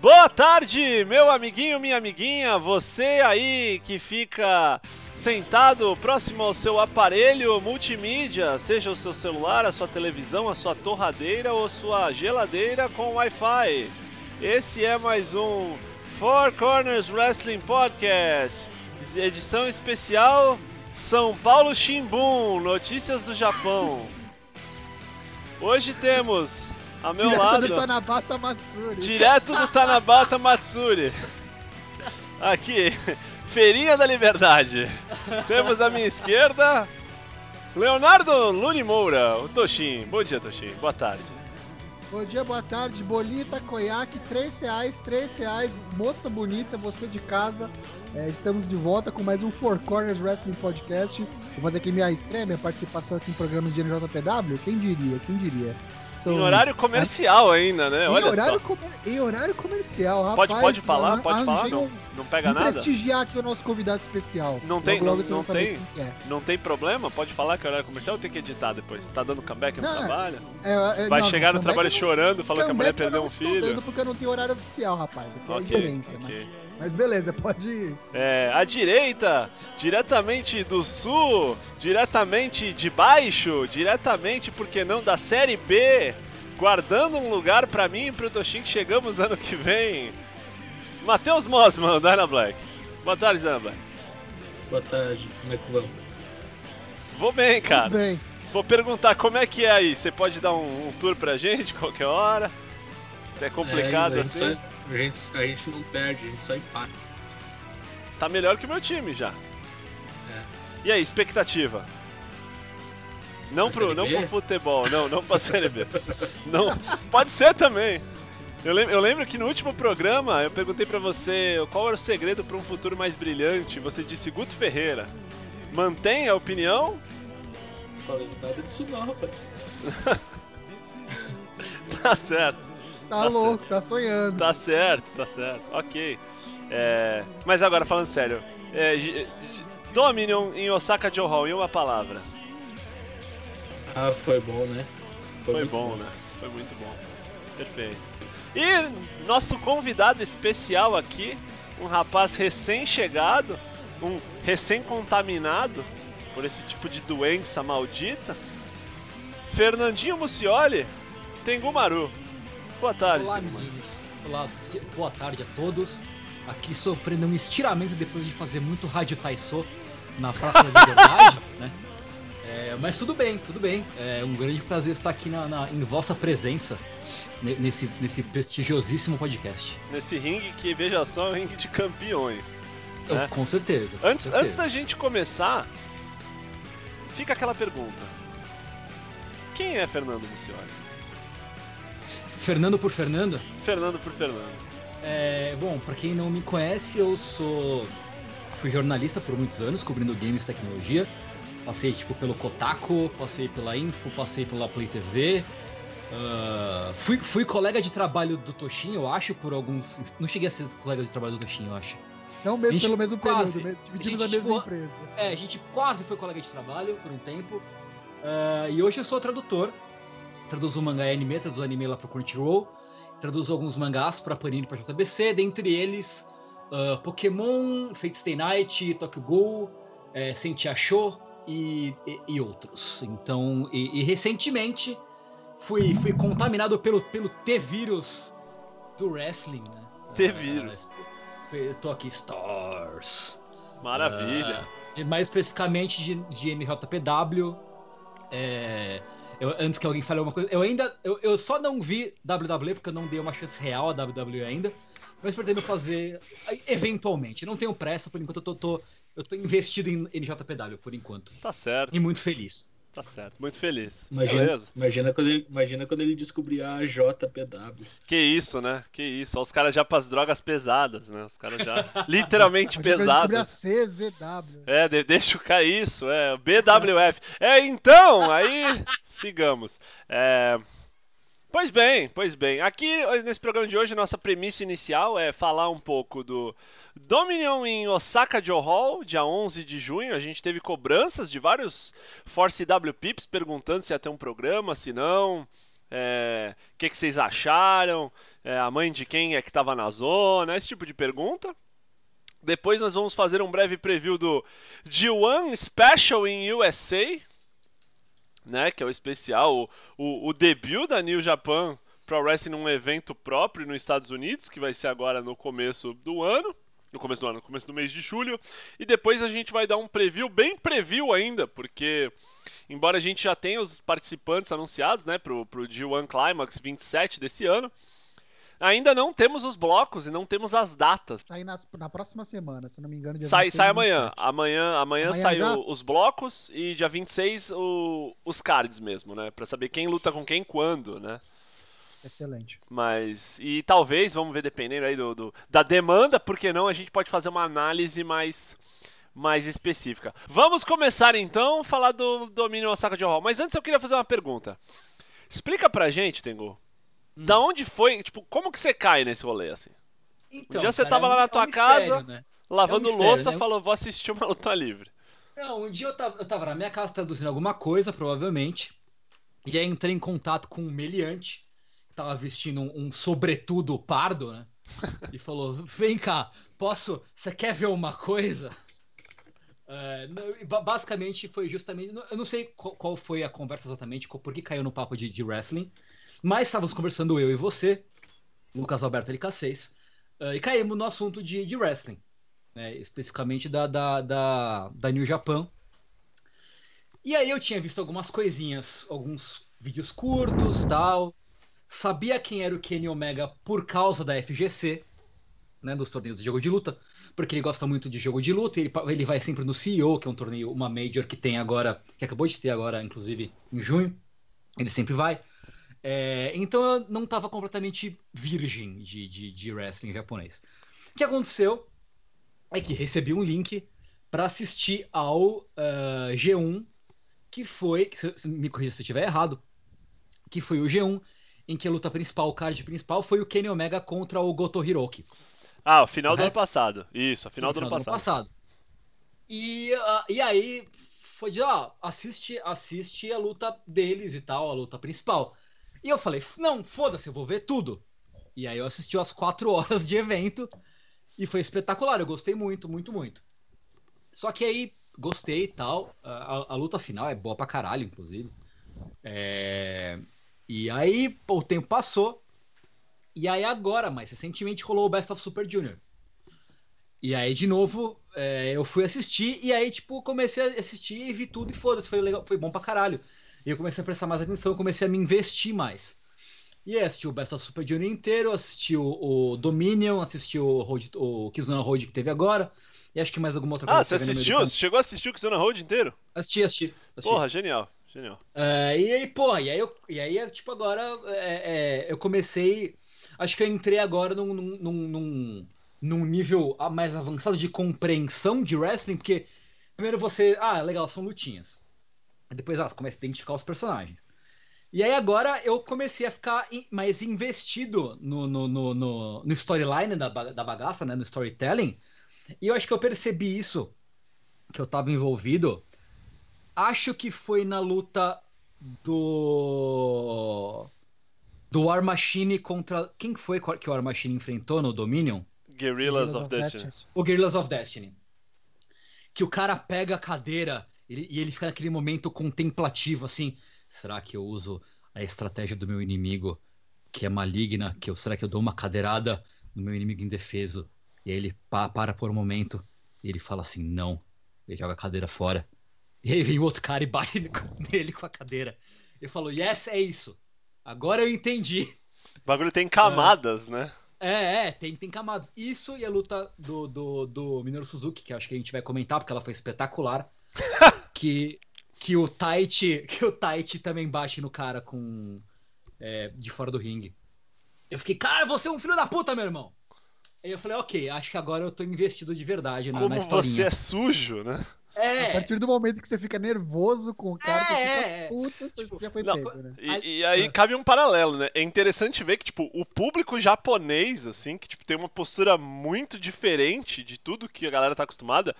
Boa tarde, meu amiguinho, minha amiguinha, você aí que fica sentado próximo ao seu aparelho multimídia, seja o seu celular, a sua televisão, a sua torradeira ou sua geladeira com Wi-Fi. Esse é mais um Four Corners Wrestling Podcast, edição especial São Paulo Shimbun, notícias do Japão. Hoje temos a meu Direto lado do Tanabata Matsuri. Direto do Tanabata Matsuri. Aqui, Feirinha da Liberdade. Temos à minha esquerda Leonardo Luni Moura, o Toshin. Bom dia, Toshin. Boa tarde. Bom dia, boa tarde. Bolita, conhaque, 3 reais, 3 reais. Moça bonita, você de casa. É, estamos de volta com mais um Four Corners Wrestling Podcast. Vou fazer aqui minha estreia, minha participação aqui em programa de NJPW. Quem diria, quem diria. Em horário comercial ainda, né? Em Olha horário, só. em horário comercial, rapaz. Pode, pode falar? arran- Pode falar? Não, não pega nada? prestigiar aqui o nosso convidado especial. Não tem- Logo, não- não tem? é. Não tem problema? Pode falar que é horário comercial ou tem que editar depois? Tá dando comeback no Não, trabalho? É, é, Vai chegar no trabalho chorando, falando que a mulher perdeu um filho? porque eu não tenho horário oficial, rapaz. É Ok, ingerência, ok. mas... Mas beleza, pode ir. É, à direita, diretamente do sul, diretamente de baixo, diretamente, por que não, da Série B, guardando um lugar pra mim e pro Toshin que chegamos ano que vem. Matheus Mossman, Dyna Black. Boa tarde, Dyna Black. Boa tarde, como é que vamos? Vou bem, cara. Tudo bem. Vou perguntar como é que é aí. Você pode dar um, um tour pra gente qualquer hora? É complicado É, assim? só- a, gente, a gente não perde, a gente só empata. Tá melhor que o meu time já. É. E aí, expectativa? Não Pra pro, não pro futebol, não, não pra Série B. Não, pode ser também. Eu lembro, eu lembro que no último programa eu perguntei pra você qual era o segredo pra um futuro mais brilhante. Você disse Guto Ferreira. Mantém a opinião? Falei nada disso não, rapaz. Tá certo, Tá, Tá louco, tá sonhando. tá certo, tá certo. Ok. É, mas agora, falando sério. É, Dominion em Osaka Joe Hall, em uma palavra. Ah, foi bom, né? Foi muito bom, né? Foi muito bom. Perfeito. E nosso convidado especial aqui, um rapaz recém-chegado, um recém-contaminado por esse tipo de doença maldita, Fernandinho Mucioli, Tengumaru. Boa tarde, Olá, meninos. Olá, boa tarde a todos. Aqui sofrendo um estiramento depois de fazer muito Rádio Taisô na Praça da Liberdade, né? É, mas tudo bem, tudo bem. É um grande prazer estar aqui na, na- em vossa presença ne- nesse, nesse prestigiosíssimo podcast. Nesse ringue que, veja só, é um ringue de campeões. Eu- É. Com certeza. Antes, certeza. antes da gente começar, fica aquela pergunta. Quem é Fernando Mucioli? Fernando por Fernando. Fernando por Fernando. É, bom, pra quem não me conhece, eu sou. Fui jornalista por muitos anos, cobrindo games e tecnologia. Passei tipo pelo Kotaku, passei pela Info, passei pela Play TV. ah, fui, fui colega de trabalho do Toshin, eu acho, por alguns. Não cheguei a ser colega de trabalho do Toshin, eu acho. Não mesmo Gente, pelo mesmo quase. período, né? dividimos A mesma tipo, empresa. É, a gente quase foi colega de trabalho por um tempo. Ah, e hoje eu sou tradutor. Traduzo mangá e anime, traduzo anime lá pro Crunchyroll. Traduzo alguns mangás pra Panini e pra JBC, dentre eles ah, Pokémon, Fate Stay Night, Tokyo Ghoul, é, Sentia Show e, e, e outros. Então, e, e recentemente fui, fui contaminado pelo, pelo T-Vírus do wrestling, né? T-Vírus. Ah, eu tô aqui, Stars. Maravilha. E mais especificamente de, de NJPW. É, eu- antes que alguém fale alguma coisa, eu ainda. Eu, eu só não vi WWE porque eu não dei uma chance real a WWE ainda. Mas pretendo fazer eventualmente. Não tenho pressa, por enquanto eu tô, tô- eu tô investido em NJPW, por enquanto. Tá certo, E muito feliz. Tá certo. Muito feliz. Imagina, Beleza. imagina, quando ele, imagina quando ele descobrir a JPW. Que isso, né? Que isso. Ó, os caras já pras drogas pesadas, né? Os caras já literalmente descobrir a. CZW. É, de- deixa o cara isso, é, BWF. É, então, aí sigamos. É, Pois bem, pois bem. Aqui, nesse programa de hoje, nossa premissa inicial é falar um pouco do Dominion em Osaka Joe Hall, dia 11 de junho. A gente teve cobranças de vários Force W Pips perguntando se ia ter um programa, se não. É, que, que vocês acharam, é, a mãe de quem é que estava na zona, esse tipo de pergunta. Depois nós vamos fazer um breve preview do G1 Special in USA, né, que é o especial, o, o, o debut da New Japan Pro Wrestling num evento próprio nos Estados Unidos, que vai ser agora no começo do ano. No começo do ano, no começo do mês de julho. E depois a gente vai dar um preview, bem preview ainda, porque embora a gente já tenha os participantes anunciados, né, pro, pro G1 Climax 27 desse ano, ainda não temos os blocos e não temos as datas. Sai nas- na próxima semana, se não me engano, dia Sai, 26 sai amanhã. 27. Amanhã, amanhã, Amanhã sai já? os blocos e dia 26 o, os cards mesmo, né? Pra saber quem luta com quem quando, né? Excelente. Mas. E talvez, vamos ver, dependendo aí do, do- da demanda, porque não, a gente pode fazer uma análise mais, mais específica. Vamos começar então a falar do domínio Osaka de Hall. Mas antes eu queria fazer uma pergunta. Explica pra gente, Tengu. Hum. Da onde foi, tipo, como que você cai nesse rolê assim? Então, dia você cara, tava é um- lá na é um tua mistério, casa, né? Lavando mistério, louça, né? falou, vou assistir uma luta livre. Não, um dia eu tava, eu tava na minha casa traduzindo alguma coisa, provavelmente. E aí entrei em contato com um meliante, tava vestindo um, um sobretudo pardo, né? E falou: Vem cá, posso. Você quer ver uma coisa? É, basicamente foi justamente. Eu não sei qual, qual foi a conversa exatamente, por que caiu no papo de, de wrestling, mas estávamos conversando eu e você, Lucas Alberto LK6, eh, e caímos no assunto de, de wrestling né, especificamente da, da, da, da New Japan. E aí eu tinha visto algumas coisinhas, alguns vídeos curtos tal. Sabia quem era o Kenny Omega por causa da FGC, né, dos torneios de jogo de luta, porque ele gosta muito de jogo de luta, ele, ele vai sempre no CEO, que é um torneio, uma major que tem agora, que acabou de ter agora, inclusive, em junho. Ele sempre vai. É, então eu não estava completamente virgem de, de, de wrestling japonês. O que aconteceu é que recebi um link para assistir ao ah, G1, que foi, se me corrija se eu estiver errado, que foi o G1 em que a luta principal, o card principal, foi o Kenny Omega contra o Goto Hiroki. Ah, o final do ano Correto? passado. Isso, a final do ano passado. E, ah, e aí foi de, ó, assiste, assiste a luta deles e tal, a luta principal. E eu falei, não, foda-se, eu vou ver tudo. E aí eu assisti as quatro horas de evento e foi espetacular, eu gostei muito, muito, muito. Só que aí gostei e tal, a, a- a luta final é boa pra caralho, inclusive. É, E aí pô, o tempo passou, e aí agora, mais recentemente, rolou o Best of Super Junior. E aí, de novo, é, eu fui assistir, e aí, tipo, comecei a assistir e vi tudo, e foda-se, foi legal, foi bom pra caralho. E eu comecei a prestar mais atenção, comecei a me investir mais. E aí, assisti o Best of Super Junior inteiro, assisti o, o Dominion, assisti o, Road, o Kizuna Road que teve agora, e acho que mais alguma outra Ah, coisa você no meio assistiu? Você chegou a assistir o Kizuna Road inteiro? Assisti, assisti. assisti. Porra, genial, genial. É, e aí, porra, e aí, eu, e aí tipo, agora é, é, eu comecei. Acho que eu entrei agora num, num, num, num, nível mais avançado de compreensão de wrestling, porque primeiro você. Ah, legal, são lutinhas. Depois, ah, você começa a identificar os personagens. E aí agora eu comecei a ficar mais investido no, no, no, no, no storyline da, da bagaça, né? No storytelling. E eu acho que eu percebi isso, que eu tava envolvido. Acho que foi na luta do. Do War Machine contra. Quem que foi que o War Machine enfrentou no Dominion? Guerrillas of Destiny. O Guerrillas of Destiny. Que o cara pega a cadeira ele- e ele fica naquele momento contemplativo, assim. Será que eu uso a estratégia do meu inimigo, que é maligna? Que eu, será que eu dou uma cadeirada no meu inimigo indefeso? E aí ele pa- para por um momento e ele fala assim: não. Ele joga a cadeira fora. E aí vem o outro cara e bate nele com a cadeira. Eu falo: yes, é isso. Agora eu entendi. O bagulho tem camadas, né? É, é, tem, tem camadas. Isso e a luta do, do, do Minoru Suzuki, que acho que a gente vai comentar, porque ela foi espetacular. que, que o Taichi, que o Taichi também bate no cara com é, de fora do ringue. Eu fiquei, cara, você é um filho da puta, meu irmão. Aí eu falei, ok, acho que agora eu tô investido de verdade na, na Como historinha. você é sujo, né? A É, partir do momento que você fica nervoso com o cara, você É, fica é. puta, você Tipo, já foi não, pego, né? E, e aí cabe um paralelo, né? É interessante ver que, tipo, o público japonês, assim, que tipo, tem uma postura muito diferente de tudo que a galera tá acostumada.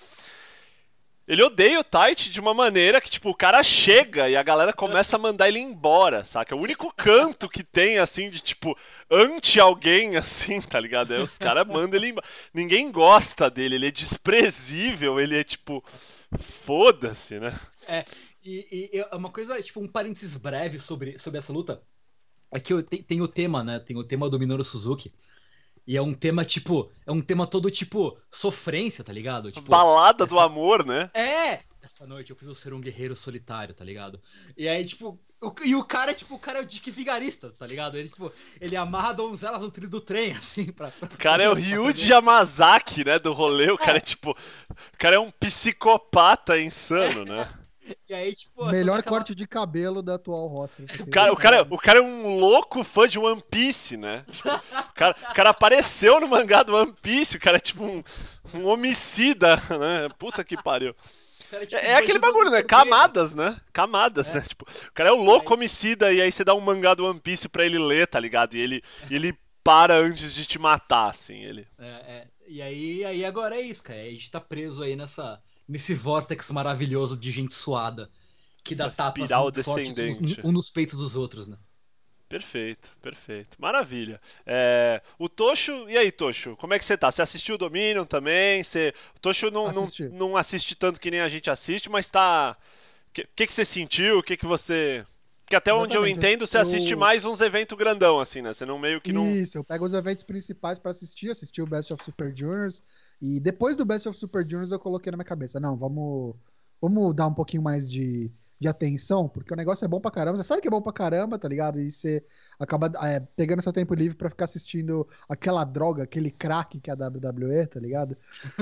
Ele odeia o Tite de uma maneira que, tipo, o cara chega e a galera começa a mandar ele embora, saca? É o único canto que tem, assim, de, tipo, anti alguém, assim, tá ligado? Aí os caras mandam ele embora. Ninguém gosta dele, ele é desprezível, ele é, tipo, foda-se, né? É, e, e, uma coisa, tipo, um parênteses breve sobre, sobre essa luta. É que tem, tem o tema, né? Tem o tema do Minoru Suzuki. E é um tema, tipo, é um tema todo, tipo, sofrência, tá ligado? Tipo, Balada essa... do amor, né? É! Essa noite eu preciso ser um guerreiro solitário, tá ligado? E aí, tipo, o, e o cara, tipo, o cara é o Dick Vigarista, tá ligado? Ele, tipo, ele amarra donzelas no trilho do trem, assim, pra. pra o cara é o Ryuji Yamazaki, né? Do rolê. O cara é, tipo. O cara é um psicopata insano, né? E aí, tipo. Melhor aquela... corte de cabelo da atual roster. O cara, o, cara, o cara é um louco fã de One Piece, né? o, cara, o cara apareceu no mangá do One Piece, o cara é tipo um, um homicida, né? Puta que pariu. Cara, tipo, é, é aquele bagulho, né? Camadas, né? Camadas, é. né? Tipo, o cara é o louco homicida e aí você dá um mangá do One Piece pra ele ler, tá ligado? E ele, e ele para antes de te matar, assim, ele. É, é. E aí, aí agora é isso, cara. A gente tá preso aí nessa nesse vórtex maravilhoso de gente suada que Essa dá tapas muito fortes um, um nos peitos dos outros, né? Perfeito, perfeito. Maravilha. É, o Tocho, e aí, Tocho? Como é que você tá? Você assistiu o Dominion também? Você, o Tocho não, não, não, assiste tanto que nem a gente assiste, mas tá. O que, que, que, você sentiu? O que, que você. Que até Exatamente. onde eu entendo, você eu... assiste mais uns eventos grandão, assim, né? Você não meio que não. Isso, eu pego os eventos principais para assistir, assisti o Best of Super Juniors, e depois do Best of Super Juniors eu coloquei na minha cabeça, não, vamos, vamos dar um pouquinho mais de, de atenção, porque o negócio é bom pra caramba. Você sabe que é bom pra caramba, tá ligado? E você acaba é, pegando seu tempo livre para ficar assistindo aquela droga, aquele crack que é a WWE, tá ligado?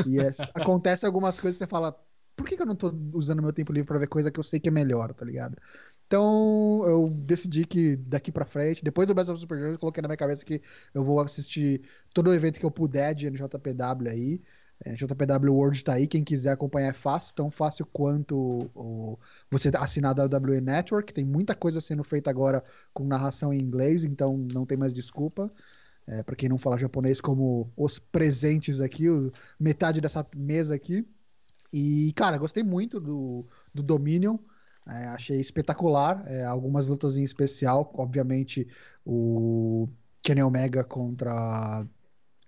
E é, acontece algumas coisas que você fala, por que, que eu não tô usando meu tempo livre para ver coisa que eu sei que é melhor, tá ligado? Então eu decidi que daqui pra frente, depois do Best of Super Juniors, eu coloquei na minha cabeça que eu vou assistir todo o evento que eu puder de NJPW aí. É, JPW World tá aí, quem quiser acompanhar é fácil, tão fácil quanto o, você assinar a WWE Network. Tem muita coisa sendo feita agora com narração em inglês, então não tem mais desculpa. É, para quem não fala japonês, como os presentes aqui, o, metade dessa mesa aqui. E, cara, gostei muito do, do Dominion. É, achei espetacular. É, algumas lutas em especial. Obviamente, o Kenny Omega contra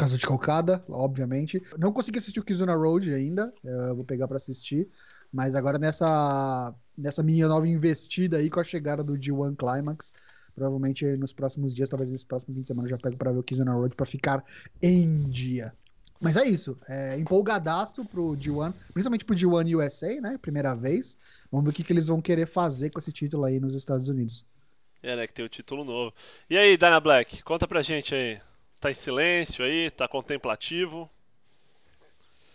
de Calcada, obviamente. Não consegui assistir o Kizuna Road ainda. É, eu vou pegar para assistir. Mas agora nessa, nessa minha nova investida aí com a chegada do G1 Climax. Provavelmente nos próximos dias, talvez nesse próximo fim de semana, eu já pego para ver o Kizuna Road para ficar em dia. Mas é isso. É, empolgadaço pro G1, principalmente pro G1 USA, né? Primeira vez. Vamos ver o que, que eles vão querer fazer com esse título aí nos Estados Unidos. É, né? Que tem o título novo. E aí, Dana Black, conta pra gente aí. Tá em silêncio aí? Tá contemplativo?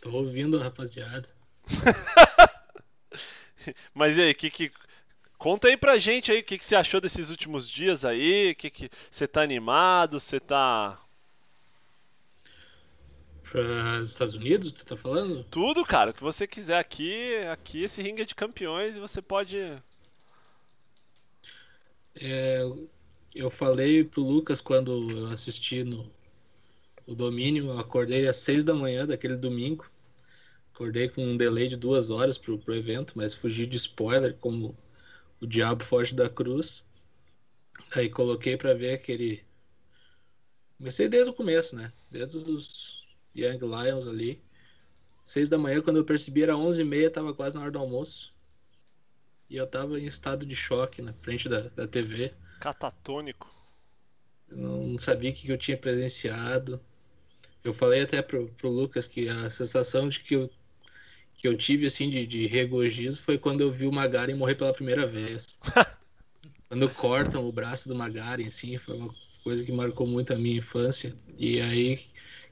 Tô ouvindo, rapaziada. Mas e aí, que que. Conta aí pra gente aí o que, que você achou desses últimos dias aí, que, que você tá animado, você tá para os Estados Unidos, tu tá falando? Tudo, cara, o que você quiser aqui, aqui esse ringue é de campeões e você pode. É, eu falei pro Lucas quando eu assisti no o domínio, eu acordei às seis da manhã daquele domingo. Acordei com um delay de duas horas pro, pro evento, mas fugi de spoiler, como o diabo foge da cruz. Aí coloquei para ver aquele. Comecei desde o começo, né? Desde os Young Lions ali. Seis da manhã, quando eu percebi, era onze e meia, tava quase na hora do almoço. E eu tava em estado de choque na frente da, da TV. Catatônico. Eu não sabia o que eu tinha presenciado. Eu falei até pro, pro Lucas que a sensação de que eu, que eu tive, assim, de, de regozijo foi quando eu vi o Magaren morrer pela primeira vez. quando cortam o braço do Magaren, assim, foi uma coisa que marcou muito a minha infância. E aí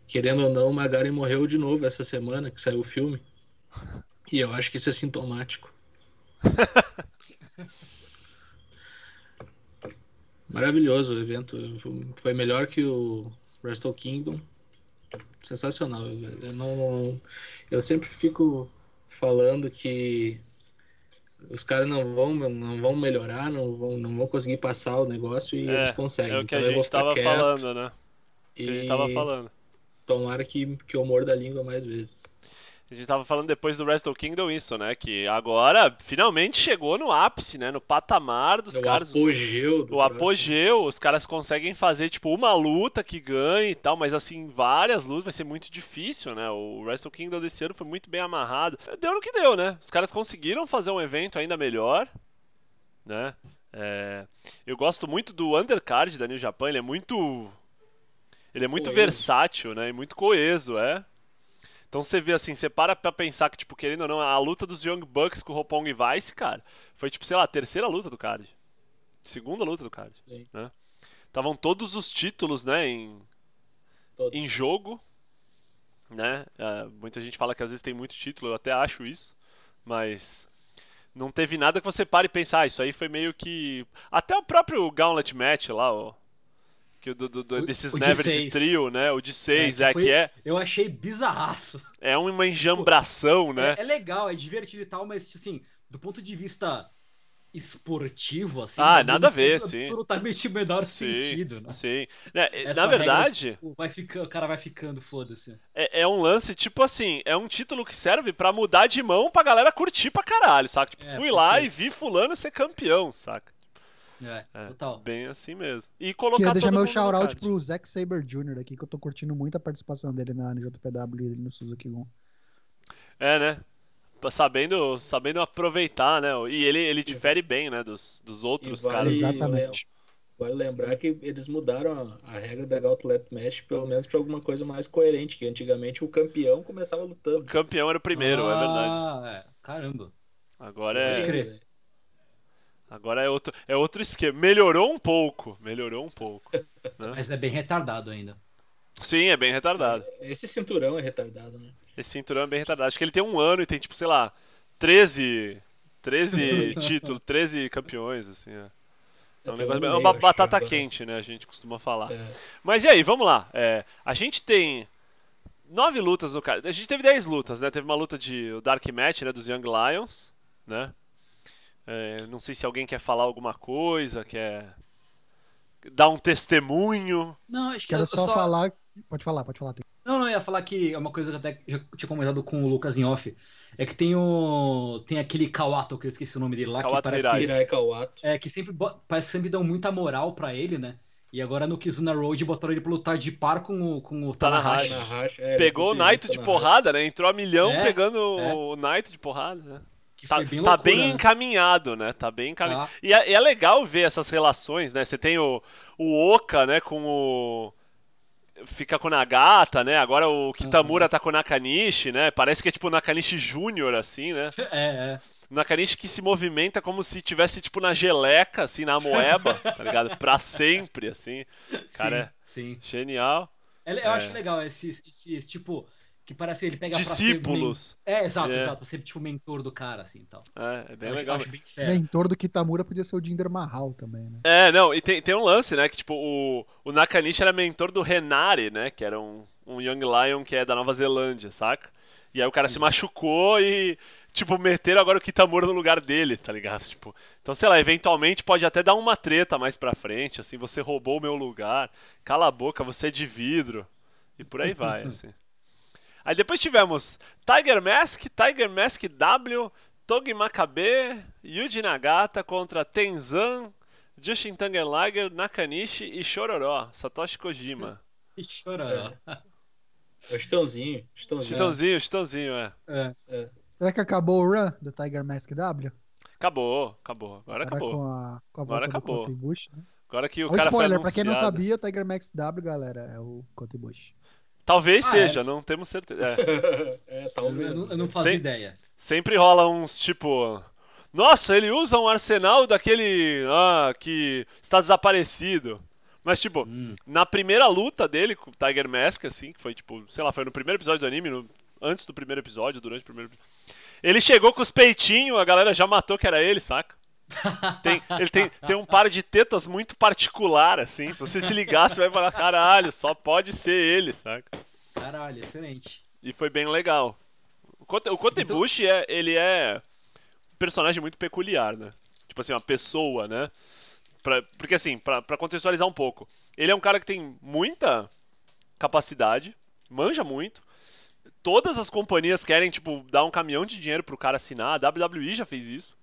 querendo ou não, o Magaren morreu de novo essa semana que saiu o filme. E eu acho que isso é sintomático. Maravilhoso o evento. Foi melhor que o Wrestle Kingdom. Sensacional. Eu, não, eu sempre fico falando que os caras não vão, não vão melhorar, não vão, não vão conseguir passar o negócio e é, eles conseguem. É o que então a gente estava falando, né? E... A gente tava falando. Tomara que, que eu morda a língua mais vezes. A gente tava falando depois do Wrestle Kingdom isso, né? Que agora finalmente chegou no ápice, né? No patamar dos o caras. apogeu do o apogeu, os caras conseguem fazer, tipo, uma luta que ganhe e tal, mas assim, várias lutas vai ser muito difícil, né? O Wrestle Kingdom desse ano foi muito bem amarrado. Deu no que deu, né? Os caras conseguiram fazer um evento ainda melhor, né? É... Eu gosto muito do undercard da New Japan, ele é muito. Ele é muito Coeso. versátil, né? E muito coeso, é. Então você vê assim, você para pra pensar que, tipo, querendo ou não, a luta dos Young Bucks com o Roppongi Vice, cara, foi tipo, sei lá, a terceira luta do card. Segunda luta do card. Sim. Né? Estavam todos os títulos, né, em, Todos. em jogo. Né? É, muita gente fala que às vezes tem muito título, eu até acho isso. Mas não teve nada que você pare e pensar, ah, isso aí foi meio que. Até o próprio Gauntlet Match lá, ó. Que o do, do- do- desses o de Never de seis. trio, né? O de 6, É, é, que foi- que é, Eu achei bizarraço. é uma enjambração, né? É, é legal, é divertido e tal, mas assim, do ponto de vista esportivo, assim. Ah, nada a ver, faz sim. absolutamente o menor Sim, sentido, né? Sim. Essa na regra, verdade, tipo, vai ficando, o cara vai ficando, foda-se. é, é um lance, tipo assim, é um título que serve pra mudar de mão pra galera curtir pra caralho, saca? Tipo, É, fui lá perfeito. e vi fulano ser campeão, saca? É, É, total. Bem assim mesmo. E colocar Queria deixar meu shout-out pro Zack Saber Jr. aqui, que eu tô curtindo muito a participação dele na NJPW e no Suzuki Gun. É, né? Sabendo, sabendo aproveitar, né? E ele, ele difere bem, né? Dos, dos outros vale- caras. Exatamente. Vale lembrar que eles mudaram a, a regra da Gauntlet Match, pelo menos pra alguma coisa mais coerente, que antigamente o campeão começava O lutando. campeão era o primeiro, é verdade. Ah, é. Caramba. Agora Pode é, crer. Agora é outro, é outro esquema. Melhorou um pouco. Melhorou um pouco. Mas é bem retardado ainda. Sim, é bem retardado. Esse cinturão é retardado, né? Esse cinturão é bem retardado. Acho que ele tem um ano e tem, tipo, sei lá, 13. 13 títulos, 13 campeões, assim. É, é, um negócio, é uma batata quente, né? A gente costuma falar. É. Mas e aí, vamos lá. É, a gente tem nove lutas no card. A gente teve dez lutas, né? Teve uma luta de o Dark Match, né? Dos Young Lions, né? É, não sei se alguém quer falar alguma coisa, quer dar um testemunho. Não, acho que Quero eu só, falar. Pode falar, pode falar. Não, não, eu ia falar que é uma coisa que até já tinha comentado com o Lucas em off. É que tem o. Tem aquele Kawato, que eu esqueci o nome dele lá, Kawato que parece Mirai. que, Kawato. é, que sempre, parece que sempre dão muita moral pra ele, né? E agora no Kizuna Road botaram ele pra lutar de par com o, com o Tanahashi. Tanahashi. É, Pegou o Naito de Tanahashi. porrada, né? Entrou a milhão É, pegando é. o Naito de porrada, né? Tá, bem tá loucura, bem né? encaminhado, né? Tá bem encaminhado. Tá. E é, e é legal ver essas relações, né? Você tem o, o Oka, né, com o. Fica com o Nagata, né? Agora o Kitamura tá com o Nakanishi, né? Parece que é tipo o Nakanishi Júnior, assim, né? É, é. Nakanishi que se movimenta como se tivesse, tipo, na geleca, assim, na moeba, tá ligado? Pra sempre, assim. Cara, sim, sim. Genial. É, eu É. acho legal esses, esses, tipo, que parece que ele pega pra ser Discípulos. men- É, exato, É. exato, pra ser tipo mentor do cara, assim, então. É, é bem eu acho- legal. acho bem É. fair. Mentor do Kitamura podia ser o Jinder Mahal também, né? É, não, e tem, tem um lance, né? Que tipo, o, o Nakanishi era mentor do Renari, né? Que era um, um Young Lion que é da Nova Zelândia, saca? E aí o cara se machucou e, tipo, meteram agora o Kitamura no lugar dele, tá ligado? Tipo, então, sei lá, eventualmente pode até dar uma treta mais pra frente, assim, você roubou o meu lugar, cala a boca, você é de vidro. E por aí vai, assim. Aí depois tivemos Tiger Mask, Tiger Mask W, Togi Makabe, Yuji Nagata contra Tenzan, Jushin Thunder Liger, Nakanishi e Chororó, Satoshi Kojima. E chora. É o Chitãozinho. Chitãozinho. Chitãozinho, Chitãozinho, é. É. Será que acabou o run do Tiger Mask W? Acabou, acabou. Agora acabou. Com a, com a Agora acabou. Ibushi, né? Agora que o Ó, cara spoiler, foi pra quem não anunciado. sabia, o Tiger Max W, galera, é o Kota Ibushi. Talvez Ah, seja, não temos certeza. É. é, talvez. eu não- eu não fazia Sem- ideia. Sempre rola uns tipo. Nossa, ele usa um arsenal daquele. Ah, que está desaparecido. Mas, tipo, Hum. na primeira luta dele com o Tiger Mask, assim, que foi tipo, sei lá, foi no primeiro episódio do anime, no- antes do primeiro episódio, durante o primeiro episódio. Ele chegou com os peitinhos, a galera já matou que era ele, saca? Tem, ele tem, tem um par de tetas muito particular, assim. Se você se ligar, você vai falar, caralho, só pode ser ele, saca? Caralho, excelente. E foi bem legal. O Kote, o Kotebushi, é, ele é um personagem muito peculiar, né? Tipo assim, uma pessoa, né? Pra- porque assim, pra, pra contextualizar um pouco, ele é um cara que tem muita capacidade, manja muito, todas as companhias querem, tipo, dar um caminhão de dinheiro pro cara assinar. A WWE já fez isso.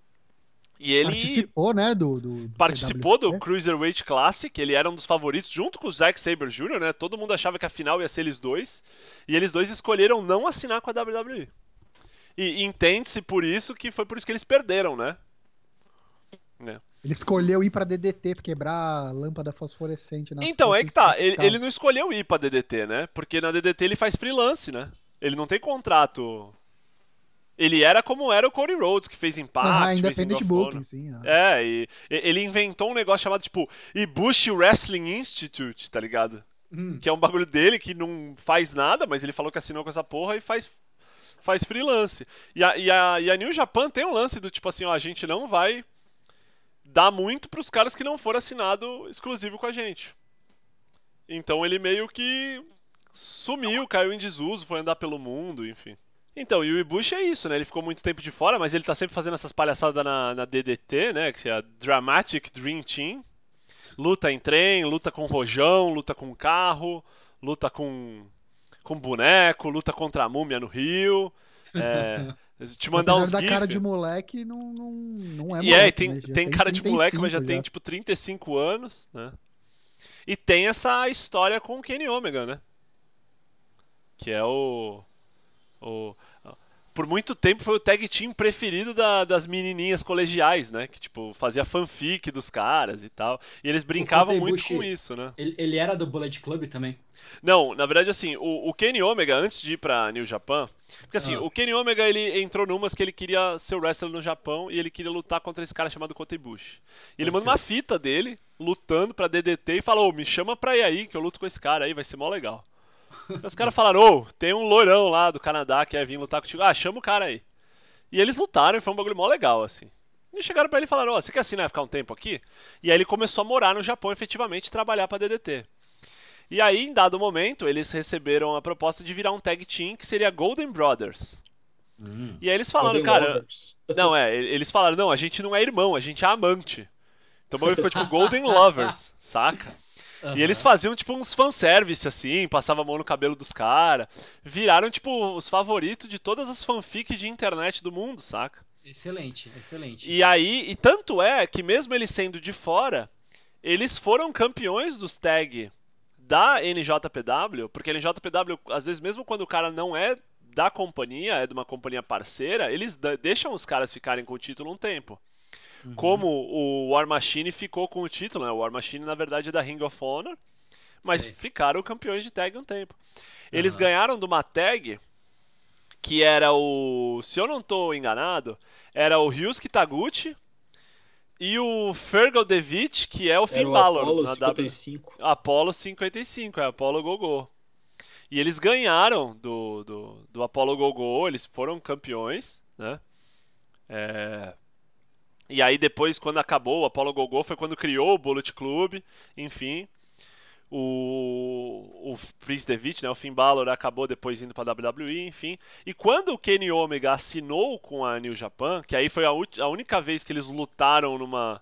E ele Participou, né, do... do, do participou do CWC. Cruiserweight Classic, ele era um dos favoritos junto com o Zack Sabre Jr., né? Todo mundo achava que a final ia ser eles dois. E eles dois escolheram não assinar com a WWE. E entende-se por isso que foi por isso que eles perderam, né? Né. Ele escolheu ir pra DDT, pra quebrar a lâmpada fosforescente. nas Então, é que tá. Ele, ele não escolheu ir pra DDT, né? Porque na DDT ele faz freelance, né? Ele não tem contrato. Ele era como era o Cody Rhodes, que fez Impact, Ah, Independent. Booking, sim. ah. É, e e- ele inventou um negócio chamado, tipo, Ibushi Wrestling Institute, tá ligado? Hum. Que é um bagulho dele que não faz nada, mas ele falou que assinou com essa porra e faz, faz freelance. E a, e, a, e a New Japan tem um lance do tipo assim, ó, a gente não vai dar muito pros caras que não foram assinado exclusivo com a gente. Então ele meio que sumiu, caiu em desuso, foi andar pelo mundo, enfim. Então, e o Ibushi é isso, né? Ele ficou muito tempo de fora, mas ele tá sempre fazendo essas palhaçadas na, na DDT, né? Que é a Dramatic Dream Team. Luta em trem, luta com rojão, luta com carro, luta com, com boneco, luta contra a múmia no Rio. É, te mandar Apesar uns da gif. cara de moleque, não, não, não é E é, tem, né? Já tem cara de moleque, mas já 35 tem tipo 35 anos, né? E tem essa história com o Kenny Omega, né? Que é o. o por muito tempo foi o tag team preferido da- das menininhas colegiais, né? Que tipo, fazia fanfic dos caras e tal. E eles brincavam muito Ibushi- com isso, né? Ele, ele era do Bullet Club também. Não, na verdade, assim, o, o Kenny Omega, antes de ir pra New Japan, porque assim, Ah. o Kenny Omega, ele entrou numas que ele queria ser o wrestler no Japão e ele queria lutar contra esse cara chamado Kota Ibushi. E ele Pode manda uma fita dele, lutando pra DDT e falou, "Ô, me chama pra ir aí, que eu luto com esse cara aí, vai ser mó legal. Os caras falaram, ô, tem um loirão lá do Canadá que quer vir lutar contigo. Ah, chama o cara aí. E eles lutaram e foi um bagulho mó legal, assim. E chegaram pra ele e falaram, ó, você quer assinar e ficar um tempo aqui? E aí ele começou a morar no Japão, efetivamente, e trabalhar pra DDT. E aí, em dado momento, eles receberam a proposta de virar um tag team que seria Golden Brothers. E aí eles falaram, Golden cara. Lovers. Não, é, eles falaram, não, a gente não é irmão, a gente é amante. Então o bagulho ficou tipo Golden Lovers, saca? E eles faziam tipo uns fanservice assim, passava a mão no cabelo dos caras. Viraram tipo os favoritos de todas as fanfics de internet do mundo, saca? Excelente, excelente. E aí, e tanto é que mesmo eles sendo de fora, eles foram campeões dos tag da NJPW, porque a NJPW, às vezes, mesmo quando o cara não é da companhia, é de uma companhia parceira, eles deixam os caras ficarem com o título um tempo. Uhum. Como o War Machine ficou com o título, né? O War Machine, na verdade, é da Ring of Honor, mas Sei. ficaram campeões de tag um tempo. Eles Aham. ganharam de uma tag que era o. Se eu não tô enganado, era o Ryusuke Taguchi e o Fergal Devitt, que é o Finn Balor Apollo na W. 55. Apollo 55, é Apollo Gogô. E eles ganharam do, do, do Apollo Gogô, eles foram campeões, né? É, E aí depois, quando acabou o Apollo Gogô, foi quando criou o Bullet Club, enfim. O, o Prince Devitt, né, o Finn Balor, acabou depois indo pra WWE, enfim. E quando o Kenny Omega assinou com a New Japan, que aí foi a, a única vez que eles lutaram numa,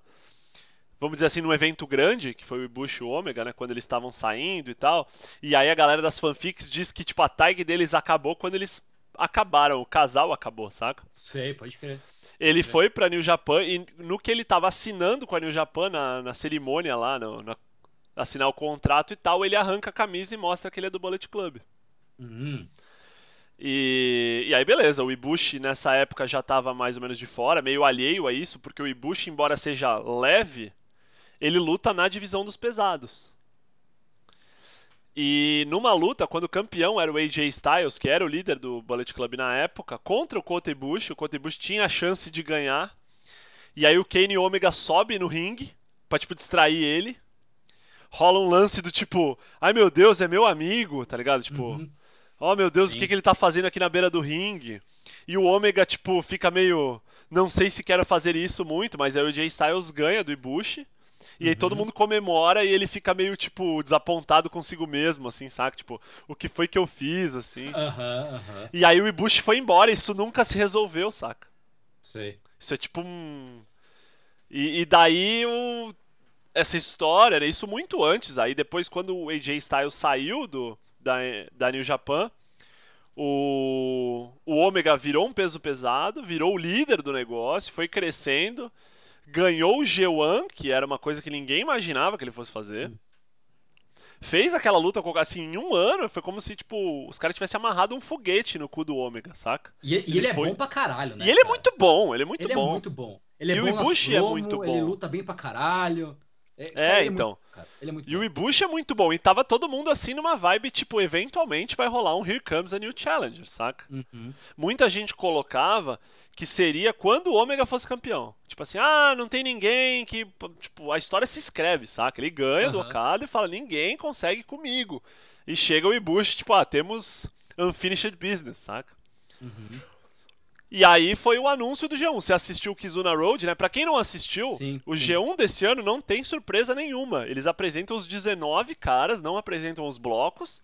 vamos dizer assim, num evento grande, que foi o Bush o Omega, né, quando eles estavam saindo e tal. E aí a galera das fanfics diz que tipo a tag deles acabou quando eles acabaram, o casal acabou, saca? Sei, pode crer. Ele foi pra New Japan e no que ele tava assinando com a New Japan na, na cerimônia lá, no, na- assinar o contrato e tal, ele arranca a camisa e mostra que ele é do Bullet Club. Hum, E, e aí, beleza, o Ibushi nessa época já tava mais ou menos de fora, meio alheio a isso, porque o Ibushi, embora seja leve, ele luta na divisão dos pesados. E numa luta, quando o campeão era o AJ Styles, que era o líder do Bullet Club na época, contra o Kota Ibushi, o Kota Ibushi tinha a chance de ganhar. E aí o Kane Omega sobe no ringue pra, tipo, distrair ele. Rola um lance do tipo, ai meu Deus, é meu amigo, tá ligado? Tipo, Uhum. Oh meu Deus, Sim. o que, que ele tá fazendo aqui na beira do ringue? E o Ômega, tipo, fica meio. Não sei se quero fazer isso muito, mas aí o Jay Styles ganha do Ibushi. E aí todo Uhum. mundo comemora e ele fica meio, tipo, desapontado consigo mesmo, assim, saca? Tipo, o que foi que eu fiz, assim. Aham, aham. E aí o Ibushi foi embora, isso nunca se resolveu, saca? Sei. Isso é tipo um. E, e daí o. Essa história, né? Isso muito antes. Aí depois, quando o AJ Styles saiu do, da, da New Japan, O, o Ômega virou um peso pesado, virou o líder do negócio, foi crescendo, ganhou o G1, que era uma coisa que ninguém imaginava que ele fosse fazer. Fez aquela luta com assim em um ano, foi como se tipo os caras tivessem amarrado um foguete no cu do Ômega, saca? E, e ele, ele, é foi... bom pra caralho, né? E ele é muito bom, ele é muito ele bom. Ele é muito bom. Ele é e bom o Ibushi é muito bom. Ele luta bem pra caralho. É, é cara, então. É muito, e o Ibushi é muito bom. E tava todo mundo assim numa vibe, tipo, eventualmente vai rolar um Here Comes a New Challenger, saca? Uhum. Muita gente colocava que seria quando o Ômega fosse campeão. Tipo assim, ah, não tem ninguém que. Tipo, a história se escreve, saca? Ele ganha uhum. do Okada e fala, ninguém consegue comigo. E chega o Ibushi, tipo, ah, temos unfinished business, saca? Uhum. E aí foi o anúncio do G1. Você assistiu o Kizuna Road, né? Pra quem não assistiu, sim, o sim. G1 desse ano não tem surpresa nenhuma. Eles apresentam os 19 caras, não apresentam os blocos.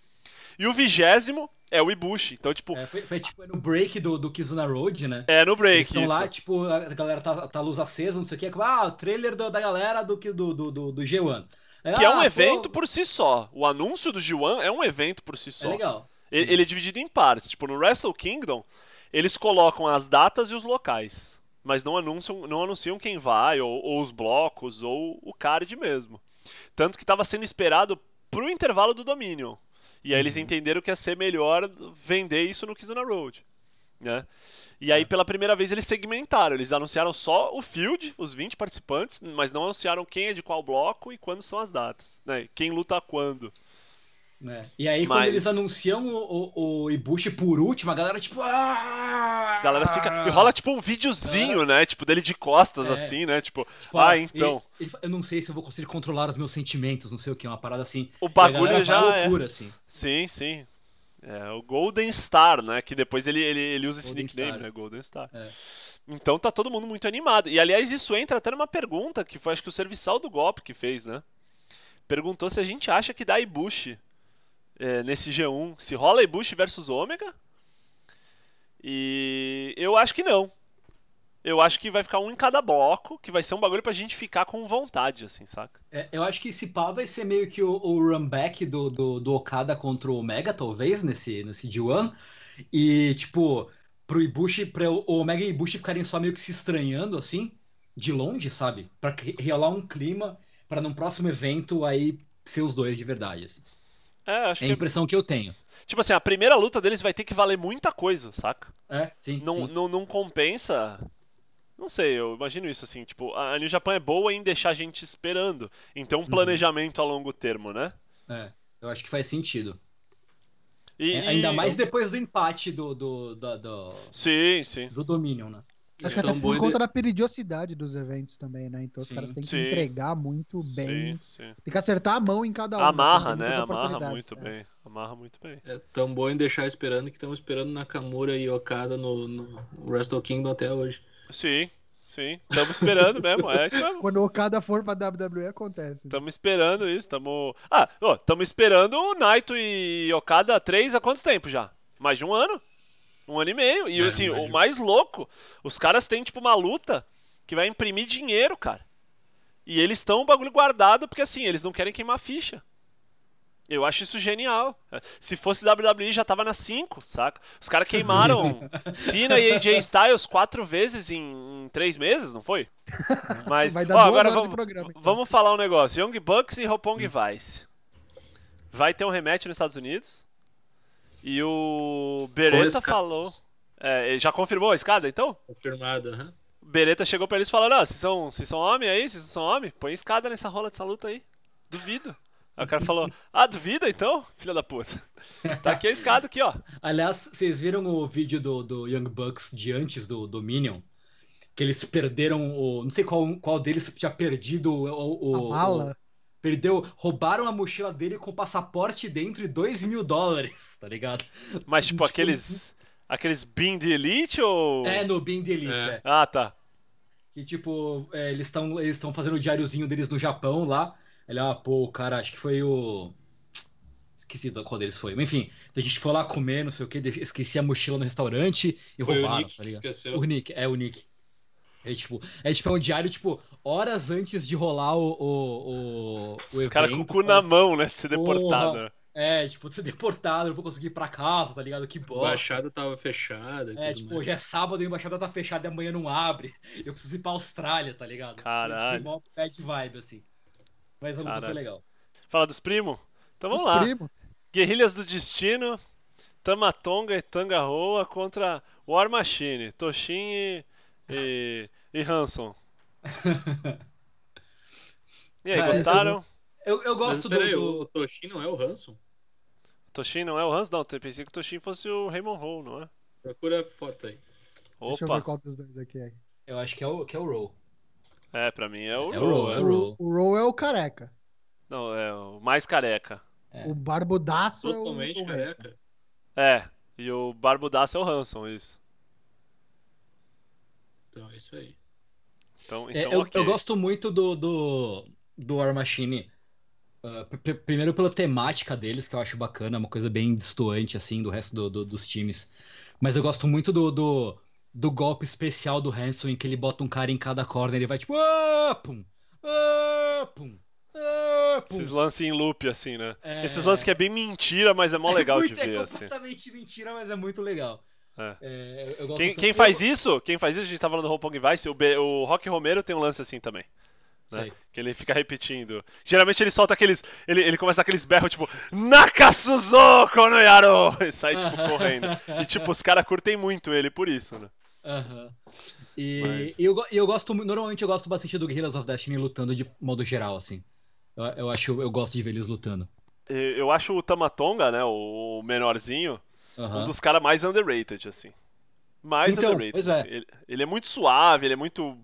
E o vigésimo é o Ibushi. Então, tipo. É, foi, foi, tipo no break do, do Kizuna Road, né? É, no break. Eles estão lá, tipo, a galera tá, tá luz acesa, não sei o que. Ah, o trailer do, da galera do, do, do, do G1. É, que ah, é um evento pô... por si só. O anúncio do G1 é um evento por si só. É legal. Ele, ele é dividido em partes. Tipo, no Wrestle Kingdom eles colocam as datas e os locais, mas não anunciam, não anunciam quem vai, ou, ou os blocos, ou o card mesmo. Tanto que estava sendo esperado pro intervalo do Dominion. E aí uhum. eles entenderam que ia ser melhor vender isso no Kizuna Road. Né? E aí, é. pela primeira vez, eles segmentaram. Eles anunciaram só o field, os 20 participantes, mas não anunciaram quem é de qual bloco e quando são as datas. Né? Quem luta quando. É. E aí, Mas... quando eles anunciam o, o, o, Ibushi por último, a galera, tipo. A galera fica. E rola tipo um videozinho, é. né? Tipo, dele de costas, é. assim, né? Tipo, tipo ah, então. E, e, eu não sei se eu vou conseguir controlar os meus sentimentos, não sei o que, uma parada assim. O bagulho já. É loucura, assim. Sim, sim. É, o Golden Star, né? Que depois ele, ele, ele usa esse Golden nickname, Star. né? Golden Star. É. Então tá todo mundo muito animado. E aliás, isso entra até numa pergunta que foi acho que o serviçal do golpe que fez, né? Perguntou se a gente acha que dá Ibushi é, nesse G1 se rola Ibushi versus Ômega. E eu acho que não. Eu acho que vai ficar um em cada bloco, que vai ser um bagulho pra gente ficar com vontade, assim, saca? É, eu acho que esse pá vai ser meio que o, o run back do, do, do, Okada contra o Omega, talvez, nesse, nesse G1. E, tipo, pro Ibushi, pra o Omega e Ibushi ficarem só meio que se estranhando, assim, de longe, sabe? Pra rolar um clima para num próximo evento aí ser os dois de verdade, assim. É, acho é a impressão que eu tenho. Tipo assim, a primeira luta deles vai ter que valer muita coisa, saca? É, sim. Não, sim. não, não compensa. Não sei, eu imagino isso assim, tipo, a New Japan é boa em deixar a gente esperando. Então um uhum. planejamento uhum. a longo termo, né? É, eu acho que faz sentido. E, é, ainda mais depois do empate do, do, do, do, sim, sim. do Dominion, né? Acho que até por conta da periodicidade dos eventos também, né? Então sim, os caras têm que sim. entregar muito bem. Sim, Tem que acertar a mão em cada um. Amarra, né? Amarra muito é. bem. Amarra muito bem. É tão bom em deixar esperando que estamos esperando Nakamura e Okada no, no Wrestle Kingdom até hoje. Sim, sim. Estamos esperando mesmo. É isso mesmo. Quando o Okada for pra WWE acontece. Estamos esperando isso. Estamos. Ah, estamos esperando o Naito e Okada 3 há quanto tempo já? Mais de um ano? Um ano e meio. E é, assim, o mais louco, os caras têm, tipo, uma luta que vai imprimir dinheiro, cara. E eles estão o bagulho guardado porque, assim, eles não querem queimar ficha. Eu acho isso genial. Se fosse WWE, já tava na 5, saca? Os caras queimaram Cena e AJ Styles quatro vezes em, três meses, não foi? Mas, Vai dar ó, agora vamos, programa, então. vamos falar um negócio. Young Bucks e Roppongi Vice. Vai ter um rematch nos Estados Unidos. E o Beretta falou. É, já confirmou a escada então? Confirmado, aham. Uhum. Beretta chegou pra eles e falou: Não, vocês são, vocês são homem aí? Vocês são homem? Põe escada nessa rola dessa luta aí. Duvido. Aí o cara falou: Ah, duvida então? Filha da puta. Tá aqui a escada aqui, ó. Aliás, vocês viram o vídeo do, do Young Bucks de antes do Dominion? Que eles perderam o. Não sei qual, qual deles tinha perdido o. o a mala. Perdeu, roubaram a mochila dele com passaporte dentro e 2 mil dólares, tá ligado? Mas tipo, tipo aqueles. Aqueles Bean de Elite ou. É, no Bean de Elite, é. é. Ah, tá. Que tipo, é, eles estão eles fazendo o diáriozinho deles no Japão lá. Ele, ah, pô, cara, acho que foi o. Esqueci qual deles foi. Mas, enfim, a gente foi lá comer, não sei o que, esqueci a mochila no restaurante e foi roubaram. O Nick, tá esqueceu. O Nick, é o Nick. É tipo, é tipo é um diário, tipo, horas antes de rolar o, o, o, o Os caras com o cu na mão, né? De ser deportado. É, tipo, ser deportado, não vou conseguir ir pra casa, tá ligado? Que A bosta. embaixada tava fechada. e É, tudo tipo, mais. hoje é sábado e a embaixada tá fechada e amanhã não abre. Eu preciso ir pra Austrália, tá ligado? Caralho. Foi mó bad vibe, assim. Mas a luta Caralho. foi legal. Fala dos primos? Então vamos Os lá. primos. Guerrilhas do Destino, Tamatonga e Tangaroa contra War Machine, Toshin e, e, e Hanson. E aí, Cara, gostaram? Eu, eu Mas gosto do, peraí, do- o Toshin não é o Hanson? Toshin não é o Hanson? Não, eu pensei que o Toshin fosse o Raymond Hall, não é? Procura a foto aí. Deixa eu ver Opa, qual dos dois aqui é. Eu acho que é o, que é o Roll. é, pra mim é o É Raw, é. é o Raw. O, Row é o careca. Não, é o mais careca. É. O barbudaço Totalmente é o, o Hanson. careca. É, e o Barbudaço é o Hanson, isso. Então é isso aí. Então, É, então eu, ok. eu gosto muito do, do, do War Machine. pr- pr- primeiro pela temática deles, que eu acho bacana, uma coisa bem distoante, assim, do resto do- do- dos times. Mas eu gosto muito do, do, do golpe especial do Hanson, em que ele bota um cara em cada corner e vai tipo. "Ah, pum, ah, pum, ah, pum." Esses lances em loop, assim, né? É. Esses lances que é bem mentira, mas é mó legal de muito- é ver, assim. completamente mentira, mas é muito legal. É. É, eu- Quem, quem faz isso, quem faz isso, a gente tá falando do Ropong Vice, o, B- o Rock Romero tem um lance assim também. né? Que ele fica repetindo. Geralmente ele solta aqueles. Ele, ele começa aqueles berros, tipo, Nakasuzoko no Yaro! E sai, tipo, correndo. E, tipo, os caras curtem muito ele por isso, né? Aham. E, Mas- e eu, eu gosto, normalmente eu gosto bastante do Guerrillas of Destiny lutando de modo geral, assim. Eu, eu acho, eu gosto de ver eles lutando. Eu acho o Tamatonga, né, o menorzinho, Aham. um dos caras mais underrated, assim. Mais Então, underrated. pois é. assim. Ele, ele é muito suave, ele é muito.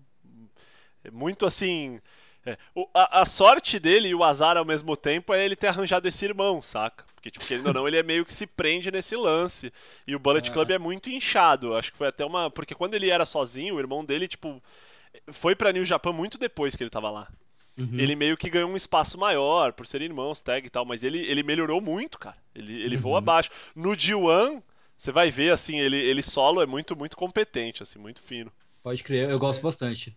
É muito assim. é, o- a, a sorte dele e o azar ao mesmo tempo é ele ter arranjado esse irmão, saca? Porque, tipo, querendo ou não, ele é meio que se prende nesse lance. E o Bullet É. Club é muito inchado. Acho que foi até uma. Porque quando ele era sozinho, o irmão dele, tipo. Foi pra New Japan muito depois que ele tava lá. Uhum. Ele meio que ganhou um espaço maior por serem irmãos, tag e tal, mas ele, ele melhorou muito, cara. Ele, ele voa Uhum. abaixo. No G1, você vai ver, assim, ele, ele solo é muito, muito competente, assim, muito fino. Pode crer, eu gosto bastante.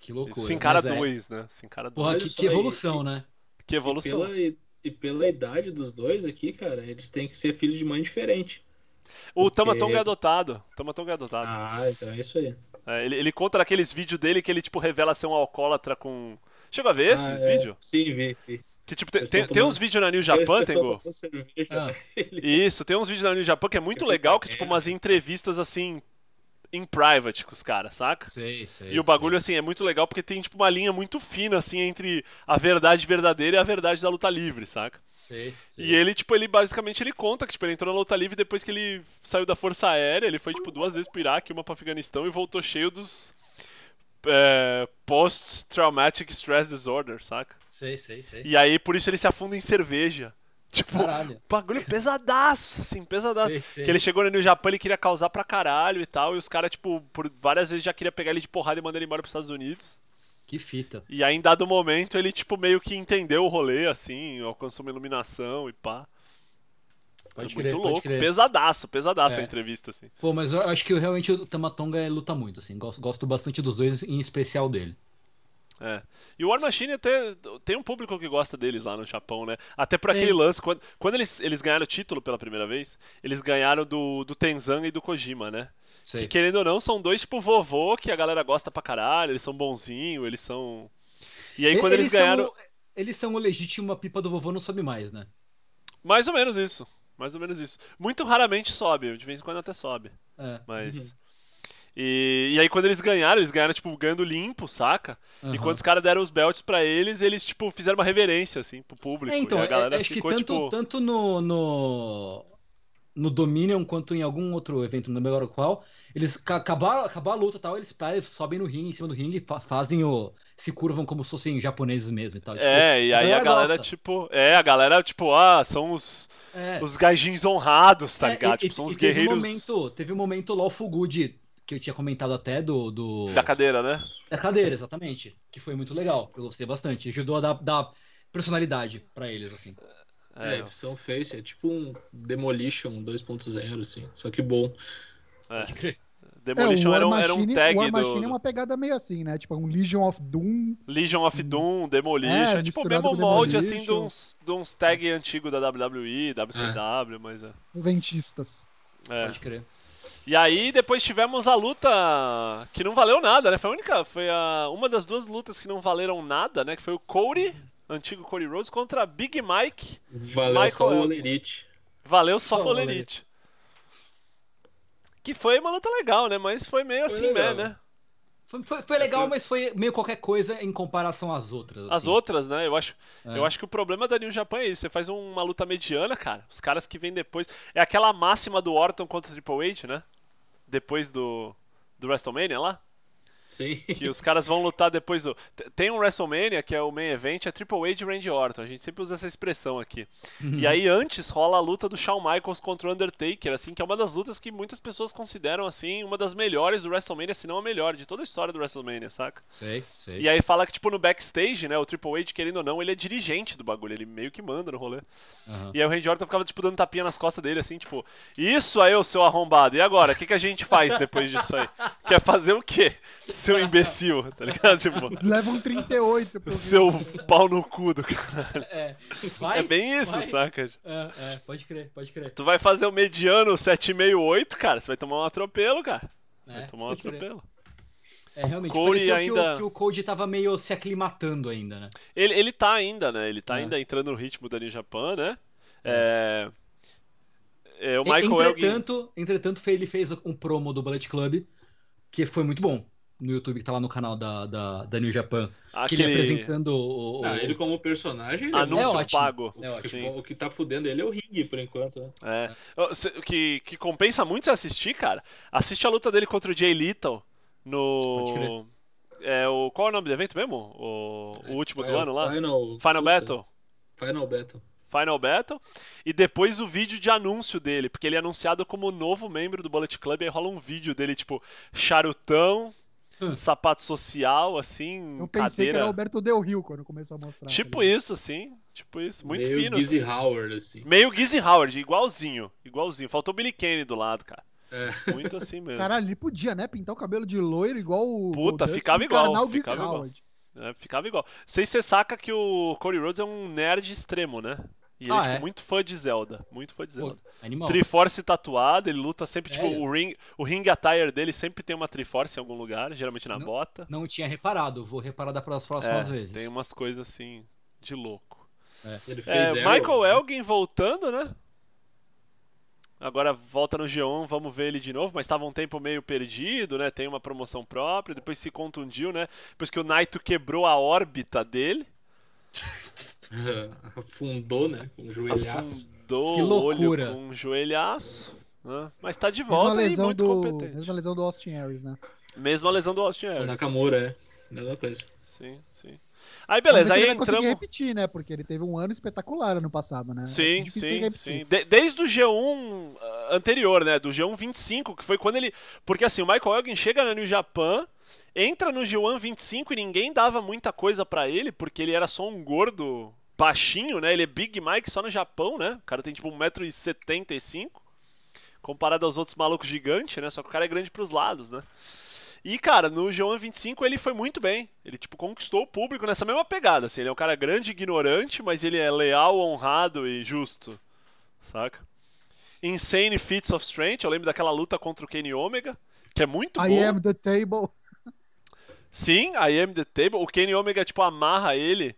Que loucura. Se encara mas é- dois, né? Se encara dois. Porra, que, que aí, evolução, né? Que evolução. E pela, e pela idade dos dois aqui, cara, eles têm que ser filhos de mãe diferente. O porque- Tamatonga é adotado. O Tamatonga é adotado. Ah, então é isso aí. É, ele, ele conta naqueles vídeos dele que ele, tipo, revela ser um alcoólatra com... Chegou a ver esses Ah, é. vídeos? Sim, vi. vi. Que, tipo, tem, tem, uns vídeos na New Japan, Tengu. Ah. Isso, tem uns vídeos na New Japan que é muito legal, que tipo merda. umas entrevistas assim em private com os caras, saca? Sei, sei. E o bagulho assim é muito legal porque tem tipo uma linha muito fina assim entre a verdade verdadeira e a verdade da luta livre, saca? Sei, sei. E ele tipo ele basicamente ele conta que tipo ele entrou na luta livre depois que ele saiu da Força Aérea, ele foi tipo duas vezes pro Iraque, uma pro Afeganistão e voltou cheio dos é, post traumatic stress disorder, saca? Sei, sei, sei. E aí por isso ele se afunda em cerveja. Tipo, Caralho. bagulho pesadaço, assim, pesadaço. Sei, sei. Que ele chegou no Japão, ele queria causar pra caralho e tal, e os caras, tipo, por várias vezes já queria pegar ele de porrada e mandar ele embora pros Estados Unidos. Que fita. E aí, em dado momento, ele, tipo, meio que entendeu o rolê, assim, alcançou uma iluminação e pá. Pode Muito crer, louco, pode crer. pesadaço, pesadaço É. a entrevista, assim. Pô, mas eu acho que realmente o Tamatonga é- luta muito, assim. Gosto, gosto bastante dos dois, em especial dele. É. E o War Machine até tem um público que gosta deles lá no Japão, né? Até por aquele lance, quando, quando eles, eles ganharam o título pela primeira vez, eles ganharam do, do Tenzan e do Kojima, né? Sei. Que querendo ou não, são dois tipo vovô que a galera gosta pra caralho, eles são bonzinhos, eles são. E aí quando eles, são ganharam. o- eles são o legítimo, a pipa do vovô não sobe mais, né? Mais ou menos isso. Mais ou menos isso. Muito raramente sobe, de vez em quando até sobe. É. Mas. Uhum. E, e aí quando eles ganharam, eles ganharam, tipo, ganhando limpo, saca? E Aham. quando os caras deram os belts pra eles, eles, tipo, fizeram uma reverência, assim, pro público. É, então, e a é- galera acho que ficou, tanto, tipo. tanto no, no, no Dominion quanto em algum outro evento, não lembro agora qual, eles ca- acabar, acabar a luta e tal, eles, sobem no ringue, em cima do ringue, fa- fazem o. se curvam como se fossem japoneses mesmo e tal. tipo, É, e aí a galera, gosta. tipo. É, a galera, tipo, ah, são os, É. os gaijins honrados, tá É, ligado? e- tipo, são e os teve guerreiros Um momento, teve um momento Lawful Good, que eu tinha comentado até do. do... da cadeira, né? Da cadeira, exatamente. Que foi muito legal. Eu gostei bastante. Ajudou a dar, dar personalidade pra eles, assim. É, eles são face, é tipo um Demolition 2.0, assim. Só que bom. É. Pode crer. Demolition é, era, um, War era um Machine, tag War do, Machine é uma pegada meio assim, né? Tipo, um Legion of Doom. Legion of Doom, Demolition. É, É, tipo o mesmo molde assim de uns, de uns tag antigo da WWE, WCW, mas é. Ventistas. é. Pode crer. E aí depois tivemos a luta que não valeu nada, né? Foi a única, foi a, uma das duas lutas que não valeram nada, né? Que foi o Cody, antigo Cody Rhodes, contra Big Mike. Valeu Michael só o. Olerite. Valeu só Só o o Elite. Que foi uma luta legal, né? Mas foi meio Foi assim, legal. né? Foi, foi- foi legal, mas foi meio qualquer coisa em comparação às outras. As assim. outras, né? Eu acho, É. eu acho que o problema da New Japan é isso. Você faz uma luta mediana, cara. Os caras que vêm depois. É aquela máxima do Orton contra o Triple H, né? Depois do, do WrestleMania lá. Sim. Que os caras vão lutar depois do. Tem um WrestleMania, que é o main event, é Triple H e Randy Orton. A gente sempre usa essa expressão aqui. Uhum. E aí antes rola a luta do Shawn Michaels contra o Undertaker, assim, que é uma das lutas que muitas pessoas consideram, assim, uma das melhores do WrestleMania, se não a melhor, de toda a história do WrestleMania, saca? Sei, sei. E aí fala que, tipo, no backstage, né, o Triple H, querendo ou não, ele é dirigente do bagulho, ele meio que manda no rolê. Aham. E aí o Randy Orton ficava, tipo, dando tapinha nas costas dele, assim, tipo, isso aí, ô seu arrombado, e agora? O que, que a gente faz depois disso aí? Quer fazer o quê, seu imbecil, tá ligado? Tipo, Leva um 38 pro seu pau no cu do cara. É, vai, É bem isso, vai. saca? É, é, pode crer, pode crer. Tu vai fazer o mediano 7,5-8, cara, você vai tomar um atropelo, cara. Vai É, tomar um pode crer. atropelo. É, realmente, pareceu ainda- que, o, que o Cody tava meio se aclimatando ainda, né? Ele, ele tá ainda, né? Ele tá É. ainda entrando no ritmo da New Japan, né? É... é, o Michael Elgin... entretanto, entretanto, fe- ele fez um promo do Bullet Club, que foi muito bom. No YouTube, que tá lá no canal da, da, da New Japan. Que ele Aquele apresentando o. o- Ah, ele como personagem, ele é anúncio É ótimo. pago. É O que, Sim. fo- o que tá fudendo ele é o ringue, por enquanto. Né? É. O que, que compensa muito você assistir, cara. Assiste a luta dele contra o Jay Little no. É, o, qual é o nome do evento mesmo? O, o último do É, ano lá? Final, Final Battle? Final Battle. Final Battle. E depois o vídeo de anúncio dele, porque ele é anunciado como novo membro do Bullet Club. E aí rola um vídeo dele, tipo, charutão. Sapato social, assim, Eu pensei cadeira. que era Alberto Del Rio quando começou a mostrar. Tipo tá ligado? isso, assim. Tipo isso. Muito Meio fino. Gizzy assim. Howard, assim. Meio Gizzy Howard, igualzinho. Igualzinho. Faltou o Billy Kane do lado, cara. É. Muito assim mesmo. Caralho, ele podia, né? Pintar o cabelo de loiro igual o. Puta, o ficava igual, ficava igual. É, ficava igual. Não sei se você saca que o Cody Rhodes é um nerd extremo, né? E ele Ah, é tipo, é? muito fã de Zelda. Muito fã de Pô, Zelda. animal. Triforce tatuado, ele luta sempre, tipo, o ring, o ring attire dele sempre tem uma Triforce em algum lugar, geralmente na Não- bota. Não tinha reparado, vou reparar das próximas É, vezes. tem umas coisas assim, de louco. Ele fez É, Arrow, Michael né? Elgin voltando, né? Agora volta no G1, vamos ver ele de novo, mas estava um tempo meio perdido, né? Tem uma promoção própria, depois se contundiu, né? Depois que o Naito quebrou a órbita dele, Afundou, né? Com o joelhaço. afundou Que o olho loucura. com um joelhaço, né? Mas tá de Mesma volta e lesão, muito do... competente. Mesma lesão do Austin Aries, né? Mesma lesão do Austin O Aries. Nakamura, é. Mesma coisa. Sim, sim. Aí beleza, aí ele entramos... repetir, né? Porque ele teve um ano espetacular ano passado, né? Sim, É difícil sim, repetir. sim. De- desde o G1 ah, anterior, né? Do G1 25, que foi quando ele. Porque assim, o Michael Elgin chega na New Japan, entra no G1 25 e ninguém dava muita coisa pra ele, porque ele era só um gordo baixinho, né? Ele é Big Mike só no Japão, né? O cara tem tipo 1,75m. Comparado aos outros malucos gigantes, né? Só que o cara é grande pros lados, né? E, cara, no G1 25 ele foi muito bem. Ele, tipo, conquistou o público nessa mesma pegada, assim. Ele é um cara grande e ignorante, mas ele é leal, honrado e justo. Saca? Insane Feats of Strength. Eu lembro daquela luta contra o Kenny Omega, que é muito I boa. am the table. Sim, I am the table. O Kenny Omega, tipo, amarra ele,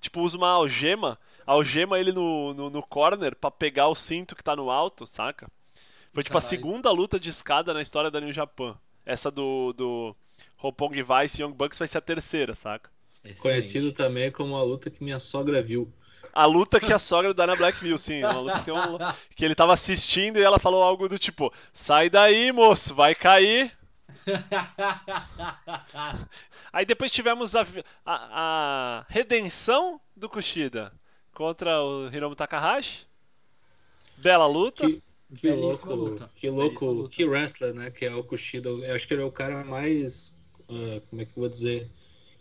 tipo, usa uma algema, algema ele no, no, no corner pra pegar o cinto que tá no alto, saca? Foi, tipo, a Caralho. segunda luta de escada na história da New Japan. Essa do, do Roppongi Vice e Young Bucks vai ser a terceira, saca? Excelente. Conhecido também como a luta que minha sogra viu. A luta que a sogra do Dana Black viu, sim. Uma luta que, tem uma, que ele tava assistindo e ela falou algo do tipo: Sai daí, moço, vai cair. Aí depois tivemos a, a, a redenção do Kushida contra o Hiromu Takahashi. Bela luta. Que, que louco, luta. que louco, luta. que wrestler, né? Que é o Kushida. Eu acho que ele é o cara mais, ah, como é que eu vou dizer,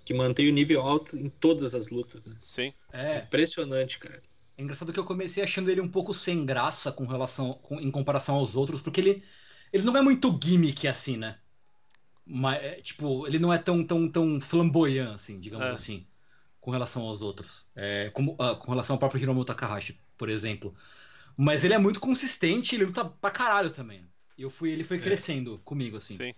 que mantém o nível alto em todas as lutas. Né? Sim. É, Impressionante, cara. é engraçado que eu comecei achando ele um pouco sem graça com relação, com- em comparação aos outros, porque ele, ele não é muito gimmick assim, né? Mas, é, tipo, ele não é tão, tão, tão flamboyant, assim, digamos É. assim, com relação aos outros. É, como, ah, com relação ao próprio Hiromu Takahashi, por exemplo. Mas ele é muito consistente, ele luta pra caralho também. E eu fui, ele foi crescendo comigo, assim. Sim.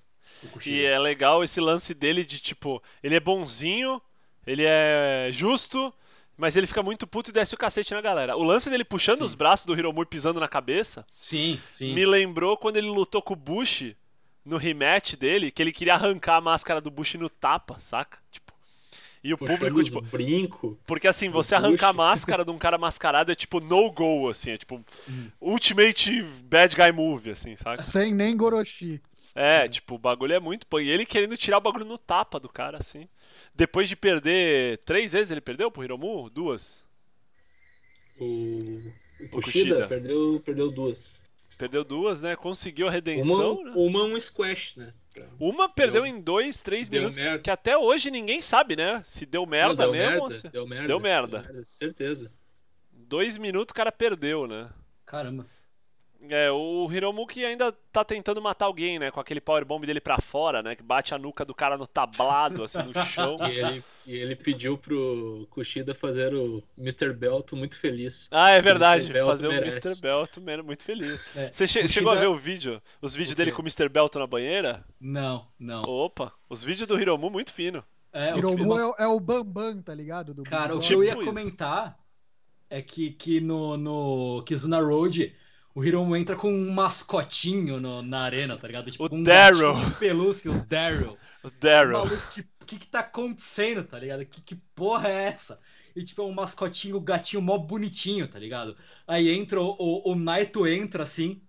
E é legal esse lance dele de tipo, ele é bonzinho, ele é justo, mas ele fica muito puto e desce o cacete na galera. O lance dele puxando Sim. os braços do Hiromu e pisando na cabeça Sim, sim. me lembrou quando ele lutou com o Bush no rematch dele, que ele queria arrancar a máscara do Bush no tapa, saca? Tipo. E o Puxando público, tipo, brinco. porque assim, você arrancar a máscara de um cara mascarado é tipo no go, assim, é tipo Uhum. ultimate bad guy move, assim, saca? Sem nem Goroshi. É, tipo, o bagulho é muito. pô, E ele querendo tirar o bagulho no tapa do cara, assim. Depois de perder. Três vezes ele perdeu pro Hiromu? Duas? O, o O Kushida, Kushida. Perdeu, perdeu duas. Perdeu duas, né? Conseguiu a redenção. Uma, né? uma um squash, né? Uma perdeu Deu- em dois, três deu minutos. merda. Que até hoje ninguém sabe, né? Se deu merda Não, deu mesmo. ou merda, se- deu merda. Deu merda. Certeza. Dois minutos o cara perdeu, né? Caramba. É, o Hiromu que ainda tá tentando matar alguém, né? Com aquele powerbomb dele pra fora, né? Que bate a nuca do cara no tablado, assim, no chão. E ele, e ele pediu pro Kushida fazer o Mr. Belto muito feliz. Ah, é verdade. Belto Fazer o merece. Mr. Belto mesmo, muito feliz. É, Você che- Kushida- chegou a ver o vídeo? Os vídeos O dele com o Mr. Belto na banheira? Não, não. Opa, os vídeos do Hiromu muito fino. É, o Hiromu é, o- é o Bambam, tá ligado? Do Cara, o Big que eu Brother. ia Tipo isso. comentar é que, que no, no Kizuna Road o Hiromu entra com um mascotinho no- na arena, tá ligado? Tipo, O um Daryl. gatinho de pelúcia, o Daryl. O Daryl. Maluco, que, que que tá acontecendo, tá ligado? Que, que porra é essa? E tipo, é um mascotinho, o gatinho mó bonitinho, tá ligado? Aí entra o, o, o Naito entra assim,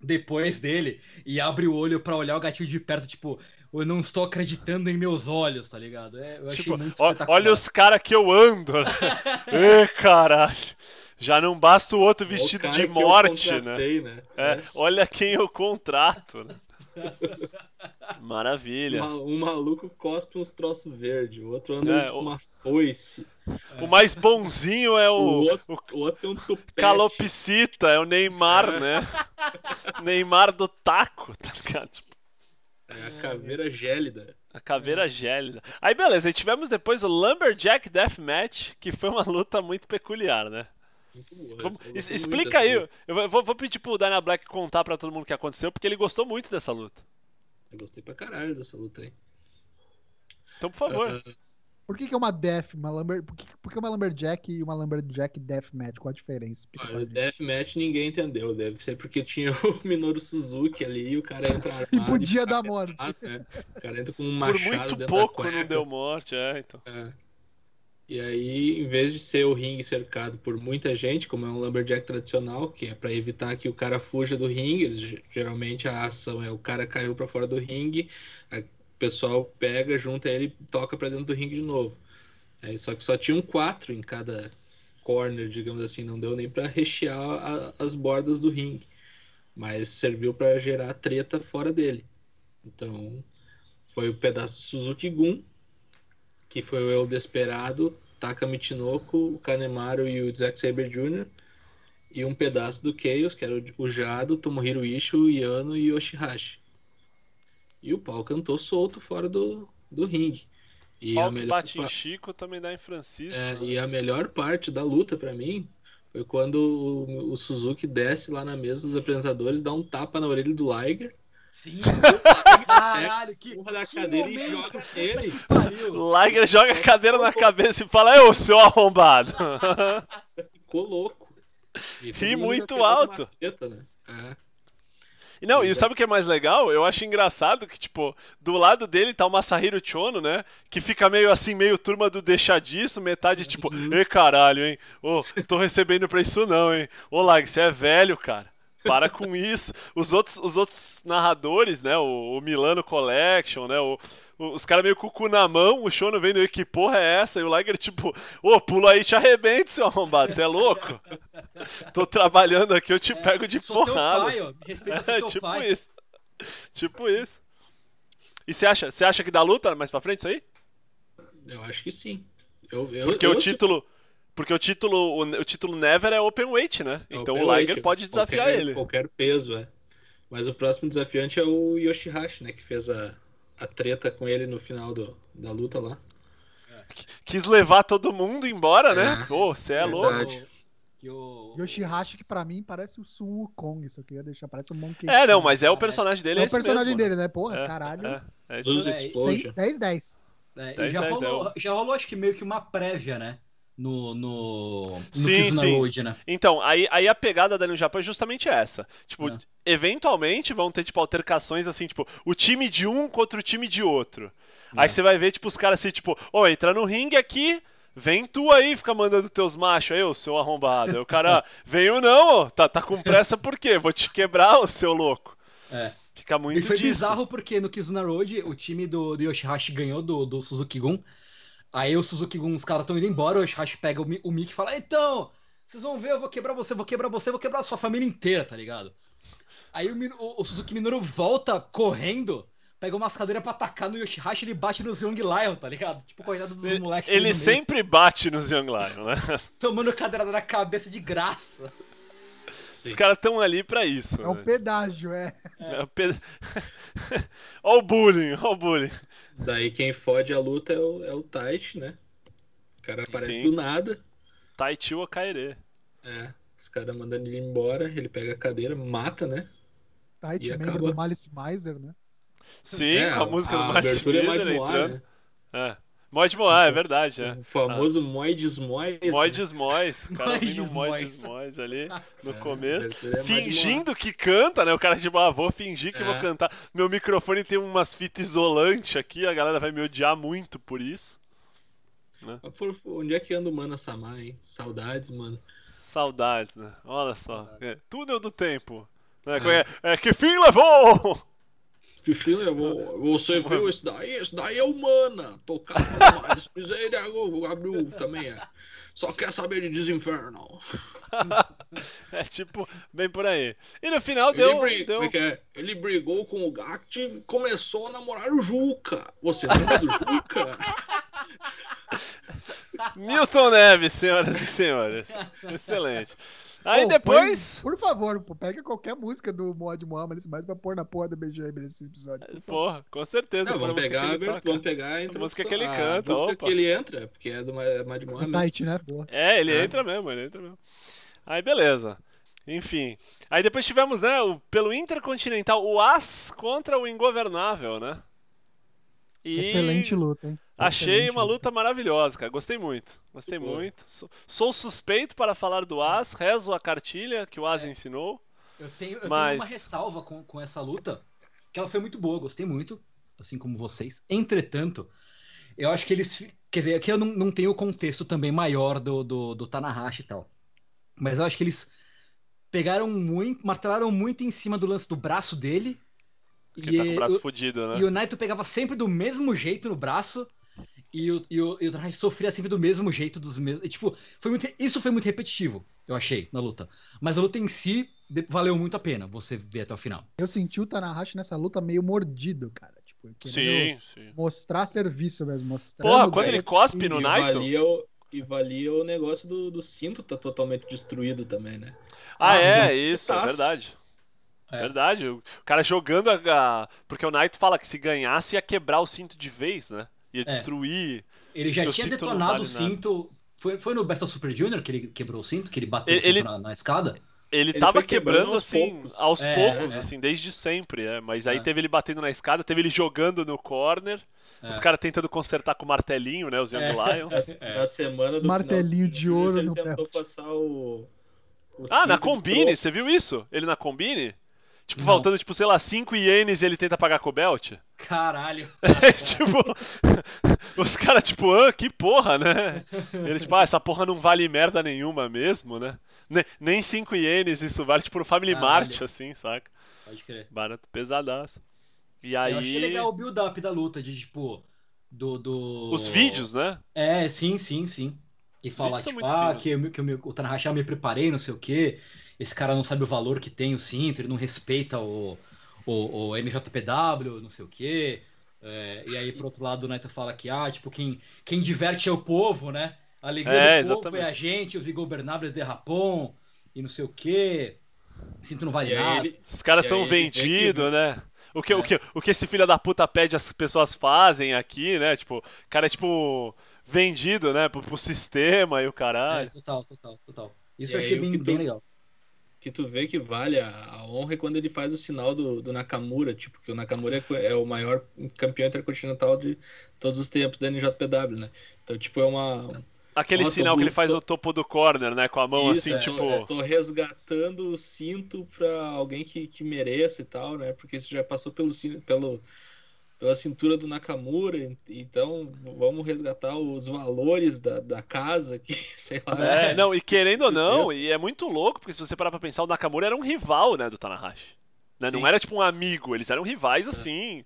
depois dele, e abre o olho pra olhar o gatinho de perto, tipo, eu não estou acreditando em meus olhos, tá ligado? É, eu achei Tipo, muito ó- espetacular. olha os caras que eu ando. né? Ê, caralho. Já não basta o outro vestido O de morte, né? né? É, olha quem eu contrato. Né? Maravilha. Ma- Um maluco cospe uns troços verdes, o outro anda É, tipo o- uma foice. O mais bonzinho é O, o, outro, o outro tem um tupete. calopsita, é o Neymar, né? Neymar do taco, tá ligado? Tipo, É a caveira gélida. A caveira gélida. Aí beleza, aí tivemos depois o Lumberjack Deathmatch, que foi uma luta muito peculiar, né? Muito boa. Como- essa, eu es- muito explica aí, luta. eu vou, vou pedir pro Dana Black contar pra todo mundo o que aconteceu, porque ele gostou muito dessa luta. Eu gostei pra caralho dessa luta aí. Então, por favor. Ah, Por que, que é uma Death, uma Lumber... Por que, por que uma Lumberjack e uma Lumberjack Deathmatch? Qual a diferença? Olha. Deathmatch ninguém entendeu. Deve ser porque tinha o Minoru Suzuki ali e o cara entra armado. E podia o cara dar morte. Né? O cara entra com um por machado muito dentro pouco da não deu morte, é, então. É. E aí, em vez de ser o ringue cercado por muita gente, como é um lumberjack tradicional, que é pra evitar que o cara fuja do ringue, geralmente a ação é o cara caiu pra fora do ringue, o pessoal pega, junta ele toca pra dentro do ringue de novo. Aí, só que só tinham quatro em cada corner, digamos assim, não deu nem pra rechear a- as bordas do ringue, mas serviu pra gerar treta fora dele. Então, foi o pedaço Suzuki Gun, que foi o El Desperado, Taka Michinoku, o Kanemaru e o Zack Saber Jr. E um pedaço do Chaos, que era o- Jado, Tomohiro Ishii, o Yano e o Yoshihashi. E o pau cantou solto fora do, do ringue. E Pau a que melhor bate em Chico também dá em Francisco. é, né? e a melhor parte da luta pra mim foi quando o, o Suzuki desce lá na mesa dos apresentadores, dá um tapa na orelha do Liger, Sim. Caralho, que, empurra da que cadeira e momento, joga que pariu. O Liger joga a cadeira na cabeça e fala, ô seu arrombado. ficou louco. E Ri muito alto. né? É. E Não, e é. sabe o que é mais legal? Eu acho engraçado que, tipo, do lado dele tá o Masahiro Chono, né? Que fica meio assim, meio turma do deixa disso, metade tipo, Uhum. ei caralho, hein? Ô, tô recebendo pra isso não, hein? Ô, Lag, você é velho, cara. Para com isso. Os outros, os outros narradores, né? O, o Milano Collection, né? O, o- os caras meio com o cu na mão, o Shono vendo "E que porra é essa? E o Liger, tipo, ô, pula aí, te arrebente, seu arrombado, você é louco? Tô trabalhando aqui, eu te pego de Sou porrada. teu pai, ó. Me respeita, sou É, teu tipo pai. isso. Tipo isso. E você acha, você acha que dá luta mais pra frente isso aí? Eu acho que sim. Eu, eu, Porque eu, o se título, porque o título, o, o título Never é open weight, né? É então o weight, Liger pode desafiar qualquer, ele. Qualquer peso, é. Mas o próximo desafiante é o Yoshihashi, né? Que fez a, a treta com ele no final do, da luta lá. Quis levar todo mundo embora, né? É, Pô, você é verdade. louco. Que o... Yoshihashi, que pra mim parece o Sun Wukong, isso eu queria deixar, parece um Monkey É, não, mas é o personagem dele. É o esse personagem mesmo, dele, né? Porra, né? caralho. É, é, é isso Blues mesmo. É, Explosion. 10, 10. É, e Dez, já, dez, rolou, é já rolou, acho que meio que uma prévia, né? No, no, no Sim, Kizuna sim. Road, né? Então, aí, aí a pegada dali no Japão é justamente essa. Tipo, É. eventualmente vão ter, tipo, altercações assim, tipo, o time de um contra o time de outro. É. Aí você vai ver, tipo, os caras assim, tipo, ô, entra no ringue aqui, vem tu aí, fica mandando teus machos aí, ô, seu arrombado. Aí o cara, veio não, tá, tá com pressa por quê? Vou te quebrar, ô, seu louco. É. Fica muito E foi disso. bizarro porque no Kizuna Road o time do, do Yoshihashi ganhou do, do Suzuki Gun. Aí o Suzuki Gun, os caras estão indo embora, o Yoshihashi pega o, o Mickey e fala: Então, vocês vão ver, eu vou quebrar você, vou quebrar você, vou quebrar a sua família inteira, tá ligado? Aí o, o- o Suzuki Minoru volta correndo, pega uma cadeira pra atacar no Yoshihashi e ele bate no Young Lion, tá ligado? Tipo, coitado dos Ele, moleques. ele sempre bate nos Young Lion, né? Tomando cadeirada na cabeça de graça. Os caras estão ali pra isso. É o né? pedágio, é. É o pe- Ó o bullying, ó o bullying. Daí quem fode a luta é o, é o Taichi, né? O cara aparece Sim. do nada. Taichi Okaere. É. Os caras mandando ele embora, ele pega a cadeira, mata, né? Tight E membro acaba. do Malice Miser, né? Sim, É, a música do a Márcio abertura é mais entrando. né? É. Mod Moá, é verdade, é. O famoso Moides Mois. né? Moides Mois. O cara ouvindo Moides Moides Mois. Ali no É, começo. é de. Fingindo que canta, né? O cara tipo, ah, vou fingir que É. vou cantar. Meu microfone tem umas fitas isolantes aqui, a galera vai me odiar muito por isso. Por- Onde é que anda o Mana Samar, hein? Saudades, mano. Saudades, né? Olha só. Saudades. É, túnel do tempo. Né? É. É? É, que fim levou? Que é bom. Você viu esse daí? Esse daí é o Mana. Tocava mais. Miséria, o abriu também é. Só quer saber de Desinferno. É tipo, bem por aí. E no final Ele, deu. bri- deu... é é? Ele brigou com o Gact e começou a namorar o Juca. Você lembra do Juca? Milton Neves, senhoras e senhores. Excelente. Aí Pô, depois. põe- por favor, pô, pega qualquer música do Mod Moá Malice Miser pra pôr na porra do BGM nesse episódio. por. Porra, com certeza. Não, a vamos pegar, a vamos pegar a introdução. música que ele a canta, música opa. que ele entra, porque é do É mesmo. tight, né? Porra. É, ele É. entra mesmo, ele entra mesmo. Aí beleza. Enfim. Aí depois tivemos, né, o, pelo Intercontinental, o As contra o Ingovernável, né? E Excelente luta, hein? Achei Excelente uma luta maravilhosa, cara. Gostei muito. Gostei Muito. Sou, sou suspeito para falar do As, rezo a cartilha que o As ensinou. Eu tenho, eu Mas- tenho uma ressalva com, com essa luta, que ela foi muito boa, gostei muito, assim como vocês. Entretanto, eu acho que eles. Quer dizer, aqui eu não, não tenho o contexto também maior do, do, do Tanahashi e tal. Mas eu acho que eles pegaram muito, martelaram muito em cima do lance do braço dele. Que tá com o braço o- fudido, né? e o Naito pegava sempre do mesmo jeito no braço. E o, e o, e o Tanahashi sofria sempre do mesmo jeito, dos mesmos. e, tipo, foi muito, isso foi muito repetitivo, eu achei, na luta. Mas a luta em si de- valeu muito a pena você ver até o final. Eu senti o Tanahashi nessa luta meio mordido, cara. Tipo, Sim, sim. mostrar serviço mesmo. Mostrando Porra, quando ele cospe no E Naito. valia, o, e valia o negócio do, do cinto tá totalmente destruído também, né? Ah, Ah, é, isso, é verdade. É. Verdade. O cara jogando a, a- Porque o Naito fala que se ganhasse ia quebrar o cinto de vez, né? Ia destruir. Ele já tinha detonado vale o cinto. Foi, foi no Best of Super Junior que ele quebrou o cinto, que ele bateu Ele- o cinto ele- na, na escada? Ele, Ele tava quebrando quebrando aos assim, poucos. aos É, poucos, é. assim, desde sempre, é. Mas aí É. teve ele batendo na escada, teve ele jogando no corner, É. os caras tentando consertar com o martelinho, né? Os Young É. Lions. É. Na semana do Martelinho final de ouro ele tentou belt. passar o, o Ah, na Combine, você viu isso? Ele na Combine? Tipo, Não. faltando, tipo, sei lá, 5 ienes e ele tenta pagar com o belt? Caralho. tipo, os caras, tipo, ah, que porra, né? Ele, tipo, ah, essa porra não vale merda nenhuma mesmo, né? Ne- Nem 5 ienes isso vale, tipo, no Family Caralho. Mart, assim, saca? Pode crer. Barato, pesadaço. E Eu achei aí, legal o build-up da luta, de tipo. Do, do... os vídeos, né? É, sim, sim, sim. E falar, tipo, ah, finos. que, eu que eu o Tanahashi, ah, eu me preparei, não sei o quê. Esse cara não sabe o valor que tem o cinto, ele não respeita o, o, o MJPW, não sei o quê. É, e aí, por outro lado, o Neto fala que, ah, tipo, quem, quem diverte é o povo, né? A alegria É, do povo é exatamente. a gente, os ingobernáveis de Rapon, e não sei o quê. Cinto não vale nada. ele, Os caras são vendidos, né? O que, o, que, o que esse filho da puta pede as pessoas fazem aqui, né? Tipo, o cara é tipo vendido, né, pro, pro sistema e o É, caralho. total, total, total. Isso E eu achei bem, que tu- bem legal. Que tu vê que vale a, a honra é quando ele faz o sinal do, do Nakamura, tipo, que o Nakamura é, é o maior campeão intercontinental de todos os tempos da NJPW, né? Então, tipo, é uma. Aquele sinal que ele faz no topo do corner, né, com a mão Isso, assim, é, tipo... é, tô resgatando o cinto pra alguém que, que mereça e tal, né? Porque isso já passou pelo, pelo, pela cintura do Nakamura, en- então vamos resgatar os valores da, da casa, que sei lá. É, não, e querendo ou não, e é muito louco, porque se você parar pra pensar, o Nakamura era um rival, né, do Tanahashi. Né? Não era tipo um amigo, eles eram rivais assim.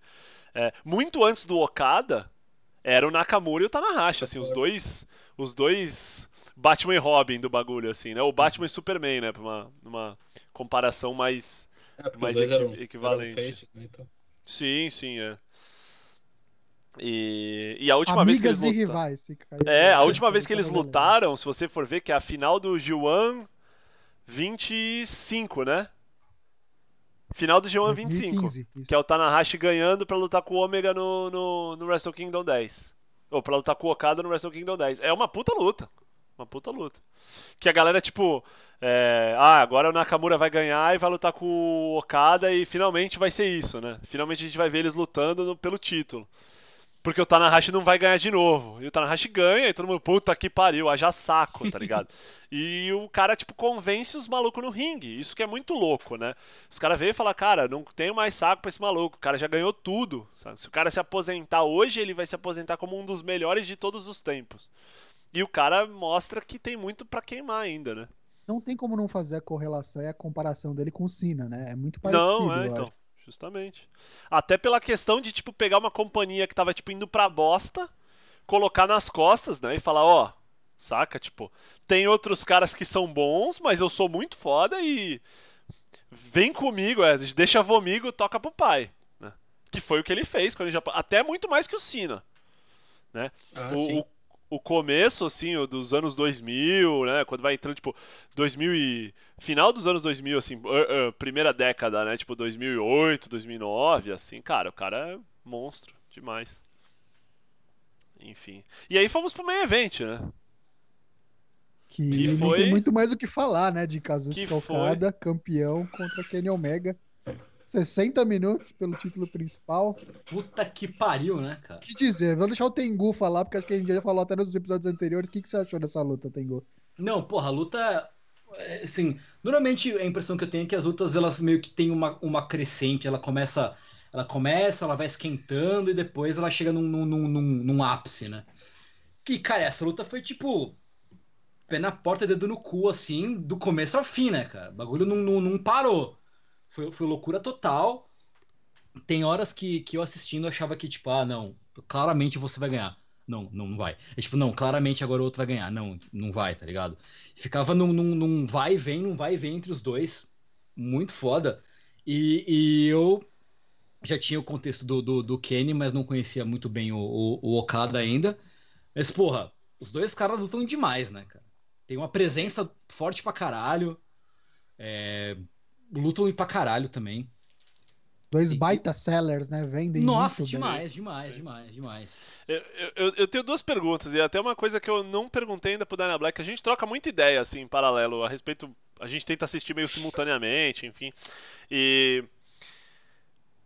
é, muito antes do Okada, era o Nakamura e o Tanahashi, assim, os dois. Os dois Batman e Robin do bagulho, assim, né? O Batman e Superman, né? Pra uma, uma comparação mais. É, mais equi- equivalente. face, né? Então, Sim, sim, é. E, e a última vez que Amigas eles e luta- rivais. É, a última vez que eles lutaram, se você for ver, que é a final do G1 25, né? Final do G1 25. 2015, isso. Que é o Tanahashi ganhando pra lutar com o Omega no, no, no Wrestle Kingdom 10. Ou pra lutar com o Okada no Wrestle Kingdom 10. É uma puta luta. Uma puta luta. Que a galera, tipo. é, ah, agora o Nakamura vai ganhar e vai lutar com o Okada e finalmente vai ser isso, né? Finalmente a gente vai ver eles lutando no- pelo título. Porque o Tanahashi não vai ganhar de novo. E o Tanahashi ganha e todo mundo, puta que pariu, haja saco, tá ligado? e o cara, tipo, convence os malucos no ringue. Isso que é muito louco, né? Os caras veem e falam, cara, não tenho mais saco pra esse maluco. O cara já ganhou tudo. sabe? Se o cara se aposentar hoje, ele vai se aposentar como um dos melhores de todos os tempos. E o cara mostra que tem muito pra queimar ainda, né? Não tem como não fazer a correlação e a comparação dele com o Cena, né? É muito parecido. não, é, então. acho. Justamente. Até pela questão de, tipo, pegar uma companhia que tava, tipo, indo pra bosta, colocar nas costas, né? E falar, ó, saca? Tipo, tem outros caras que são bons, mas eu sou muito foda e. Vem comigo, é, deixa vomigo, toca pro pai. Né? Que foi o que ele fez quando ele já. Até muito mais que o Cena. Né? ah, o, o começo, assim, dos anos 2000, né? Quando vai entrando, tipo, 2000 e... Final dos anos 2000, assim, uh, uh, primeira década, né? Tipo, 2008, 2009, assim, cara, o cara é monstro demais. Enfim. E aí fomos pro main event, né? Que, Que não foi- tem muito mais o que falar, né? De Que Kazuchika foi- campeão contra Kenny Omega. 60 minutos pelo título principal. Puta que pariu, né, cara? Que dizer? Vou deixar o Tengu falar, porque acho que a gente já falou até nos episódios anteriores. O que, que você achou dessa luta, Tengu? Não, porra, a luta. é, Assim, normalmente a impressão que eu tenho é que as lutas elas meio que tem uma, uma crescente, ela começa. Ela começa, ela vai esquentando e depois ela chega num, num, num, num- num ápice, né? Que, cara, essa luta foi tipo. Pé na porta, dedo no cu, assim, do começo ao fim, né, cara? O bagulho não, não, não parou. Foi, foi loucura total. Tem horas que, que eu assistindo achava que, tipo, ah, não, claramente você vai ganhar. Não, não, não vai. É tipo, não, claramente agora o outro vai ganhar. Não, não vai, tá ligado? Ficava num, num, num vai e vem, num vai e vem entre os dois. Muito foda. E, e eu já tinha o contexto do, do, do Kenny, mas não conhecia muito bem o, o, o Okada ainda. Mas, porra, os dois caras lutam demais, né, cara? Tem uma presença forte pra caralho. É, lutam pra caralho também. Dois E- baita sellers, né? Vendem Nossa, bem. demais, demais, demais, demais. Eu, eu, eu tenho duas perguntas, e até uma coisa que eu não perguntei ainda pro Dana Black, que a gente troca muita ideia, assim, em paralelo, a respeito. A gente tenta assistir meio simultaneamente, enfim. E.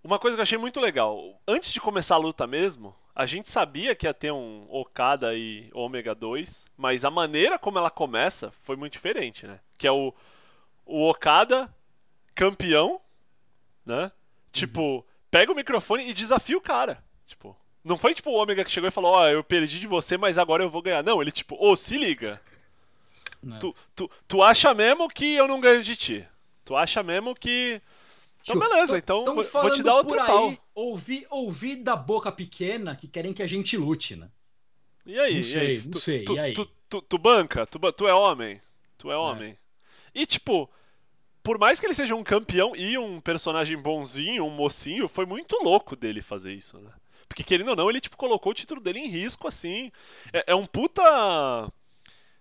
Uma coisa que eu achei muito legal, antes de começar a luta mesmo, a gente sabia que ia ter um Okada e Ômega 2, mas a maneira como ela começa foi muito diferente, né? Que é o, o Okada campeão, né? Tipo, pega o microfone e desafia o cara. Tipo, não foi tipo o Ômega que chegou e falou, ó, eu perdi de você, mas agora eu vou ganhar. Não, ele tipo, ô, se liga. né? Tu, tu, tu acha mesmo que eu não ganho de ti? Tu acha mesmo que. Então beleza, tão- então tão vou, vou te dar outro aí, pau. Ouvi, ouvi da boca pequena que querem que a gente lute, né? E aí? Não sei, não Tu, sei, tu, e aí? Tu, tu, tu banca? Tu, tu é homem? Tu é homem. E tipo, por mais que ele seja um campeão e um personagem bonzinho, um mocinho, foi muito louco dele fazer isso, né? Porque querendo ou não, ele tipo colocou o título dele em risco assim. É, é um puta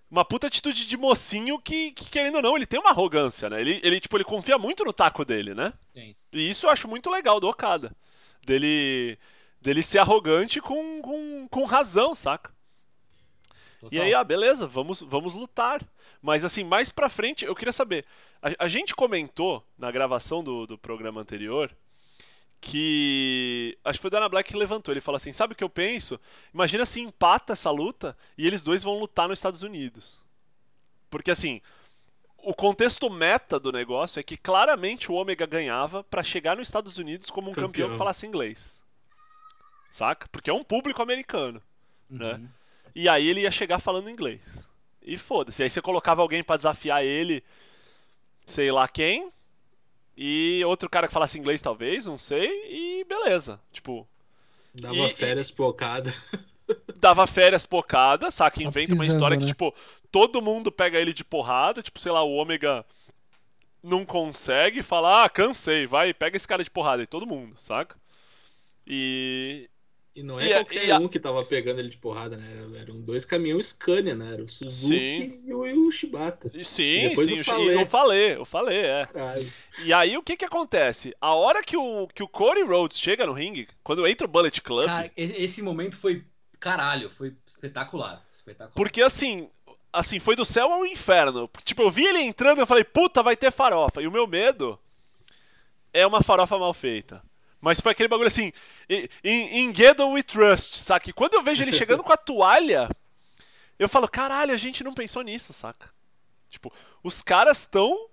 uma puta atitude de mocinho que, que, querendo ou não, ele tem uma arrogância, né? Ele, ele, tipo, ele confia muito no taco dele, né? Sim. E isso eu acho muito legal do Okada. Dele, dele ser arrogante com, com, com razão, saca? E aí, ah, beleza, vamos, vamos lutar. Mas assim, mais pra frente, eu queria saber. A, a gente comentou na gravação do, do programa anterior que. Acho que foi o Dana Black que levantou. Ele falou assim: sabe o que eu penso? Imagina se empata essa luta e eles dois vão lutar nos Estados Unidos. Porque assim. O contexto meta do negócio é que claramente o Ômega ganhava para chegar nos Estados Unidos como um campeão. campeão que falasse inglês. Saca? Porque é um público americano, né? uhum. né? E aí ele ia chegar falando inglês. E foda-se. Aí você colocava alguém para desafiar ele, sei lá quem, e outro cara que falasse inglês, talvez, não sei, e beleza. Tipo. Dava e, férias e... pocada. Dava férias pocada, saca? Tá Inventa uma história né? que, tipo, todo mundo pega ele de porrada, tipo, sei lá, o Ômega não consegue falar, ah, cansei, vai, pega esse cara de porrada, e todo mundo, saca? E, e não é e, qualquer e, um que tava pegando ele de porrada, né? Eram dois caminhões Scania, né? Era o Suzuki e o, e o, Shibata. Sim, sim, eu falei. eu falei, eu falei, é. Caralho. E aí o que que acontece? A hora que o, que o Cody Rhodes chega no ringue, quando entra o Bullet Club... Cara, esse momento foi, caralho, foi espetacular. espetacular. Porque assim, assim, foi do céu ao inferno. Tipo, eu vi ele entrando e eu falei, puta, vai ter farofa. E o meu medo é uma farofa mal feita. Mas foi aquele bagulho assim, in, in Gedo we trust, saca? quando eu vejo ele chegando com a toalha, eu falo, caralho, a gente não pensou nisso, saca? Tipo, os caras estão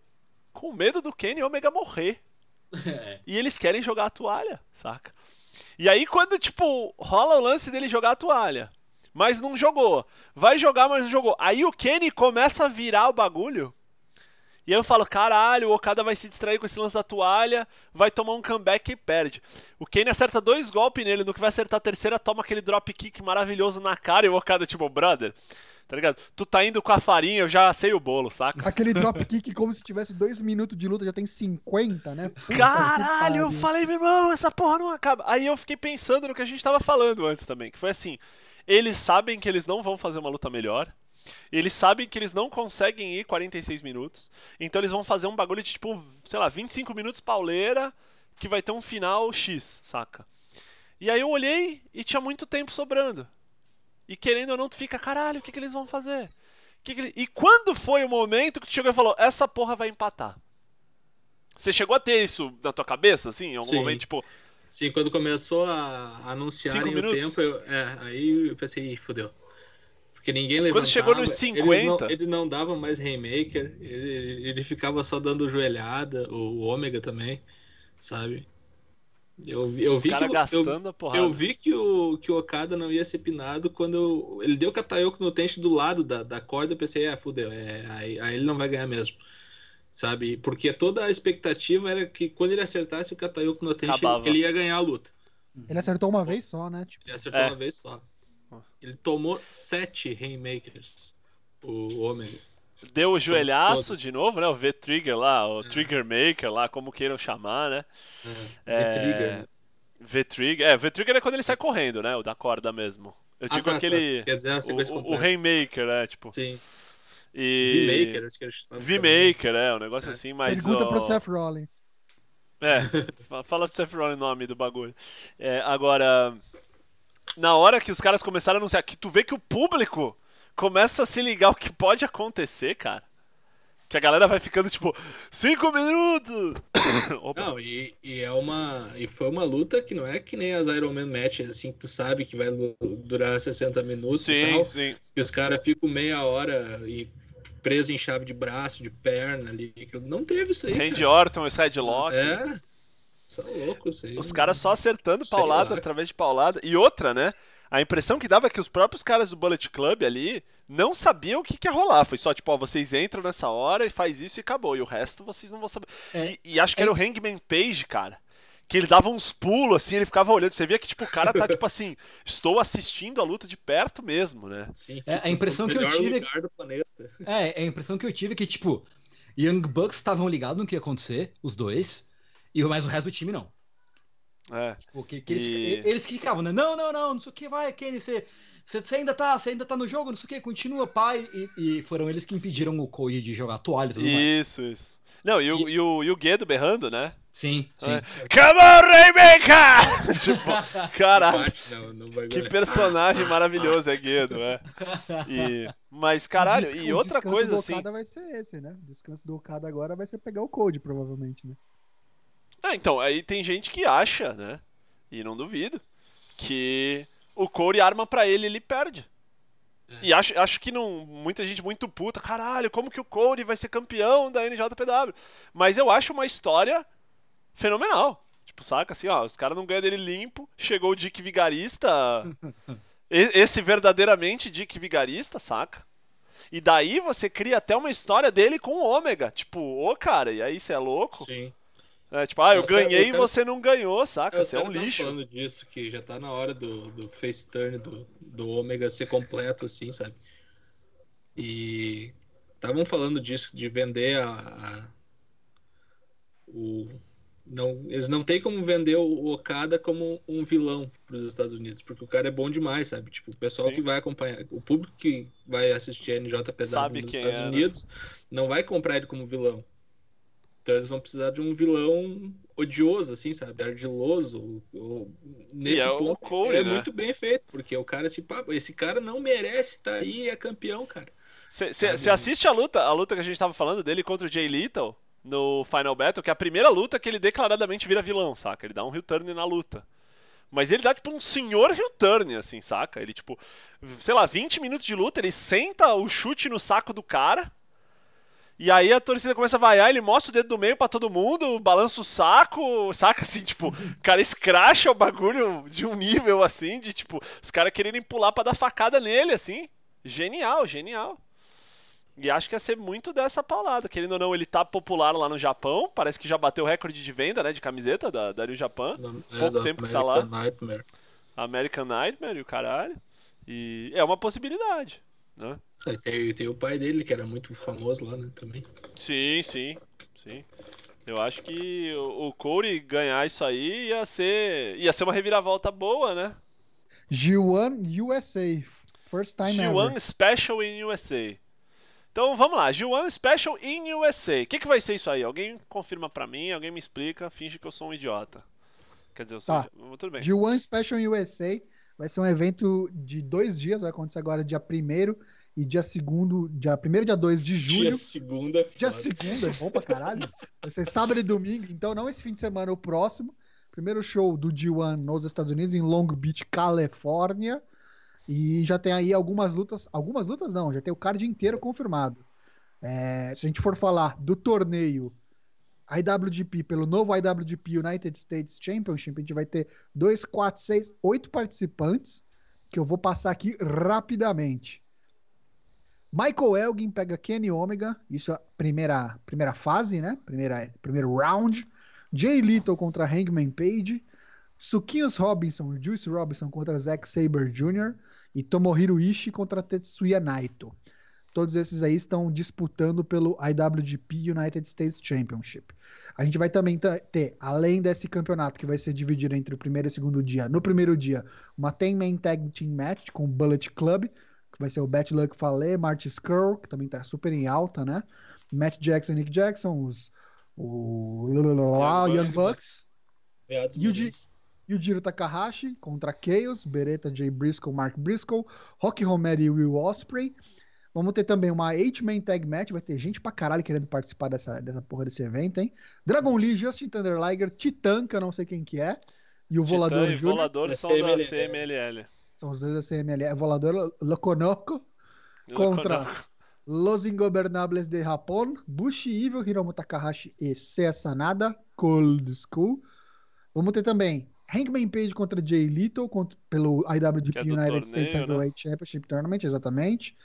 com medo do Kenny Omega morrer. É. E eles querem jogar a toalha, saca? E aí quando, tipo, rola o lance dele jogar a toalha, mas não jogou. Vai jogar, mas não jogou. Aí o Kenny começa a virar o bagulho. E aí eu falo, caralho, o Okada vai se distrair com esse lance da toalha, vai tomar um comeback e perde. O Kane acerta dois golpes nele, no que vai acertar a terceira, toma aquele drop kick maravilhoso na cara e o Okada, tipo, brother, tá ligado? Tu tá indo com a farinha, eu já sei o bolo, saca? Aquele drop kick como se tivesse dois minutos de luta, já tem 50, né? Puta Caralho, eu falei, meu irmão, essa porra não acaba. Aí eu fiquei pensando no que a gente tava falando antes também, que foi assim, eles sabem que eles não vão fazer uma luta melhor, eles sabem que eles não conseguem ir 46 minutos. Então eles vão fazer um bagulho de tipo, sei lá, 25 minutos pauleira, que vai ter um final X, saca? E aí eu olhei e tinha muito tempo sobrando. E querendo ou não, tu fica, caralho, o que, que eles vão fazer? Que que. E quando foi o momento que tu chegou e falou, essa porra vai empatar? Você chegou a ter isso na tua cabeça, assim, em algum Sim. momento, tipo. Sim, quando começou a anunciarem o tempo, eu, é, aí eu pensei, fodeu. Porque ninguém levantava. Quando chegou nos 50. Ele não, ele não dava mais Rainmaker, ele, ele ficava só dando joelhada, o Ômega também, sabe? Eu, eu, vi que, eu, eu, vi que o, que o Okada não ia ser pinado quando eu, ele deu Katayoko no tente do lado da, da corda. Eu pensei, ah, fudeu, é, aí, aí ele não vai ganhar mesmo. Sabe? Porque toda a expectativa era que quando ele acertasse o Katayoko no tente, ele, ele, ia ganhar a luta. Ele acertou uma vez só, né? Tipo... Ele acertou é. uma vez só. Ele tomou sete Rainmakers, o Ômega. Deu o joelhaço de novo, né? O V-Trigger lá, o é. Trigger Maker lá, como queiram chamar, né? É. V-Trigger. É... V-Trigger. É, V-Trigger é quando ele sai correndo, né? O da corda mesmo. Eu ah, digo tá, aquele. Tá. Quer dizer, a sequência o, o Rainmaker, né? Tipo. Sim. E... V-Maker, acho que era V-Maker, é, um negócio é. assim, mas. Pergunta ó... pro Seth Rollins. É, fala pro Seth Rollins o nome do bagulho. É, agora na hora que os caras começaram a anunciar, que tu vê que o público começa a se ligar o que pode acontecer, cara. Que a galera vai ficando tipo, cinco minutos! não, e, e, é uma. E foi uma luta que não é que nem as Iron Man matches, assim, que tu sabe que vai durar 60 minutos sim, e tal. Sim. E os caras ficam meia hora e preso em chave de braço, de perna ali. Não teve isso aí. Randy Orton e Sidelock. É. São loucos, aí. Os caras só acertando paulada através de paulada. E outra, né? A impressão que dava é que os próprios caras do Bullet Club ali não sabiam o que, que ia rolar. Foi só, tipo, ó, vocês entram nessa hora e faz isso e acabou. E o resto vocês não vão saber. É, e, e, acho que é... era o Hangman Page, cara. Que ele dava uns pulos, assim, ele ficava olhando. Você via que, tipo, o cara tá, tipo assim, estou assistindo a luta de perto mesmo, né? Sim, tipo, é, a impressão que eu tive. É, a impressão que eu tive é que, tipo, Young Bucks estavam ligados no que ia acontecer, os dois. E mais o resto do time não. É. Tipo, que, que eles, e... eles ficavam, né? Não, não, não, não sei o que vai, Kenny, você, Você ainda, tá, você ainda tá no jogo, não sei o que, continua, pai. E, e foram eles que impediram o Cody de jogar a toalha e tudo mais. Isso, isso. Não, e o, e... e o, e o Guedo berrando, né? Sim, sim. É. Come on, Rebecca! tipo, caralho. que personagem maravilhoso é Guedo, é. E, mas, caralho, e outra coisa assim. O Okada vai ser esse, né? O descanso do Okada agora vai ser pegar o Code, provavelmente, né? Ah, então, aí tem gente que acha, né? E não duvido, que o Cody arma para ele ele perde. É. E acho, acho que não, muita gente muito puta, caralho, como que o Cody vai ser campeão da NJPW? Mas eu acho uma história fenomenal. Tipo, saca assim, ó, os caras não ganham dele limpo, chegou o Dick Vigarista, esse verdadeiramente Dick Vigarista, saca? E daí você cria até uma história dele com o Ômega, tipo, ô cara, e aí você é louco? Sim. É, tipo, ah, eu ganhei e você não ganhou, saca? É, você é um lixo. falando disso, que já tá na hora do, do face turn do, do Ômega ser completo, assim, sabe? E estavam falando disso, de vender a, a, o. Não, eles não tem como vender o Okada como um vilão para os Estados Unidos, porque o cara é bom demais, sabe? Tipo, o pessoal Sim. que vai acompanhar, o público que vai assistir a NJPW nos Estados é, né? Unidos não vai comprar ele como vilão. Então eles vão precisar de um vilão odioso, assim, sabe? Ardiloso. Ou, nesse é ponto, Corey, é né? muito bem feito, porque o cara, tipo, ah, esse cara não merece estar tá aí e é campeão, cara. Você assiste a luta, a luta que a gente tava falando dele contra o Jay Little no Final Battle, que é a primeira luta que ele declaradamente vira vilão, saca? Ele dá um heel turn na luta. Mas ele dá, tipo, um senhor heel turn, assim, saca? Ele, tipo, sei lá, 20 minutos de luta, ele senta o chute no saco do cara e aí a torcida começa a vaiar, ele mostra o dedo do meio para todo mundo, balança o saco, saca assim, tipo, o cara escracha o bagulho de um nível assim, de tipo, os caras quererem pular para dar facada nele, assim. Genial, genial. E acho que ia ser muito dessa paulada. Querendo ou não, ele tá popular lá no Japão. Parece que já bateu o recorde de venda, né? De camiseta da, da Rio Japan. É, Pouco tempo que tá lá. Nightmare. American Nightmare e o caralho. E é uma possibilidade, né? É, tem, tem o pai dele, que era muito famoso lá, né, também. Sim, sim, sim. Eu acho que o, o Corey ganhar isso aí ia ser, ia ser uma reviravolta boa, né? G1 USA, first time G1 ever. Special in USA. Então vamos lá, G1 Special in USA. O que, que vai ser isso aí? Alguém confirma pra mim, alguém me explica, finge que eu sou um idiota. Quer dizer, eu sou. Tá. Um... Tudo bem. G1 Special in USA vai ser um evento de dois dias, vai acontecer agora dia 1 e dia segundo, dia primeiro dia 2 de julho. Dia segunda. Dia segunda, é bom pra caralho. Vai ser sábado e domingo, então não esse fim de semana, o próximo. Primeiro show do G1 nos Estados Unidos, em Long Beach, Califórnia. E já tem aí algumas lutas. Algumas lutas não, já tem o card inteiro confirmado. É, se a gente for falar do torneio IWGP pelo novo IWGP United States Championship, a gente vai ter 2, 4, 6, 8 participantes, que eu vou passar aqui rapidamente. Michael Elgin pega Kenny Omega, isso é a primeira, primeira fase, né? Primeira, primeiro round. Jay Little contra Hangman Page. Suquinhos Robinson e Juice Robinson contra Zack Saber Jr. E Tomohiro Ishii contra Tetsuya Naito. Todos esses aí estão disputando pelo IWGP United States Championship. A gente vai também ter, além desse campeonato que vai ser dividido entre o primeiro e o segundo dia, no primeiro dia, uma 10-man tag team match com o Bullet Club, vai ser o Bad Luck Fale, Marty Skrull, que também tá super em alta, né? Matt Jackson, Nick Jackson, os o Young, Young Bucks, Yuji, Yujiro Takahashi contra Chaos, Beretta, Jay Briscoe, Mark Briscoe, Rocky Romero e Will Osprey. Vamos ter também uma 8-man tag match, vai ter gente pra caralho querendo participar dessa, dessa porra desse evento, hein? Dragon Lee, Justin Thunder Liger, Titan, que eu não sei quem que é, e o Volador Júnior. Volador são da CMLL. São os dois da CML. É volador Loconoco contra Los Ingobernables de Japón, Bushi Evil, Hiromu Takahashi e Seiya Sanada, Cold School. Vamos ter também Hangman Page contra Jay Little contra, pelo IWGP é United torneio, States? Heavyweight né? Championship Tournament, exatamente.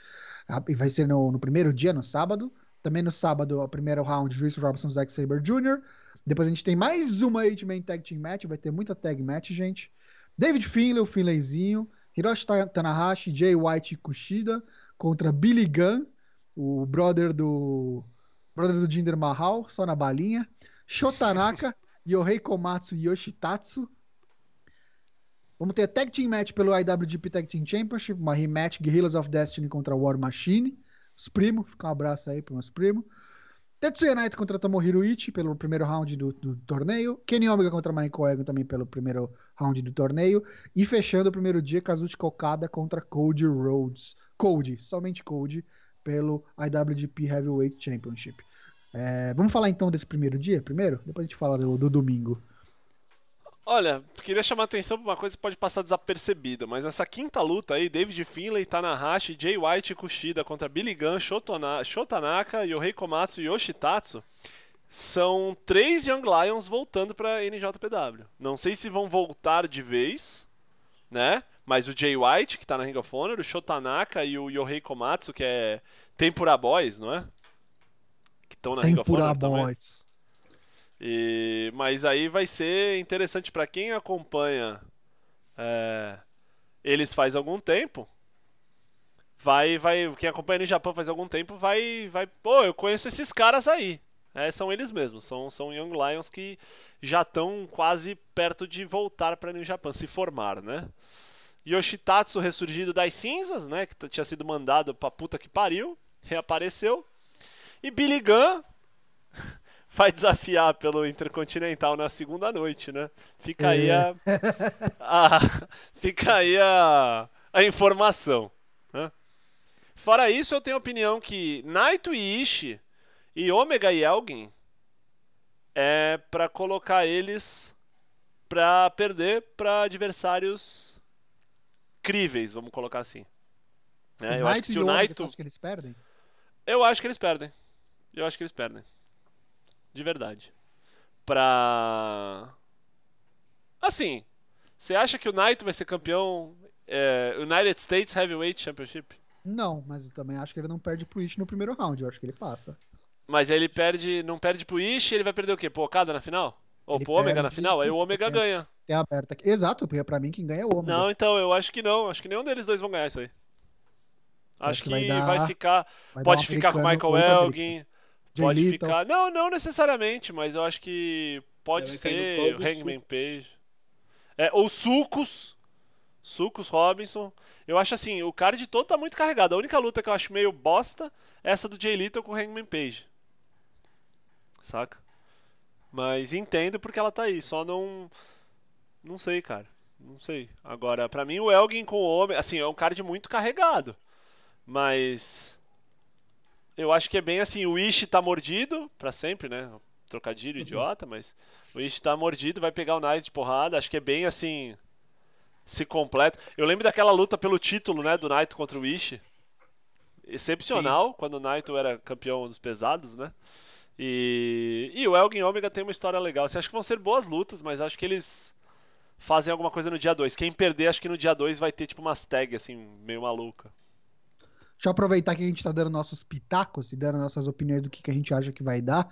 Vai ser no, no, primeiro dia, no sábado. Também no sábado, o primeiro round, Juice Robinson, Zack Saber Jr. Depois a gente tem mais uma 8-man tag team match. Vai ter muita tag match, gente. David Finlay, o Finlayzinho. Hiroshi Tanahashi, Jay White e Kushida contra Billy Gunn, o brother do brother do Jinder Mahal, só na balinha. Shotanaka, Yohei Komatsu e Yoshitatsu. Vamos ter Tag Team Match pelo IWGP Tag Team Championship, uma rematch Guerrillas of Destiny contra War Machine. Os primos, fica um abraço aí para meus primos. Tetsuya Naito contra Tomohiro Ichi pelo primeiro round do, do, torneio. Kenny Omega contra Michael Egan também pelo primeiro round do torneio. E fechando o primeiro dia, Kazuchika Okada contra Cody Rhodes. Cody, somente Cody, pelo IWGP Heavyweight Championship. É, vamos falar então desse primeiro dia primeiro? Depois a gente fala do, do domingo. Olha, queria chamar a atenção para uma coisa que pode passar desapercebida, mas essa quinta luta aí, David Finlay, Tanahashi, Jay White e Kushida contra Billy Gunn, Shotona, Shotanaka, Yohei Komatsu e Yoshitatsu, são três Young Lions voltando para NJPW. Não sei se vão voltar de vez, né? Mas o Jay White, que está na Ring of Honor, o Shotanaka e o Yohei Komatsu, que é Tempura Boys, não é? Que estão na Ring of Honor Boys. Também. E, mas aí vai ser interessante para quem acompanha é, eles faz algum tempo. Vai, vai, quem acompanha no Japão faz algum tempo vai, vai, pô, eu conheço esses caras aí. É, são eles mesmos, são, são Young Lions que já estão quase perto de voltar para New Japan, se formar, né? Yoshitatsu ressurgido das cinzas, né? Que tinha sido mandado pra puta que pariu, reapareceu. E Billy Gunn vai desafiar pelo Intercontinental na segunda noite, né? Fica aí a, é. a fica aí a, a informação. Né? Fora isso, eu tenho a opinião que Naito e Ishii e Omega e Elgin é para colocar eles para perder para adversários críveis, vamos colocar assim. É, eu acho que se o Naito, acho que eles perdem. Eu acho que eles perdem. Eu acho que eles perdem. De verdade. Pra. Assim, você acha que o Naito vai ser campeão é, United States Heavyweight Championship? Não, mas eu também acho que ele não perde pro Ishi no primeiro round. Eu acho que ele passa. Mas ele perde, não perde pro Ishi, ele vai perder o quê? Pro Okada na final? Ou ele pro Omega na final? Aí o Omega ganha. É aberta aqui. Exato, porque pra mim quem ganha é o Omega. Não, então, eu acho que não. Acho que nenhum deles dois vão ganhar isso aí. Você acho que, vai, dar, vai, ficar. Vai pode ficar com o Michael Elgin. Pode Little. ficar. Não, não necessariamente, mas eu acho que pode ser o Hangman Page. É, ou Sucos. Sucos Robinson. Eu acho assim, o card todo tá muito carregado. A única luta que eu acho meio bosta é essa do Jay Little com o Hangman Page. Saca? Mas entendo porque ela tá aí, só não. Não sei, cara. Não sei. Agora, pra mim, o Elgin com o Homem. Assim, é um card muito carregado. Mas eu acho que é bem assim, o Ishi tá mordido para sempre, né? Trocadilho uhum. idiota, mas o Ishi tá mordido, vai pegar o Knight de porrada, acho que é bem assim se completa. Eu lembro daquela luta pelo título, né, do Naito contra o Ishi. Excepcional, Sim. quando o Naito era campeão dos pesados, né? E, e o Elgin Omega tem uma história legal. Você acha que vão ser boas lutas, mas acho que eles fazem alguma coisa no dia 2. Quem perder, acho que no dia 2 vai ter tipo umas tags assim, meio maluca. Deixa eu aproveitar que a gente está dando nossos pitacos e dando nossas opiniões do que, que a gente acha que vai dar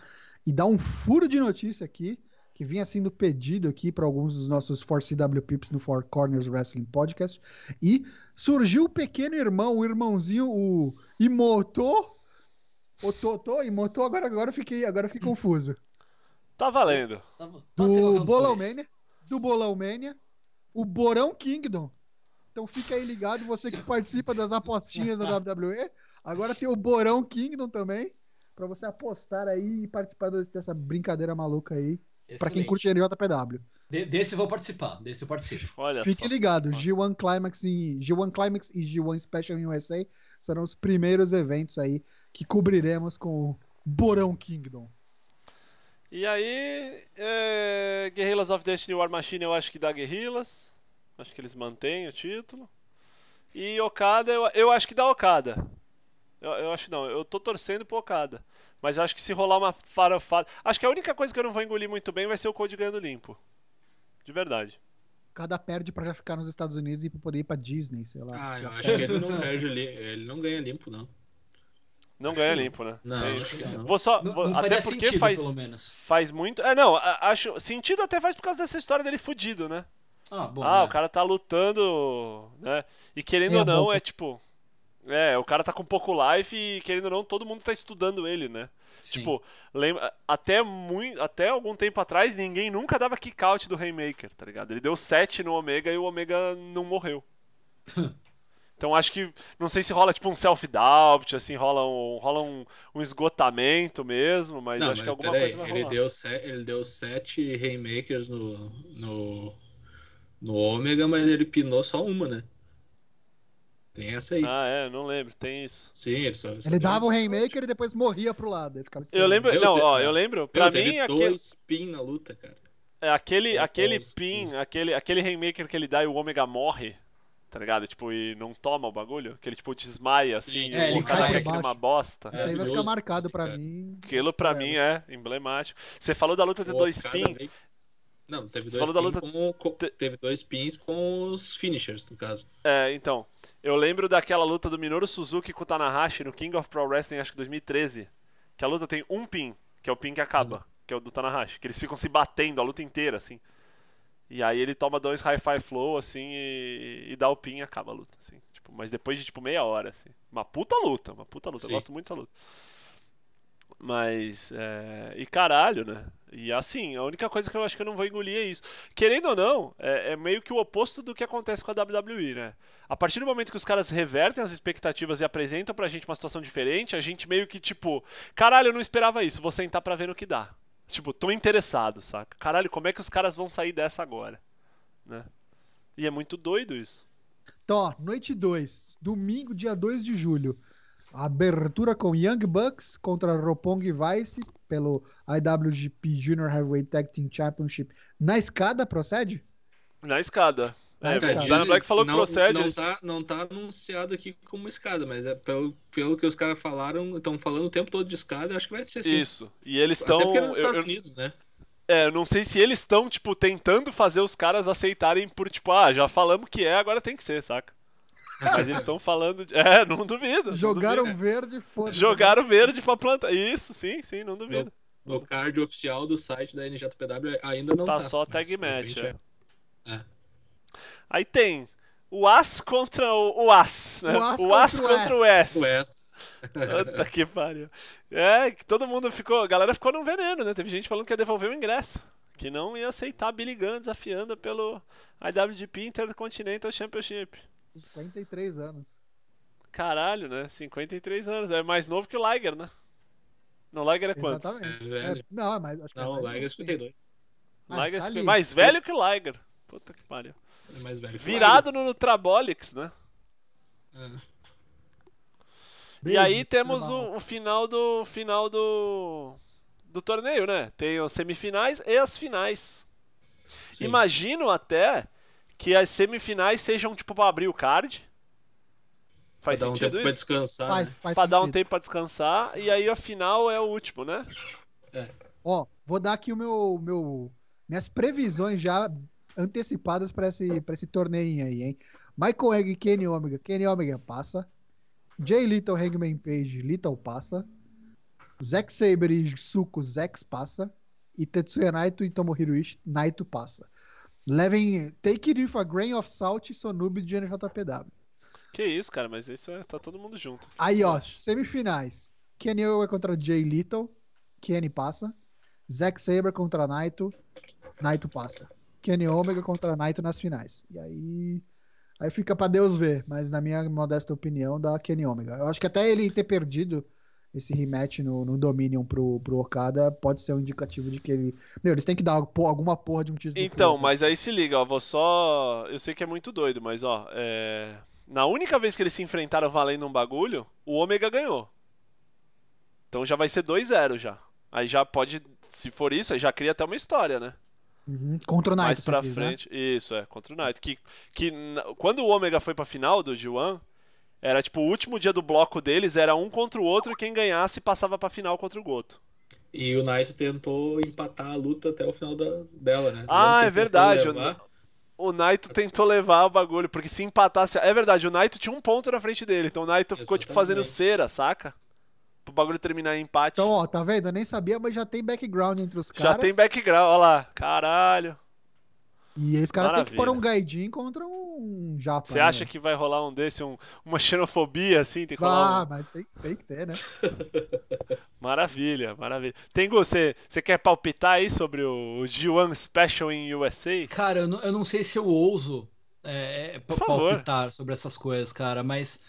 e dar um furo de notícia aqui que vinha sendo pedido aqui para alguns dos nossos 4CW Pips no Four Corners Wrestling Podcast. E surgiu o pequeno irmão, o irmãozinho, o Imoto. O Totô, Imoto, agora, agora, eu fiquei, agora eu fiquei confuso. Tá valendo. Do Bolão Mania, do Bolão Mania, o Borão Kingdom então fica aí ligado, você que participa das apostinhas da WWE. Agora tem o Borão Kingdom também, para você apostar aí e participar dessa brincadeira maluca aí. Para quem curte NJPW. De, desse eu vou participar, desse eu participo. Olha Fique só. ligado, G1 Climax e G1 Climax e G1 Special in USA serão os primeiros eventos aí que cobriremos com o Borão Kingdom. E aí, é... Guerrillas of Destiny War Machine eu acho que dá Guerrillas. Acho que eles mantêm o título. E Okada, eu, eu acho que dá Okada. Eu, eu acho não, eu tô torcendo pro Okada. Mas eu acho que se rolar uma farofada. Acho que a única coisa que eu não vou engolir muito bem vai ser o Code ganhando limpo. De verdade. Cada perde para já ficar nos Estados Unidos e poder ir pra Disney, sei lá. Ah, eu acho que ele não perde ele não ganha limpo, não. Não acho ganha limpo, né? Não, é acho que não. Vou só, não, não até porque sentido, faz, faz muito. É, não, acho. Sentido até faz por causa dessa história dele fudido, né? Ah, bom, ah né? o cara tá lutando, né? E querendo é, ou não, é tipo. É, o cara tá com pouco life e querendo ou não, todo mundo tá estudando ele, né? Sim. Tipo, lembra, até, muito, até algum tempo atrás, ninguém nunca dava kick out do Rainmaker, tá ligado? Ele deu 7 no Omega e o Omega não morreu. Então acho que. Não sei se rola tipo um self-doubt, assim, rola um, rola um, um esgotamento mesmo, mas Não, acho que mas alguma peraí, coisa vai ele rolar. deu, se- ele deu sete Haymakers no, no, no Ômega, mas ele pinou só uma, né? Tem essa aí. Ah, é, não lembro, tem isso. Sim, ele só. só Ele dava o um- Rainmaker e depois morria pro lado. Ele ficava Eu lembro. Meu Não, Deus, ó, eu lembro. Pra mim, aquele, dois pin na luta, cara. é, aquele, aquele os- pin, aquele, aquele Rainmaker que ele dá e o Ômega morre. Tá ligado? Tipo, e não toma o bagulho. Que ele, tipo, desmaia assim. É, e ele o cai cara baixo. uma bosta. Isso aí vai ficar marcado pra cara. mim. Aquilo pra forever. mim é emblemático. Você falou da luta O dois pin. Não, teve Você dois, falou da pin luta- com, com- Te- teve dois pins com os finishers, no caso. É, então. Eu lembro daquela luta do Minoru Suzuki com o Tanahashi no King of Pro Wrestling, acho que 2013. Que a luta tem um pin, que é o pin que acaba, que é o do Tanahashi. Que eles ficam se batendo a luta inteira, assim. E aí ele toma dois high-five flow, assim, e, e dá o pin e acaba a luta, assim. Tipo, mas depois de, tipo, meia hora, assim. Uma puta luta, uma puta luta. Eu Sim. gosto muito dessa luta. Mas, é... E caralho, né? E assim, a única coisa que eu acho que eu não vou engolir é isso. Querendo ou não, é, é meio que o oposto do que acontece com a WWE, né? A partir do momento que os caras revertem as expectativas e apresentam pra gente uma situação diferente, a gente meio que tipo, caralho, eu não esperava isso, vou sentar pra ver no que dá. Tipo, tô interessado, saca? Caralho, como é que os caras vão sair dessa agora? Né? E é muito doido isso. Então, ó, noite 2, domingo, dia 2 de julho. Abertura com Young Bucks contra Roppongi Vice pelo IWGP Junior Heavyweight Tag Team Championship. Na escada, procede? Na escada. Na É, escada. Dana Black falou que não, procede. Não tá, não tá anunciado aqui como escada, mas é pelo, pelo que os caras falaram, estão falando o tempo todo de escada, acho que vai ser assim. Isso. E eles estão. Até porque é nos eu- Estados eu- Unidos, né? É, eu não sei se eles estão, tipo, tentando fazer os caras aceitarem por, tipo, ah, já falamos que é, agora tem que ser, saca? Mas eles estão falando. De... É, não duvido. não Jogaram duvido. verde, foda-se. Jogaram verde pra plantar. Isso, sim, sim, não duvido. No card oficial do site da NJPW ainda não Tá tá. só tag match, é. é. Aí tem o As contra o, o As, né? O As O As contra o contra o S. O S. Puta que pariu. É, que todo mundo ficou. A galera ficou num veneno, né? Teve gente falando que ia devolver o ingresso. Que não ia aceitar Billy Gunn desafiando pelo IWGP Intercontinental Championship. 53 anos. Caralho, né? 53 anos. É mais novo que o Liger, né? Não, o Liger é quantos? Exatamente. É velho. É, não, mas acho que Não, é o mais Liger é novo, sim. 52. Ah, Liger tá é ali. mais velho que o Liger. Puta que pariu. É mais velho. Virado no Nutrabolix, né? É. E aí temos o, o final do final do do torneio, né? Tem as semifinais e as finais. Sim. Imagino até que as semifinais sejam tipo pra abrir o card. Faz pra dar um sentido tempo pra isso? descansar. Faz, né? faz Pra dar um sentido. tempo pra descansar e aí a final é o último, né? Ó, vou dar aqui o meu, meu minhas previsões já antecipadas pra esse, pra esse torneio aí, hein? Michael Egg e Kenny Omega. Kenny Omega passa. Jay Little, Hangman Page, Little passa. Zack Saber e Suko, Zax passa. E Tetsuya Naito e Tomohiro Ishii, Naito passa. Levem Take It With a Grain of Salt e Sonubi de NJPW. Que isso, cara, mas isso é, tá todo mundo junto. Aí, ó, semifinais. Kenny Omega contra Jay Little. Kenny passa. Zack Saber contra Naito. Naito passa. Kenny Omega contra Naito nas finais. E aí. Aí fica pra Deus ver. Mas na minha modesta opinião, da Kenny Omega. Eu acho que até ele ter perdido esse rematch no, no Dominion pro, pro Okada pode ser um indicativo de que ele. Meu, eles têm que dar alguma porra de um título. Então, mas aí se liga, ó, vou só. Eu sei que é muito doido, mas ó, é. Na única vez que eles se enfrentaram valendo um bagulho, o Ômega ganhou. Então já vai ser 2-0 já. Aí já pode. Se for isso, aí já cria até uma história, né? Uhum. Contra o Naito. mais pra diz, né? frente. Isso, é, contra o Knight. Que, que quando o Ômega foi pra final do G1, era tipo o último dia do bloco deles, era um contra o outro e quem ganhasse passava pra final contra o Goto. E o Knight tentou empatar a luta até o final da- dela, né? Ah, é verdade. levar. O Naito tentou levar o bagulho, porque se empatasse. É verdade, o Naito tinha um ponto na frente dele, então o Naito ficou tipo fazendo cera, saca? Pro bagulho terminar em empate. Então, ó, tá vendo? Eu nem sabia, mas já tem background entre os Já caras. tem background, olha lá. Caralho. E os caras têm que pôr Maravilha. um Gaidin contra um japa. Você acha que vai rolar um desse, um, uma xenofobia assim? Tem que Ah, um... mas tem, tem que ter, né? Maravilha, maravilha. Tengu, você, você quer palpitar aí sobre o, o G1 Special em USA? Cara, eu não, eu não sei se eu ouso é, favor. palpitar sobre essas coisas, cara, mas.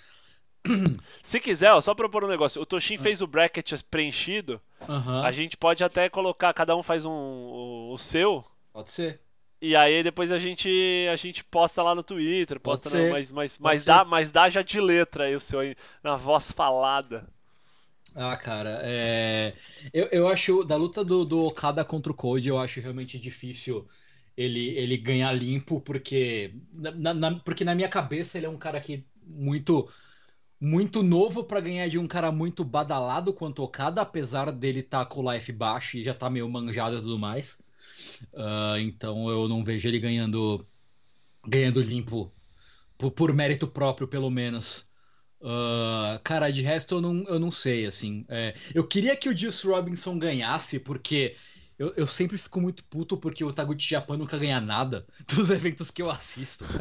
Se quiser, ó, só propor um negócio. O Toshin fez o bracket preenchido. Aham, A gente pode até colocar, cada um faz um, o, o seu. pode ser. E aí depois a gente a gente posta lá no Twitter, Pode posta ser. mas mas mas dá, mas dá já de letra aí o seu aí, na voz falada. Ah, cara, é... eu, eu acho, da luta do, do Okada contra o Code, eu acho realmente difícil ele, ele ganhar limpo, porque na, na- porque na minha cabeça ele é um cara que muito muito novo pra ganhar de um cara muito badalado quanto o Okada, apesar dele estar com o life baixo e já tá meio manjado e tudo mais. Ah, então eu não vejo ele ganhando ganhando limpo por, por mérito próprio, pelo menos. Ah, cara, de resto eu não, eu não sei, assim. É, eu queria que o Juice Robinson ganhasse, porque eu, eu sempre fico muito puto porque o Taguchi Japan nunca ganha nada dos eventos que eu assisto.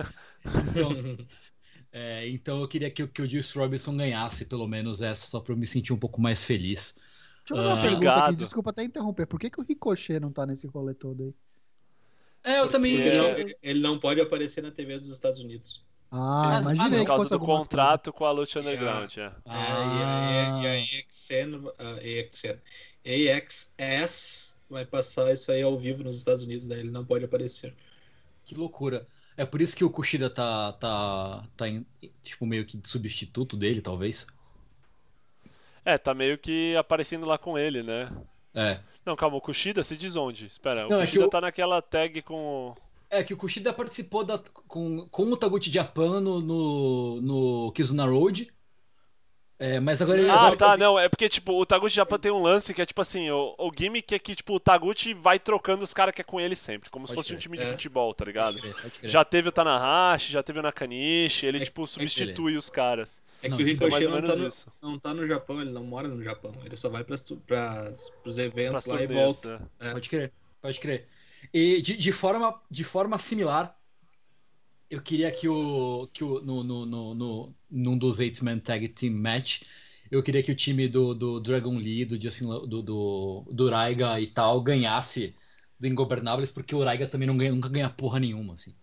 Então, é, então eu queria que, que o Juice Robinson ganhasse, pelo menos essa, só pra eu me sentir um pouco mais feliz. Deixa eu fazer uma Ah. pergunta Obrigado. aqui, desculpa até interromper. Por que, que o Ricochet não tá nesse rolê todo aí? É, eu também. Ele não, ele não pode aparecer na TV dos Estados Unidos. Ah, Ah, imaginei Por causa do contrato com a Lucha. Underground, é. Ah. e a, e a EXN, a EXN, AXS vai passar isso aí ao vivo nos Estados Unidos, daí ele não pode aparecer. Que loucura. É por isso que o Kushida tá, tá, tá em, tipo, meio que de substituto dele, talvez. É, tá meio que aparecendo lá com ele, né? É. Não, calma, o Kushida se diz onde? Espera, Não, o é Kushida o- tá naquela tag com. É que o Kushida participou da, com, com o Taguchi Japan no, no, no Kizuna Road. É, mas agora ele Ah, tá, não, é porque, tipo, o Taguchi Japan tem um lance que é, tipo assim, o, o gimmick é que, tipo, o Taguchi vai trocando os caras que é com ele sempre, como se Pode fosse um crer. time de É. futebol, tá ligado? Pode crer, pode crer. Já teve o Tanahashi, já teve o Nakanishi, ele, É- tipo, é- substitui os caras. É Não, que o Ricochet não tá, no, isso. não tá no Japão, ele não mora no Japão, ele só vai para os eventos Pras lá e volta. é. Pode crer, pode crer. E de, de forma, de forma similar, eu queria que o. Que o no, no, no, no, num dos Eight-Man Tag Team Match, eu queria que o time do, do Dragon Lee, do Justin, do, do, do Raiga e tal, ganhasse do Ingobernables, porque o Raiga também não ganha, nunca ganha porra nenhuma, assim.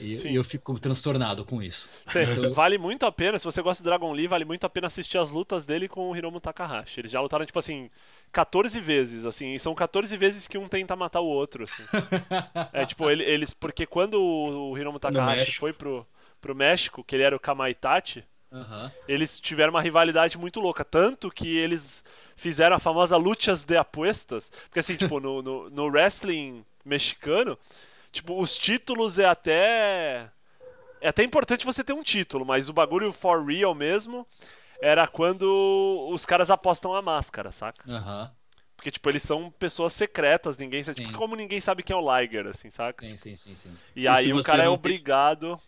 E, Sim. eu fico transtornado com isso. Então- Vale muito a pena, se você gosta do Dragon Lee, vale muito a pena assistir as lutas dele com o Hiromu Takahashi. Eles já lutaram, tipo assim, 14 vezes, assim, e são 14 vezes que um tenta matar o outro, assim. É, tipo, ele- eles... Porque quando o Hiromu Takahashi foi pro, pro México, que ele era o Kamaitachi, Aham. eles tiveram uma rivalidade muito louca. Tanto que eles fizeram a famosa lutas de apuestas. Porque assim, tipo, no, no, no wrestling mexicano, tipo, os títulos é até. É até importante você ter um título, mas o bagulho for real mesmo era quando os caras apostam a máscara, saca? Aham. Porque, tipo, eles são pessoas secretas, ninguém sabe. Tipo, como ninguém sabe quem é o Liger, assim, saca? Sim, sim, sim, sim. E, E aí se o cara é não tem- obrigado.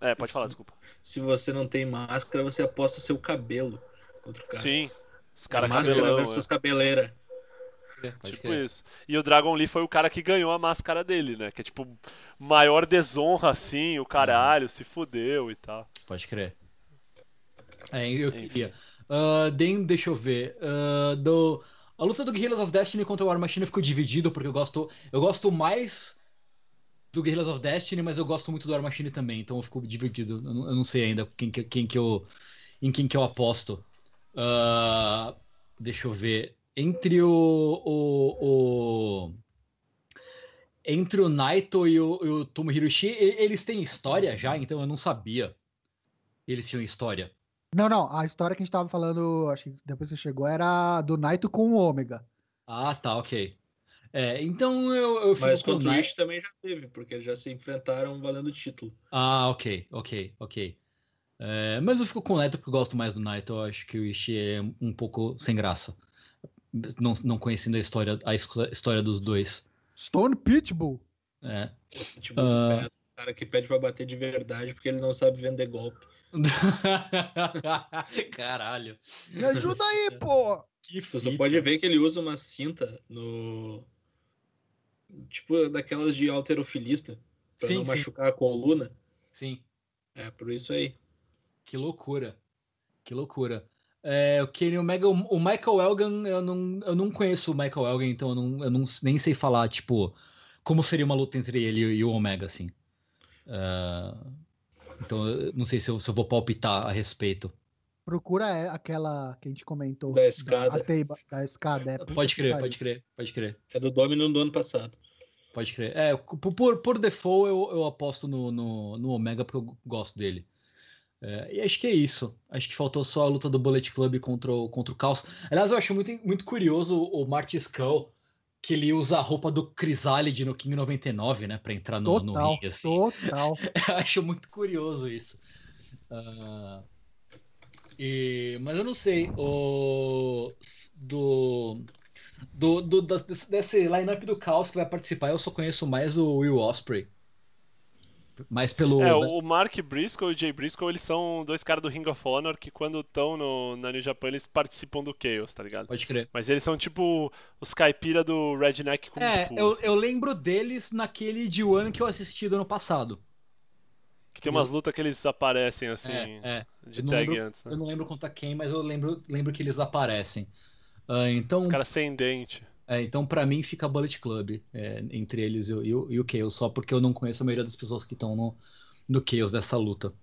É, pode Isso. falar, desculpa. Se você não tem máscara, você aposta o seu cabelo contra o cara. Sim. Os caras máscara cabelão. é. versus cabeleira. Pode Tipo crer. isso. E o Dragon Lee foi o cara que ganhou a máscara dele, né? Que é tipo, maior desonra assim, o caralho, se fudeu e tal. Pode crer. É, eu Enfim. queria. Dem- deixa eu ver. Ah, do, a luta do Guerrillas of Destiny contra o War Machine ficou dividido, porque eu gosto, eu gosto mais do Guerrillas of Destiny, mas eu gosto muito do War Machine também, então eu fico dividido. Eu não, eu não sei ainda quem, que- quem que eu, em quem que eu aposto. Ah, deixa eu ver. Entre o, o, o- entre o Naito e o, e o Tomohiro Ishii, eles têm história já, então eu não sabia. Eles tinham história. Não, não. A história que a gente tava falando, acho que depois você chegou, era do Naito com o Ômega. Ah, tá, ok. É, então eu, eu fico Mas com o contra o Naito. Ish também já teve, porque eles já se enfrentaram valendo o título. Ah, ok, ok, ok. É, mas eu fico com o Naito porque eu gosto mais do Naito. Eu acho que o Ishii é um pouco sem graça. Não, não conhecendo a história, a história dos dois. Stone Pitbull. É. Tipo, Ah. é o cara que pede pra bater de verdade porque ele não sabe vender golpe. Caralho. Me ajuda aí, pô! Que Tu só pode ver que ele usa uma cinta no. Tipo, daquelas de alterofilista, pra Sim, não sim. machucar a coluna. Sim. É, por isso aí. Que loucura. Que loucura. É, o Kenny Omega, o o Michael Elgin, eu não, eu não conheço o Michael Elgin, então eu, não, eu não, nem sei falar, tipo, como seria uma luta entre ele e o Omega, assim. É, então, eu não sei se eu, se eu vou palpitar a respeito. Procura é, aquela que a gente comentou. Da escada. A teiba, da escada. É, Pode crer, pode crer, pode crer. É do Domino do ano passado. Pode crer. É, por, por, por default eu, eu aposto no, no, no Omega porque eu gosto dele. É, e acho que é isso. Acho que faltou só a luta do Bullet Club contra o, contra o Caos. Aliás, eu acho muito, muito curioso o Marty Skull, que ele usa a roupa do Chrysalid no King 99, né? Pra entrar no, no Total, ringue, assim. total. Eu acho muito curioso isso. Ah, e- mas eu não sei. O, do, do, do- desse lineup do Caos que vai participar, eu só conheço mais o Will Osprey. Mais pelo. É, o Mark Briscoe e o Jay Briscoe, eles são dois caras do Ring of Honor que quando estão na New Japan eles participam do Chaos, tá ligado? Pode crer. Mas eles são tipo os caipira do Redneck Kung É, Fu. eu, assim, eu lembro deles naquele de One que eu assisti do ano passado. Que tem umas lutas que eles aparecem assim, é, é. de tag lembro- antes, né? Eu não lembro contra quem, mas eu lembro, lembro que eles aparecem. Ah, então, Os caras sem dente. É, então para mim fica Bullet Club é, entre eles e, o- Chaos, só porque eu não conheço a maioria das pessoas que estão no, no Chaos dessa luta.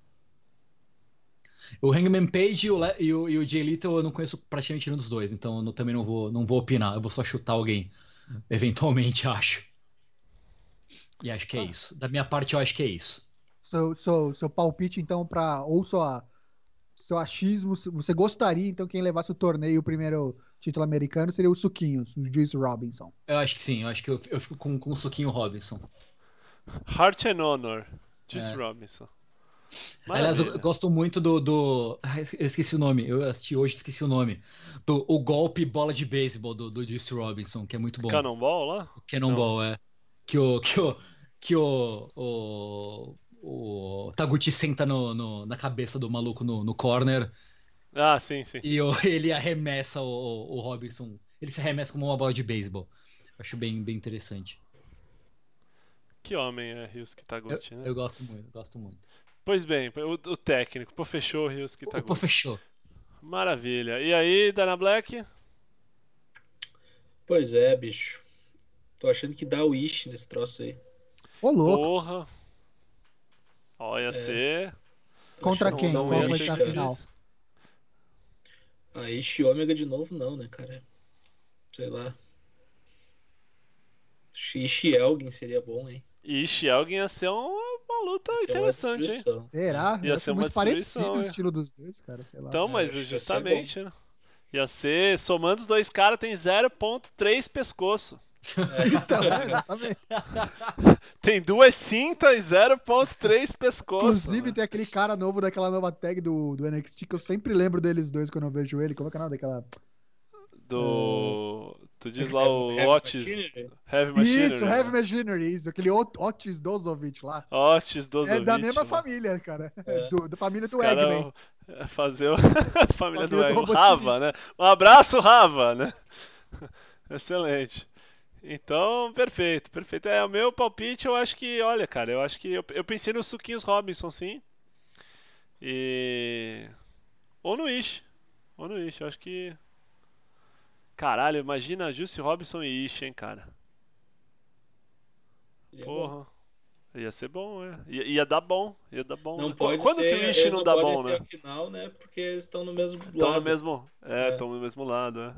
O Hangman Page e o, Le- e o, e o Jay Little eu não conheço praticamente nenhum dos dois, então eu também não vou, não vou opinar, eu vou só chutar alguém, eventualmente, acho. E acho que é isso. Da minha parte, eu acho que é isso. Seu, seu, seu palpite, então, para ou sua, seu achismo, você gostaria, então, quem levasse o torneio, o primeiro título americano, seria o Suquinhos, o Juice Robinson. Eu acho que sim, eu acho que eu, eu fico com, com o Suquinho Robinson. Heart and Honor. Juice É. Robinson. Aliás, eu Maravilha. gosto muito do. do... Ah, eu esqueci o nome, eu assisti hoje, esqueci o nome. Do, o golpe bola de beisebol do, do Juice Robinson, que é muito bom. Cannonball lá? O Cannonball, é. Que o. Que o. Que o. O, o Taguchi senta no, no- na cabeça do maluco no, no corner Ah, sim, sim. e o- ele arremessa o, o, o Robinson. Ele se arremessa como uma bola de beisebol. Acho bem, bem interessante. Que homem é Ryusuke Eu, Taguchi, né? eu gosto muito, gosto muito. Pois bem, o, o técnico, pô, fechou o Ryusuke Pô, Taguchi. fechou. Maravilha. E aí, Dana Black? Pois é, bicho. Tô achando que dá o Ish nesse troço aí. Ô, louco. Porra. Ó, ia É. ser. Contra quem? Qual vai ser a final? A Ish Ômega de novo não, né, cara? Sei lá. Ish Elgin seria bom, hein? Ixi, alguém ia ser uma, uma luta Ia ser uma interessante, hein? Será? Ia Eu ser uma muito parecido o é. estilo dos dois, cara, sei lá. Então, É, mas que ia ser justamente, né? Ia ser, somando os dois caras, tem 0.3 pescoço. Então, é, exatamente. Tem duas cintas e 0.3 pescoço. Inclusive, né? tem aquele cara novo daquela nova tag do, do NXT que eu sempre lembro deles dois quando eu vejo ele. Como é que é o nome daquela. Do. Tu diz lá o Heavy Otis. Machinery? Heavy Machinery. Isso, né? Heavy Machinery, isso. Aquele Ot- Otis Dozovic lá. Otis É Dozovic. da mesma né? família, cara. É. Do, da família do Eggman. é Fazer o... a família do Família do Eggman. Robotnik. Rava, né? Um abraço, Rava, né? Excelente. Então, perfeito, perfeito. É, o meu palpite, eu acho que, olha, cara, eu acho que eu, eu pensei no Suquinhos Robinson, sim. E. Ou no Ish. Ou no Ish, eu acho que. Caralho, imagina Jussi Robinson e Ish, hein, cara. Seria bom. Porra. Ia ser bom, é. Ia, ia dar bom, ia dar bom. Não né? pode Quando ser, que o Ish não dá bom, ser né? a final, né? Porque eles estão no mesmo Estão lado. no mesmo. É, É. estão no mesmo lado, é.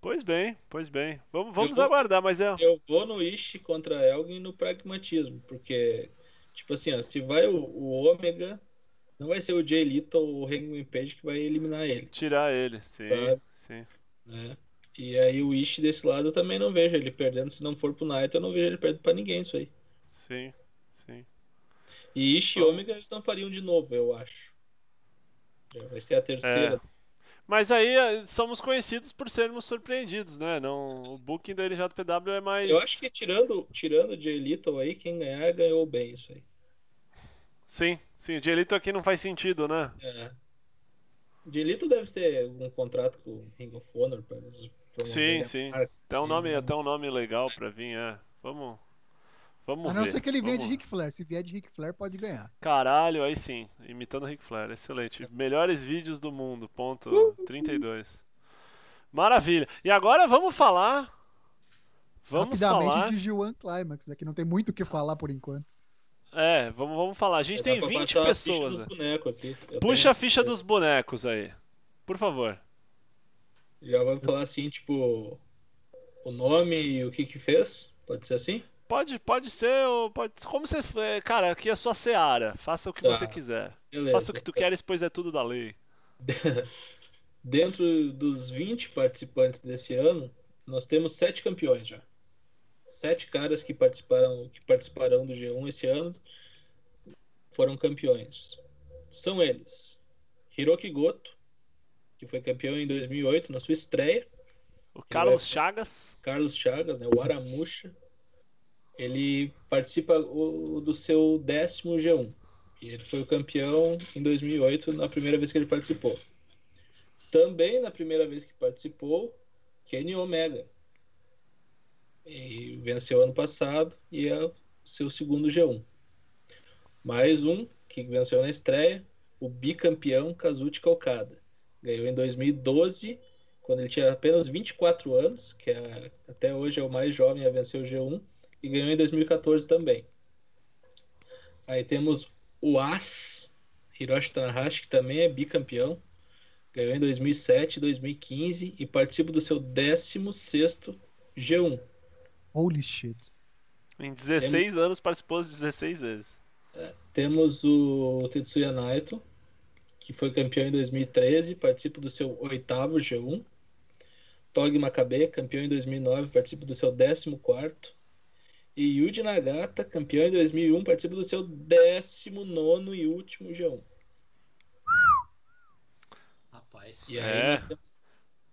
Pois bem, pois bem. Vamos, vamos vou- aguardar, mas é. Eu vou no Ish contra Elgin no pragmatismo, porque, tipo assim, ó, se vai o, o Ômega, não vai ser o Jay Little ou o Hangman Page que vai eliminar ele, Tirar ele, sim, Tá. sim. né? E aí o Ish desse lado eu também não vejo ele perdendo, se não for pro Night, eu não vejo ele perdendo pra ninguém isso aí. Sim, sim. E Ish e Ômega eles não fariam de novo, eu acho. Já vai ser a terceira. Mas aí eh, somos conhecidos por sermos surpreendidos, né? Não, o booking da LJPW é mais. Eu acho que tirando, tirando o Jay Little aí, quem ganhar ganhou bem isso aí. Sim, sim. O Dielito aqui não faz sentido, né? É. Jay Little deve ter um contrato com o Ring of Honor para eles Sim, sim. Até um nome, Sim. até um nome legal pra vir, é. Vamos. Vamos A não ver. ser que ele venha de Ric Flair. Se vier de Ric Flair, pode ganhar. Caralho, aí sim. Imitando Ric Flair. Excelente. Melhores vídeos do mundo. Ponto 32. Maravilha. E agora vamos falar. Vamos Rapidamente falar. de G1 Climax, né? Que não tem muito o que falar por enquanto. É, vamos, vamos falar. A gente Dá tem pra 20 passar a ficha pessoas. dos né? Puxa tenho- a ficha dos bonecos aí. Por favor. Já vamos falar assim, tipo, o nome e o que que fez? Pode ser assim? Pode, pode ser, ou pode como você. é, Cara, aqui é a sua seara. Faça o que Tá. você quiser. Beleza. Faça o que tu queres, pois é tudo da lei. Dentro dos 20 participantes desse ano, nós temos sete campeões já. Sete caras que participaram, que participarão do G1 esse ano foram campeões. São eles: Hiroki Goto, que foi campeão em 2008 na sua estreia. O Carlos Chagas. Carlos Chagas, né, o Aramucha, ele participa o- do seu décimo G1. E ele foi o campeão em 2008, na primeira vez que ele participou. Também na primeira vez que participou, Kenny Omega. E venceu ano passado e é o seu segundo G1. Mais um que venceu na estreia, o bicampeão Kazuchika Okada. Ganhou em 2012 quando ele tinha apenas 24 anos, que é, até hoje é o mais jovem a vencer o G1, e ganhou em 2014 também. Aí temos o As, Hiroshi Tanahashi, que também é bicampeão, ganhou em 2007 e 2015 e participa do seu 16º G1. Holy shit. Em 16 anos participou 16 vezes. Temos o Tetsuya Naito, que foi campeão em 2013, participa do seu oitavo G1. Togi Makabe, campeão em 2009, participa do seu 14º. E Yuji Nagata, campeão em 2001, participa do seu 19º e último G1. Rapaz. E aí É. nós temos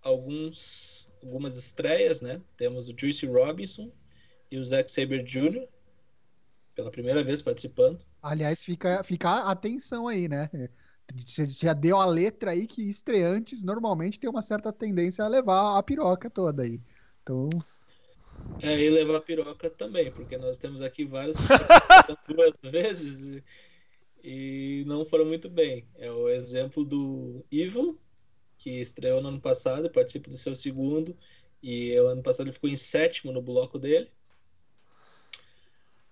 alguns, algumas estreias, né? Temos o Juicy Robinson e o Zack Saber Jr. pela primeira vez participando. Aliás, fica, fica a atenção aí, né? Você já deu a letra aí que estreantes normalmente tem uma certa tendência a levar a piroca toda aí. Então, É, e levar piroca também, porque nós temos aqui vários duas vezes e, e não foram muito bem. É o exemplo do Evil, que estreou no ano passado participa do seu segundo, e o ano passado ele ficou em sétimo no bloco dele.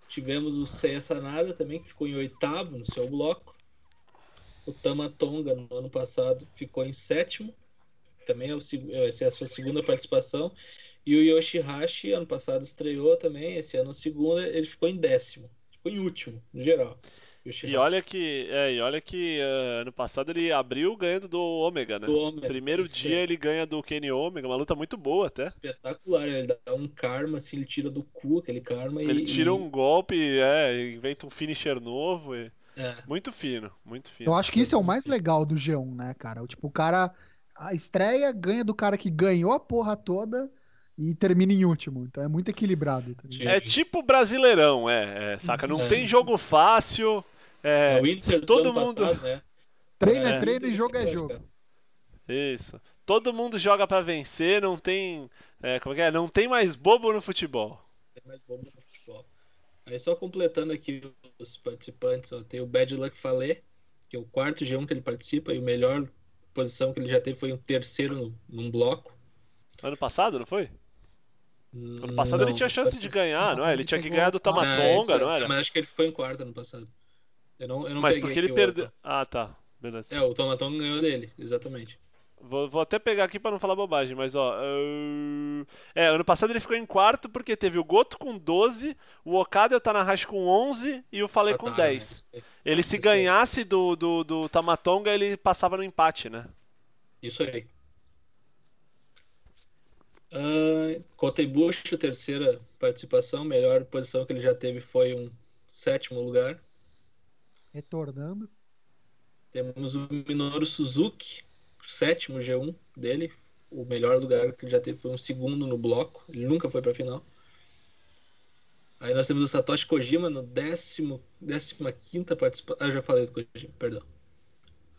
Tivemos o Seiya Sanada também, que ficou em oitavo no seu bloco. O Tamatonga, no ano passado, ficou em sétimo. Também é o, essa é a sua segunda participação. E o Yoshihashi, ano passado, estreou também. Esse ano, segunda, ele ficou em décimo. Ficou em último, no geral. Yoshihashi. E olha que, é, e olha que eh, ano passado ele abriu ganhando do Ômega, né? Do Ômega, Primeiro dia é. ele ganha do Kenny Omega, uma luta muito boa até. Espetacular. Ele dá um karma, assim, ele tira do cu aquele karma. Ele e, tira e- um golpe, é, inventa um finisher novo. e- É, Muito fino, muito fino. eu acho que isso é o mais legal do G1, né, cara? Tipo, o cara. A estreia ganha do cara que ganhou a porra toda e termina em último. Então é muito equilibrado. tá? É tipo Brasileirão, é, é, saca? Não É. tem jogo fácil. É, é o Inter do todo mundo. passado, né? Treino é, É. treino e jogo é jogo. Isso. Todo mundo joga pra vencer, não tem. é, como é é? Não tem mais bobo no futebol. Tem mais bomba no futebol. Aí só completando aqui os participantes, ó, tem o Bad Luck Fallet, que é o quarto G1 que ele participa, e o melhor posição que ele já teve foi um terceiro no, num bloco. Ano passado, não foi? Ano passado Não, ele tinha chance de ganhar, não é? Ele tinha que ganhar do Ah, Tamatonga, isso, não era? Mas acho que ele ficou em quarto ano passado. Eu não, eu não Mas porque ele perdeu. Ah, tá. Beleza. É, o Tomatonga ganhou dele, exatamente. Vou, vou até pegar aqui pra não falar bobagem, mas ó. ahn, É, ano passado ele ficou em quarto porque teve o Goto com 12, o Okada e o Tanahashi com 11 e o Falei Ah, com tá, 10. né? Ele se ganhasse do, do, do Tamatonga, ele passava no empate, né? Isso aí. Uh, Kota Ibushi, terceira participação, melhor posição que ele já teve foi um sétimo lugar. Retornando. Temos o Minoru Suzuki, sétimo G1 dele. O melhor lugar que ele já teve foi um segundo no bloco. Ele nunca foi para final. Aí nós temos o Satoshi Kojima no décimo, décima quinta participação. Ah, já falei do Kojima, perdão.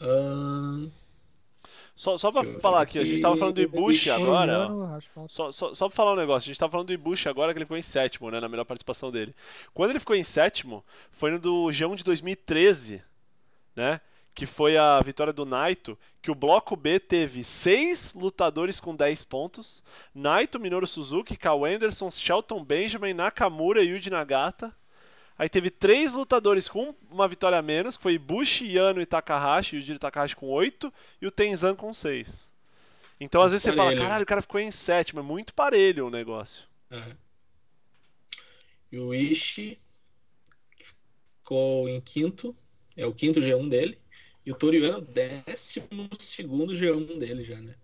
Ah, Só, só pra falar aqui, a gente tava falando do Ibushi agora. ó. Só, só, só pra falar um negócio, a gente tava falando do Ibushi agora, que ele ficou em sétimo, né, na melhor participação dele. Quando ele ficou em sétimo, foi no do G1 de 2013, né, que foi a vitória do Naito, que o bloco B teve seis lutadores com 10 pontos, Naito, Minoru Suzuki, Cal Anderson, Shelton Benjamin, Nakamura e Yuji Nagata. Aí teve três lutadores com uma vitória a menos, que foi Ibushi, Yano e Takahashi, Yujiro Takahashi com 8 e o Tenzan com 6. Então às vezes você fala, parelho. caralho, o cara ficou em sétimo, é muito parelho o negócio. É. E o Ishi ficou em quinto, é o quinto G1 dele. E o Toriano, décimo segundo G1 dele já, né?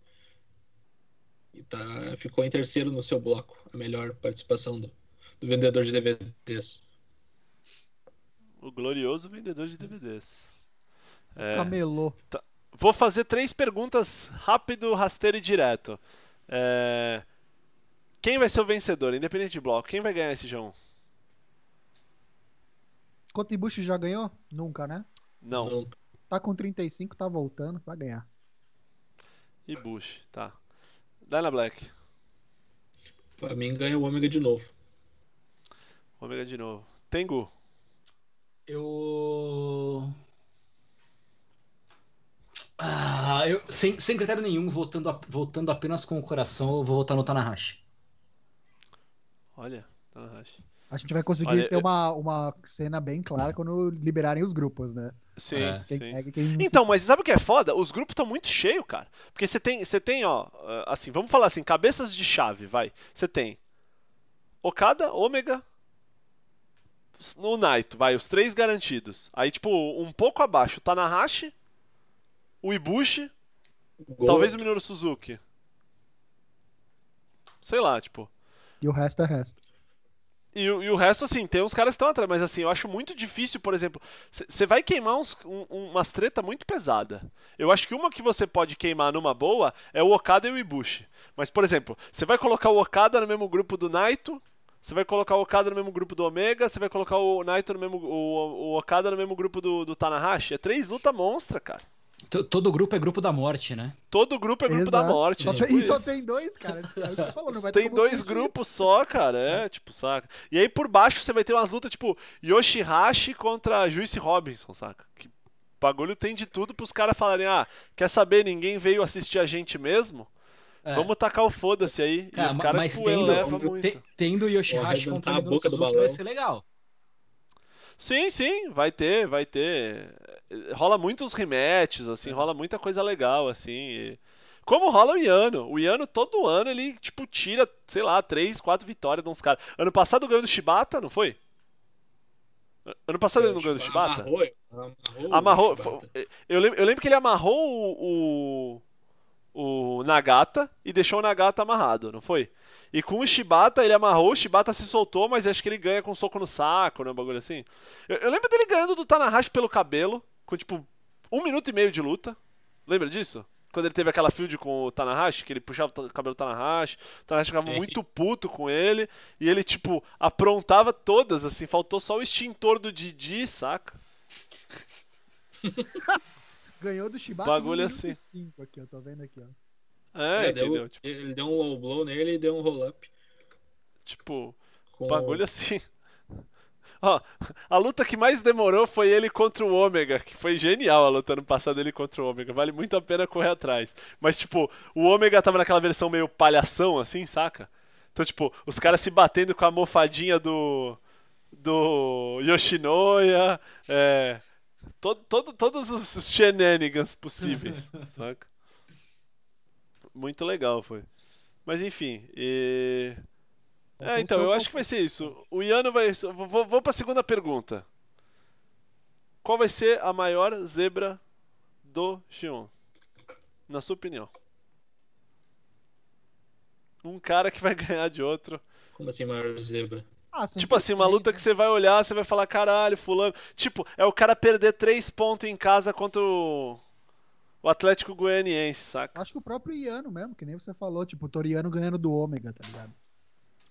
E tá, ficou em terceiro no seu bloco, a melhor participação do, do vendedor de DVDs. O glorioso vendedor de DVDs. É, Camelô. Vou fazer três perguntas rápido, rasteiro e direto. É, Quem vai ser o vencedor, independente de bloco? Quem vai ganhar esse G1? Quanto Ibushi já ganhou? Nunca, né? Não, Tá com 35, tá voltando, vai ganhar. Ibushi, tá. Dyna Black, pra mim ganha o Ômega de novo. Omega de novo. Tengu, Eu. Ah, eu sem, sem critério nenhum, votando, a- votando apenas com o coração, eu vou votar no Tanahashi. olha, Tanahashi. A gente vai conseguir Olha, ter eu- uma, uma cena bem clara quando liberarem os grupos, né? Sim, É. Quem sim. e quem Então, mas sabe o que é foda? Os grupos estão muito cheios, cara. Porque você tem, você tem, ó, assim, vamos falar assim, cabeças de chave, vai. Você tem Okada, Ômega, o Naito, vai, os três garantidos. Aí, tipo, um pouco abaixo, o Tanahashi, o Ibushi, talvez o Minoru Suzuki. Sei lá, tipo. E o resto é resto. E, o- e o resto, assim, tem uns caras que estão atrás, mas assim, eu acho muito difícil, por exemplo, você vai queimar uns, um- umas treta muito pesada. Eu acho que uma que você pode queimar numa boa é o Okada e o Ibushi. Mas, por exemplo, você vai colocar o Okada no mesmo grupo do Naito, você vai colocar o Okada no mesmo grupo do Omega, você vai colocar o Naito no mesmo. o, o Okada no mesmo grupo do, do Tanahashi. É três luta monstra, cara. T- Todo grupo é grupo da morte, né? Todo grupo é grupo da Exato. morte. Só tipo tem, e só isso. tem dois, cara. É o que você falou, não vai ter Tem dois grupos só, cara. É, tipo, saca? E aí por baixo você vai ter umas lutas tipo Yoshihashi contra Juice Robinson, saca? Que bagulho tem de tudo pros caras falarem: ah, quer saber, ninguém veio assistir a gente mesmo? É. Vamos tacar o foda-se aí. Cara, e os caras, mas tipo, tendo, eleva muito. te- tendo Yoshihashi Vou contra a boca do balão. vai ser legal. Sim, sim, vai ter, vai ter. Rola muitos rematches, É. assim, rola muita coisa legal, assim. e- Como rola o Iano. O Iano, todo ano, ele, tipo, tira, sei lá, três, quatro vitórias de uns caras. Ano passado ganhou do Shibata, não foi? Ano passado ele não ganhou do Shibata? Amarrou, amarrou, Amarrou. o Shibata. Eu lembro, eu lembro que ele amarrou o, o, o Nagata e deixou o Nagata amarrado, não foi? E com o Shibata, ele amarrou, o Shibata se soltou, mas acho que ele ganha com um soco no saco, né? Um bagulho assim. Eu, eu lembro dele ganhando do Tanahashi pelo cabelo, com tipo um minuto e meio de luta. Lembra disso? Quando ele teve aquela field com o Tanahashi, que ele puxava o cabelo do Tanahashi, o Tanahashi ficava Sim. muito puto com ele, e ele, tipo, aprontava todas, assim, faltou só o extintor do Didi, saca? Ganhou do Shibata Bagulho no assim. minuto e cinco aqui, eu tô vendo aqui, ó. É, É, deu- entendeu? Tipo, Ele deu um low blow nele e deu um roll-up. tipo, Com... bagulho assim. Ó, a luta que mais demorou foi ele contra o Ômega, que foi genial a luta ano passado ele contra o Ômega. Vale muito a pena correr atrás. Mas, tipo, o Ômega tava naquela versão meio palhação, assim, saca? Então, tipo, os caras se batendo com a mofadinha do. do Yoshinoya. É. Todo, todo, todos os shenanigans possíveis, saca? Muito legal foi. Mas enfim, e... É, então, eu acho que vai ser isso. O Iano vai. Vou, vou, vou pra segunda pergunta. Qual vai ser a maior zebra do Xion? Na sua opinião. Um cara que vai ganhar de outro. Como assim, maior zebra? Ah, Tipo assim, uma luta que você vai olhar, você vai falar, caralho, fulano. Tipo, é o cara perder três pontos em casa contra o, o Atlético Goianiense, saca? Acho que o próprio Iano mesmo, que nem você falou, tipo, o Toriano ganhando do Ômega, tá ligado?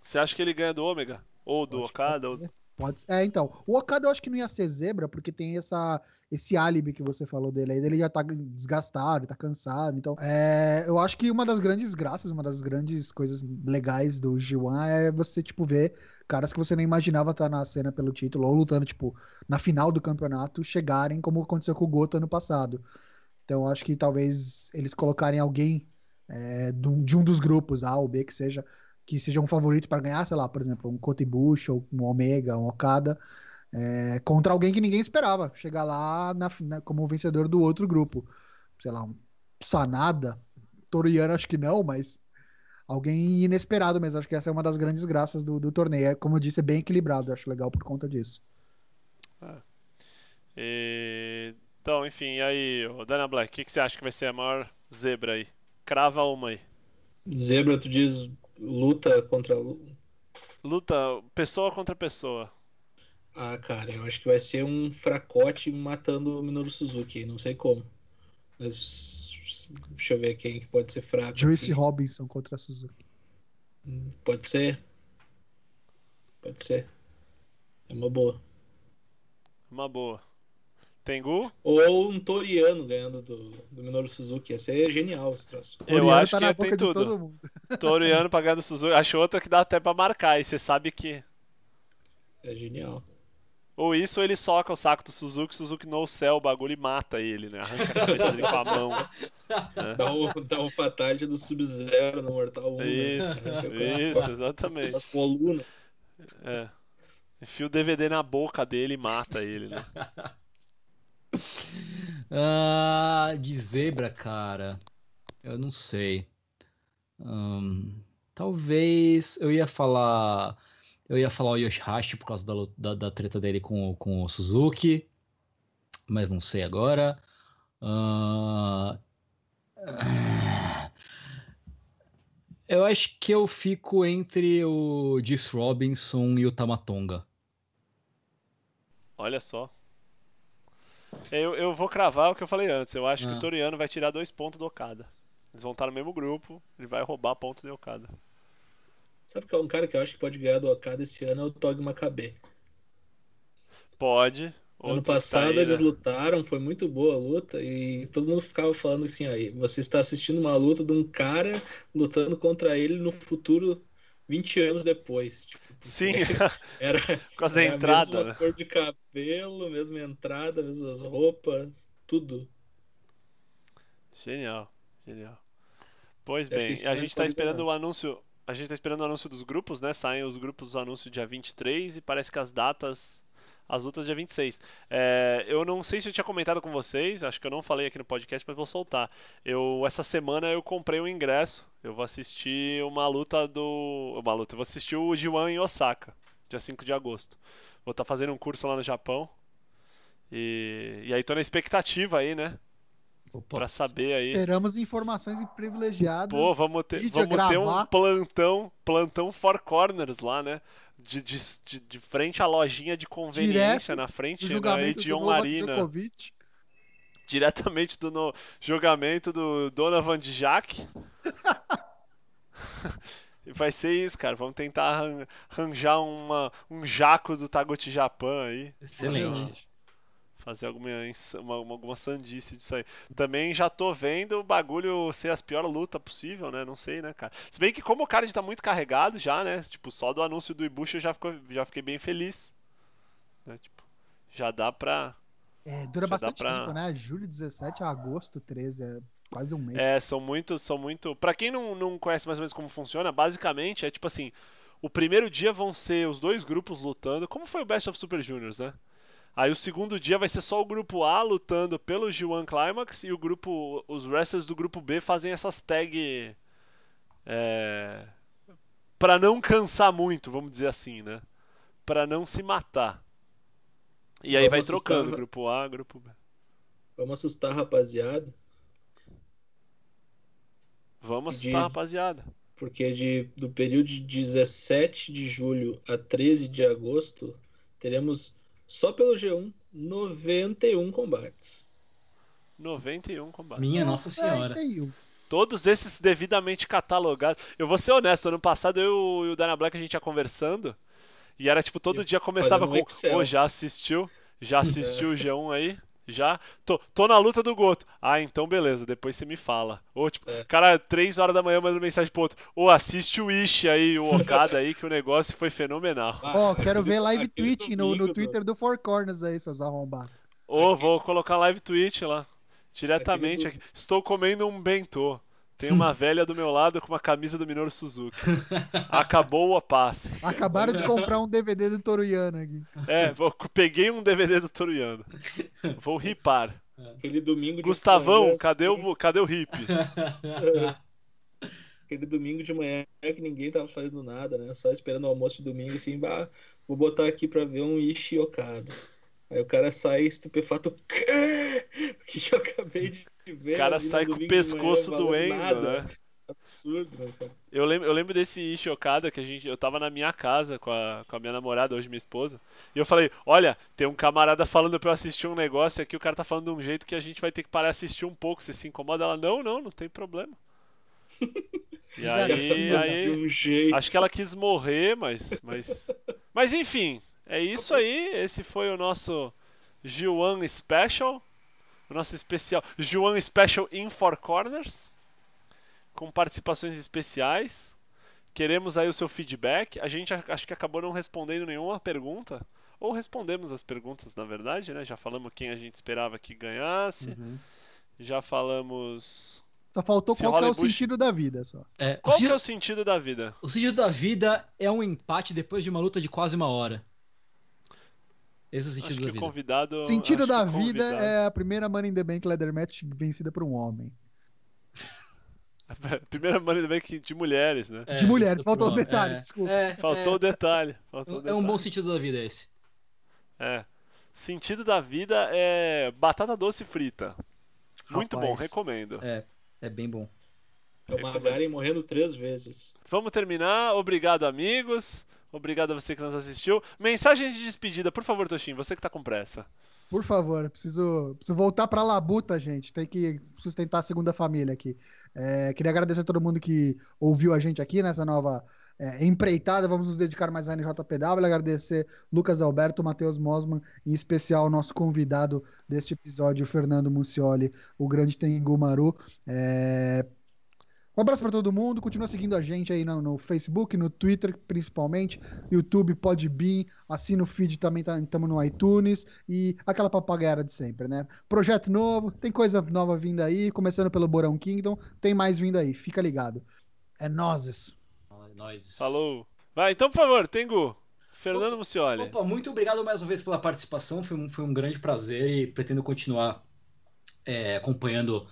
Você acha que ele ganha do Ômega? Ou do Okada? Ou... pode É, então. O Okada eu acho que não ia ser zebra, porque tem essa, esse álibi que você falou dele aí. Ele já tá desgastado, tá cansado. Então, é, eu acho que uma das grandes graças, uma das grandes coisas legais do G1 é você, tipo, ver caras que você nem imaginava estar na cena pelo título ou lutando, tipo, na final do campeonato, chegarem, como aconteceu com o Goto ano passado. Então, eu acho que talvez eles colocarem alguém é, de um dos grupos, A ou B, que seja, que seja um favorito para ganhar, sei lá, por exemplo, um Kotibush ou um Omega, um Okada, é, contra alguém que ninguém esperava chegar lá na, na, como vencedor do outro grupo. Sei lá, um Sanada, Toriano acho que não, mas alguém inesperado mesmo. Acho que essa é uma das grandes graças do, do torneio. É, como eu disse, é bem equilibrado. acho legal por conta disso. É. E... Então, enfim, e aí, Dana Black, o que, que você acha que vai ser a maior zebra aí? Crava uma aí. Zebra, tu diz luta contra luta pessoa contra pessoa. Ah, cara, eu acho que vai ser um fracote matando o Minoru Suzuki, não sei como. Mas deixa eu ver quem que pode ser fraco. Juice Robinson contra a Suzuki. Hum, pode ser. Pode ser. É uma boa. Uma boa. Tengu? Ou um Toriano ganhando do, do Minoru Suzuki. Ia ser genial esse troço. Eu Toriano acho tá que tem tudo. Toriano pagando Suzuki. Acho outra que dá até pra marcar. E você sabe que. É genial. Ou isso, ou ele soca o saco do Suzuki, Suzuki no céu o bagulho e mata ele, né? Arranca a cabeça dele com a mão. Né? Dá, um, dá um fatality do Sub-Zero no Mortal 1. Isso, né? isso, exatamente. A coluna. É. Enfia o DVD na boca dele e mata ele, né? ah, de zebra, cara. Eu não sei. talvez eu ia falar. Eu ia falar o Yoshihashi por causa da, da, da, treta dele com, com o Suzuki. Mas não sei agora. Uh, eu acho que eu fico entre o Dice Robinson e o Tamatonga. Olha só. Eu, eu vou cravar o que eu falei antes. Eu acho ah. que o ah. Toriano vai tirar dois pontos do Okada. Eles vão estar no mesmo grupo, ele vai roubar ponto do Okada. Sabe que é um cara que eu acho que pode ganhar do Okada esse ano é o Tog Makabe. Pode. Ano passado tá eles lutaram, foi muito boa a luta e todo mundo ficava falando assim aí, você está assistindo uma luta de um cara lutando contra ele no futuro 20 anos depois. Tipo, Sim. Era, Por causa da entrada. Mesma né? cor de cabelo, mesma entrada, mesmas roupas, tudo. Genial, genial. Pois bem, a gente está esperando o anúncio. A gente tá esperando o anúncio dos grupos, né? Saem os grupos do anúncio dia 23 e parece que as datas as lutas dia 26. É, eu não sei se eu tinha comentado com vocês, acho que eu não falei aqui no podcast, mas vou soltar. Eu essa semana eu comprei um ingresso. Eu vou assistir uma luta do. Uma luta, eu vou assistir o G1 em Osaka, dia 5 de agosto. Vou estar tá fazendo um curso lá no Japão. E, e aí tô na expectativa aí, né? Opa, pra saber aí. Esperamos informações privilegiadas. Pô, vamos ter, vamos ter um plantão, plantão Four Corners lá, né? De, de, de, de frente à lojinha de conveniência Direto na frente da Edion Marina. Djokovic. Diretamente do no, julgamento do Donovan Jack. Vai ser isso, cara. Vamos tentar arranjar uma, um jaco do Taguchi Japan aí. Excelente fazer alguma, uma, alguma sandice disso aí. Também já tô vendo o bagulho ser as piores lutas possível, né? Não sei, né, cara? Se bem que como o cara tá muito carregado já, né? Tipo, só do anúncio do Ibushi eu já, ficou, já fiquei bem feliz. Né? Tipo, já dá pra... É, dura bastante pra... tempo, né? Julho 17 a agosto 13, é quase um mês. É, são muito, são muito... Pra quem não, não conhece mais ou menos como funciona, basicamente é tipo assim... O primeiro dia vão ser os dois grupos lutando, como foi o Best of Super Juniors, né? Aí o segundo dia vai ser só o grupo A lutando pelo G1 Climax e o grupo, os wrestlers do grupo B fazem essas tag é, para não cansar muito, vamos dizer assim, né? Para não se matar. E aí vai trocando grupo A, grupo B. Vamos assustar rapaziada. Vamos assustar a rapaziada. Porque de, do período de 17 de julho a 13 de agosto, teremos só pelo G1, 91 combates. 91 combates. Minha Nossa Senhora. Todos esses devidamente catalogados. Eu vou ser honesto, ano passado eu e o Dana Black a gente ia conversando. E era tipo, todo E dia começava com, ô, já assistiu? Já assistiu o G1 aí? Já? Tô, tô na luta do Goto. Ah, então beleza, depois você me fala. Ou tipo, É. cara, três horas da manhã mandando mensagem pro outro. Ô, assiste o Ishi aí, o Okada aí, que o negócio foi fenomenal. Ó, quero aquele- ver live tweet no, no Twitter do Four Corners aí, seus arrombados. Ô, vou colocar live tweet lá. Diretamente Aquele aqui. Estou comendo um bentô. Tem uma velha do meu lado com uma camisa do Minoru Suzuki. Acabou a paz. Acabaram de comprar um DVD do Toruyano aqui. É, vou- peguei um DVD do Toruyano. Vou ripar. Aquele domingo de Gustavão, manhã, cadê assim, o, cadê o hip? Aquele domingo de manhã que ninguém tava fazendo nada, né? Só esperando o almoço de domingo, assim, bah, vou botar aqui pra ver um Ishi Okada. Aí o cara sai estupefato. "Quê? O que eu acabei de? O cara assim, sai com o pescoço doendo, nada. né? Absurdo, né, cara? Eu lembro, eu lembro desse Ishi Okada que a gente, eu tava na minha casa com a, com a minha namorada, hoje minha esposa, e eu falei, olha, tem um camarada falando pra eu assistir um negócio aqui, o cara tá falando de um jeito que a gente vai ter que parar de assistir um pouco, você se incomoda? Ela, não, não, não tem problema. E aí, aí um acho que ela quis morrer, mas, mas, mas enfim, é isso aí, esse foi o nosso G1 Special, o nosso especial, G1 Special in Four Corners, com participações especiais. Queremos aí o seu feedback. A gente acho que acabou não respondendo nenhuma pergunta. Ou respondemos as perguntas, na verdade, né? Já falamos quem a gente esperava que ganhasse. Uhum. Já falamos. Só faltou Se qual que é o Hollywood- sentido da vida, só. É, o, Qual que sentido, é o sentido da vida? o sentido da vida é um empate depois de uma luta de quase uma hora. Esse é o Acho sentido que da o vida. convidado. Sentido acho da o vida convidado- é a primeira Money in the Bank Leather Match vencida por um homem. Primeira Money in the Bank de mulheres, né? É, De mulheres, faltou homem. detalhe, É, desculpa. é, Faltou o é, detalhe. Faltou o é um detalhe. bom sentido da vida esse. É. Sentido da vida é batata doce frita. Muito bom, Rapaz, recomendo. É, é bem bom. É o Magaren morrendo três vezes. Vamos terminar. Obrigado, amigos. Obrigado a você que nos assistiu. Mensagens de despedida, por favor, Toshin, você que tá com pressa. Por favor, preciso, preciso voltar pra labuta, gente. Tem que sustentar a segunda família aqui. É, queria agradecer a todo mundo que ouviu a gente aqui nessa nova é, empreitada. Vamos nos dedicar mais à NJPW. Agradecer Lucas Alberto, Matheus Mosman, em especial o nosso convidado deste episódio, Fernando Mucioli, o grande Tengu Maru. É, um abraço para todo mundo. Continua seguindo a gente aí no, no Facebook, no Twitter, principalmente, YouTube, Podbean. Assina o feed também, estamos no iTunes. E aquela papagaera de sempre, né? Projeto novo, tem coisa nova vindo aí. Começando pelo Borão Kingdom, tem mais vindo aí. Fica ligado. É nozes. Nós. Falou. Vai, então, por favor, Tengu. Fernando Mucioli. Opa, muito obrigado mais uma vez pela participação. Foi um, foi um grande prazer e pretendo continuar é, acompanhando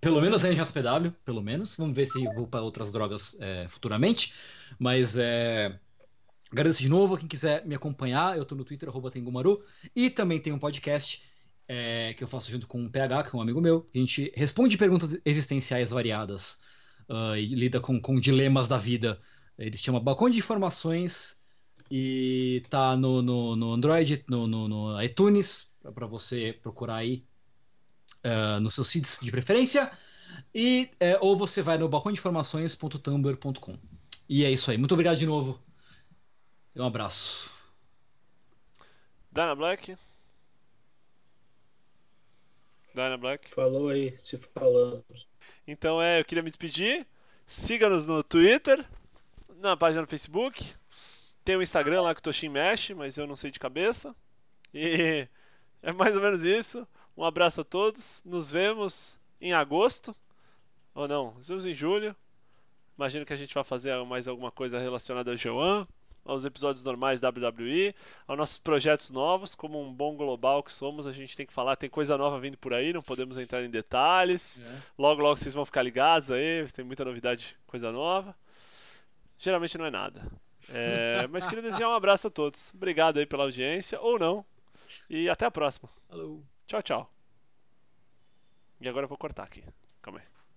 pelo menos a NJPW, pelo menos. Vamos ver se vou para outras drogas é, futuramente. Mas é, agradeço de novo. Quem quiser me acompanhar, eu estou no Twitter, Tengumaru. E também tem um podcast é, que eu faço junto com o PH, que é um amigo meu. A gente responde perguntas existenciais variadas uh, e lida com, com dilemas da vida. Ele se chama Balcão de Informações e tá no, no, no Android, no, no, no iTunes, para você procurar aí uh, nos seus feeds de preferência. E, é, ou você vai no balcãodeinformações.tumblr.com. E é isso aí. Muito obrigado de novo. Um abraço. Dana Black. Dana Black. Falou aí, se falamos. Então é, eu queria me despedir. Siga-nos no Twitter, na página no Facebook. Tem o Instagram lá que o Toshin mexe, mas eu não sei de cabeça. E é mais ou menos isso. Um abraço a todos. Nos vemos em agosto. Ou não, nos vemos em julho. Imagino que a gente vai fazer mais alguma coisa relacionada ao G1, aos episódios normais da WWE, aos nossos projetos novos. Como um bom global que somos, a gente tem que falar. Tem coisa nova vindo por aí, não podemos entrar em detalhes. Logo, logo vocês vão ficar ligados aí, tem muita novidade, coisa nova. Geralmente não é nada. É, mas queria desejar um abraço a todos. Obrigado aí pela audiência, ou não. E até a próxima. Falou. Tchau, tchau. E agora eu vou cortar aqui. Calma aí.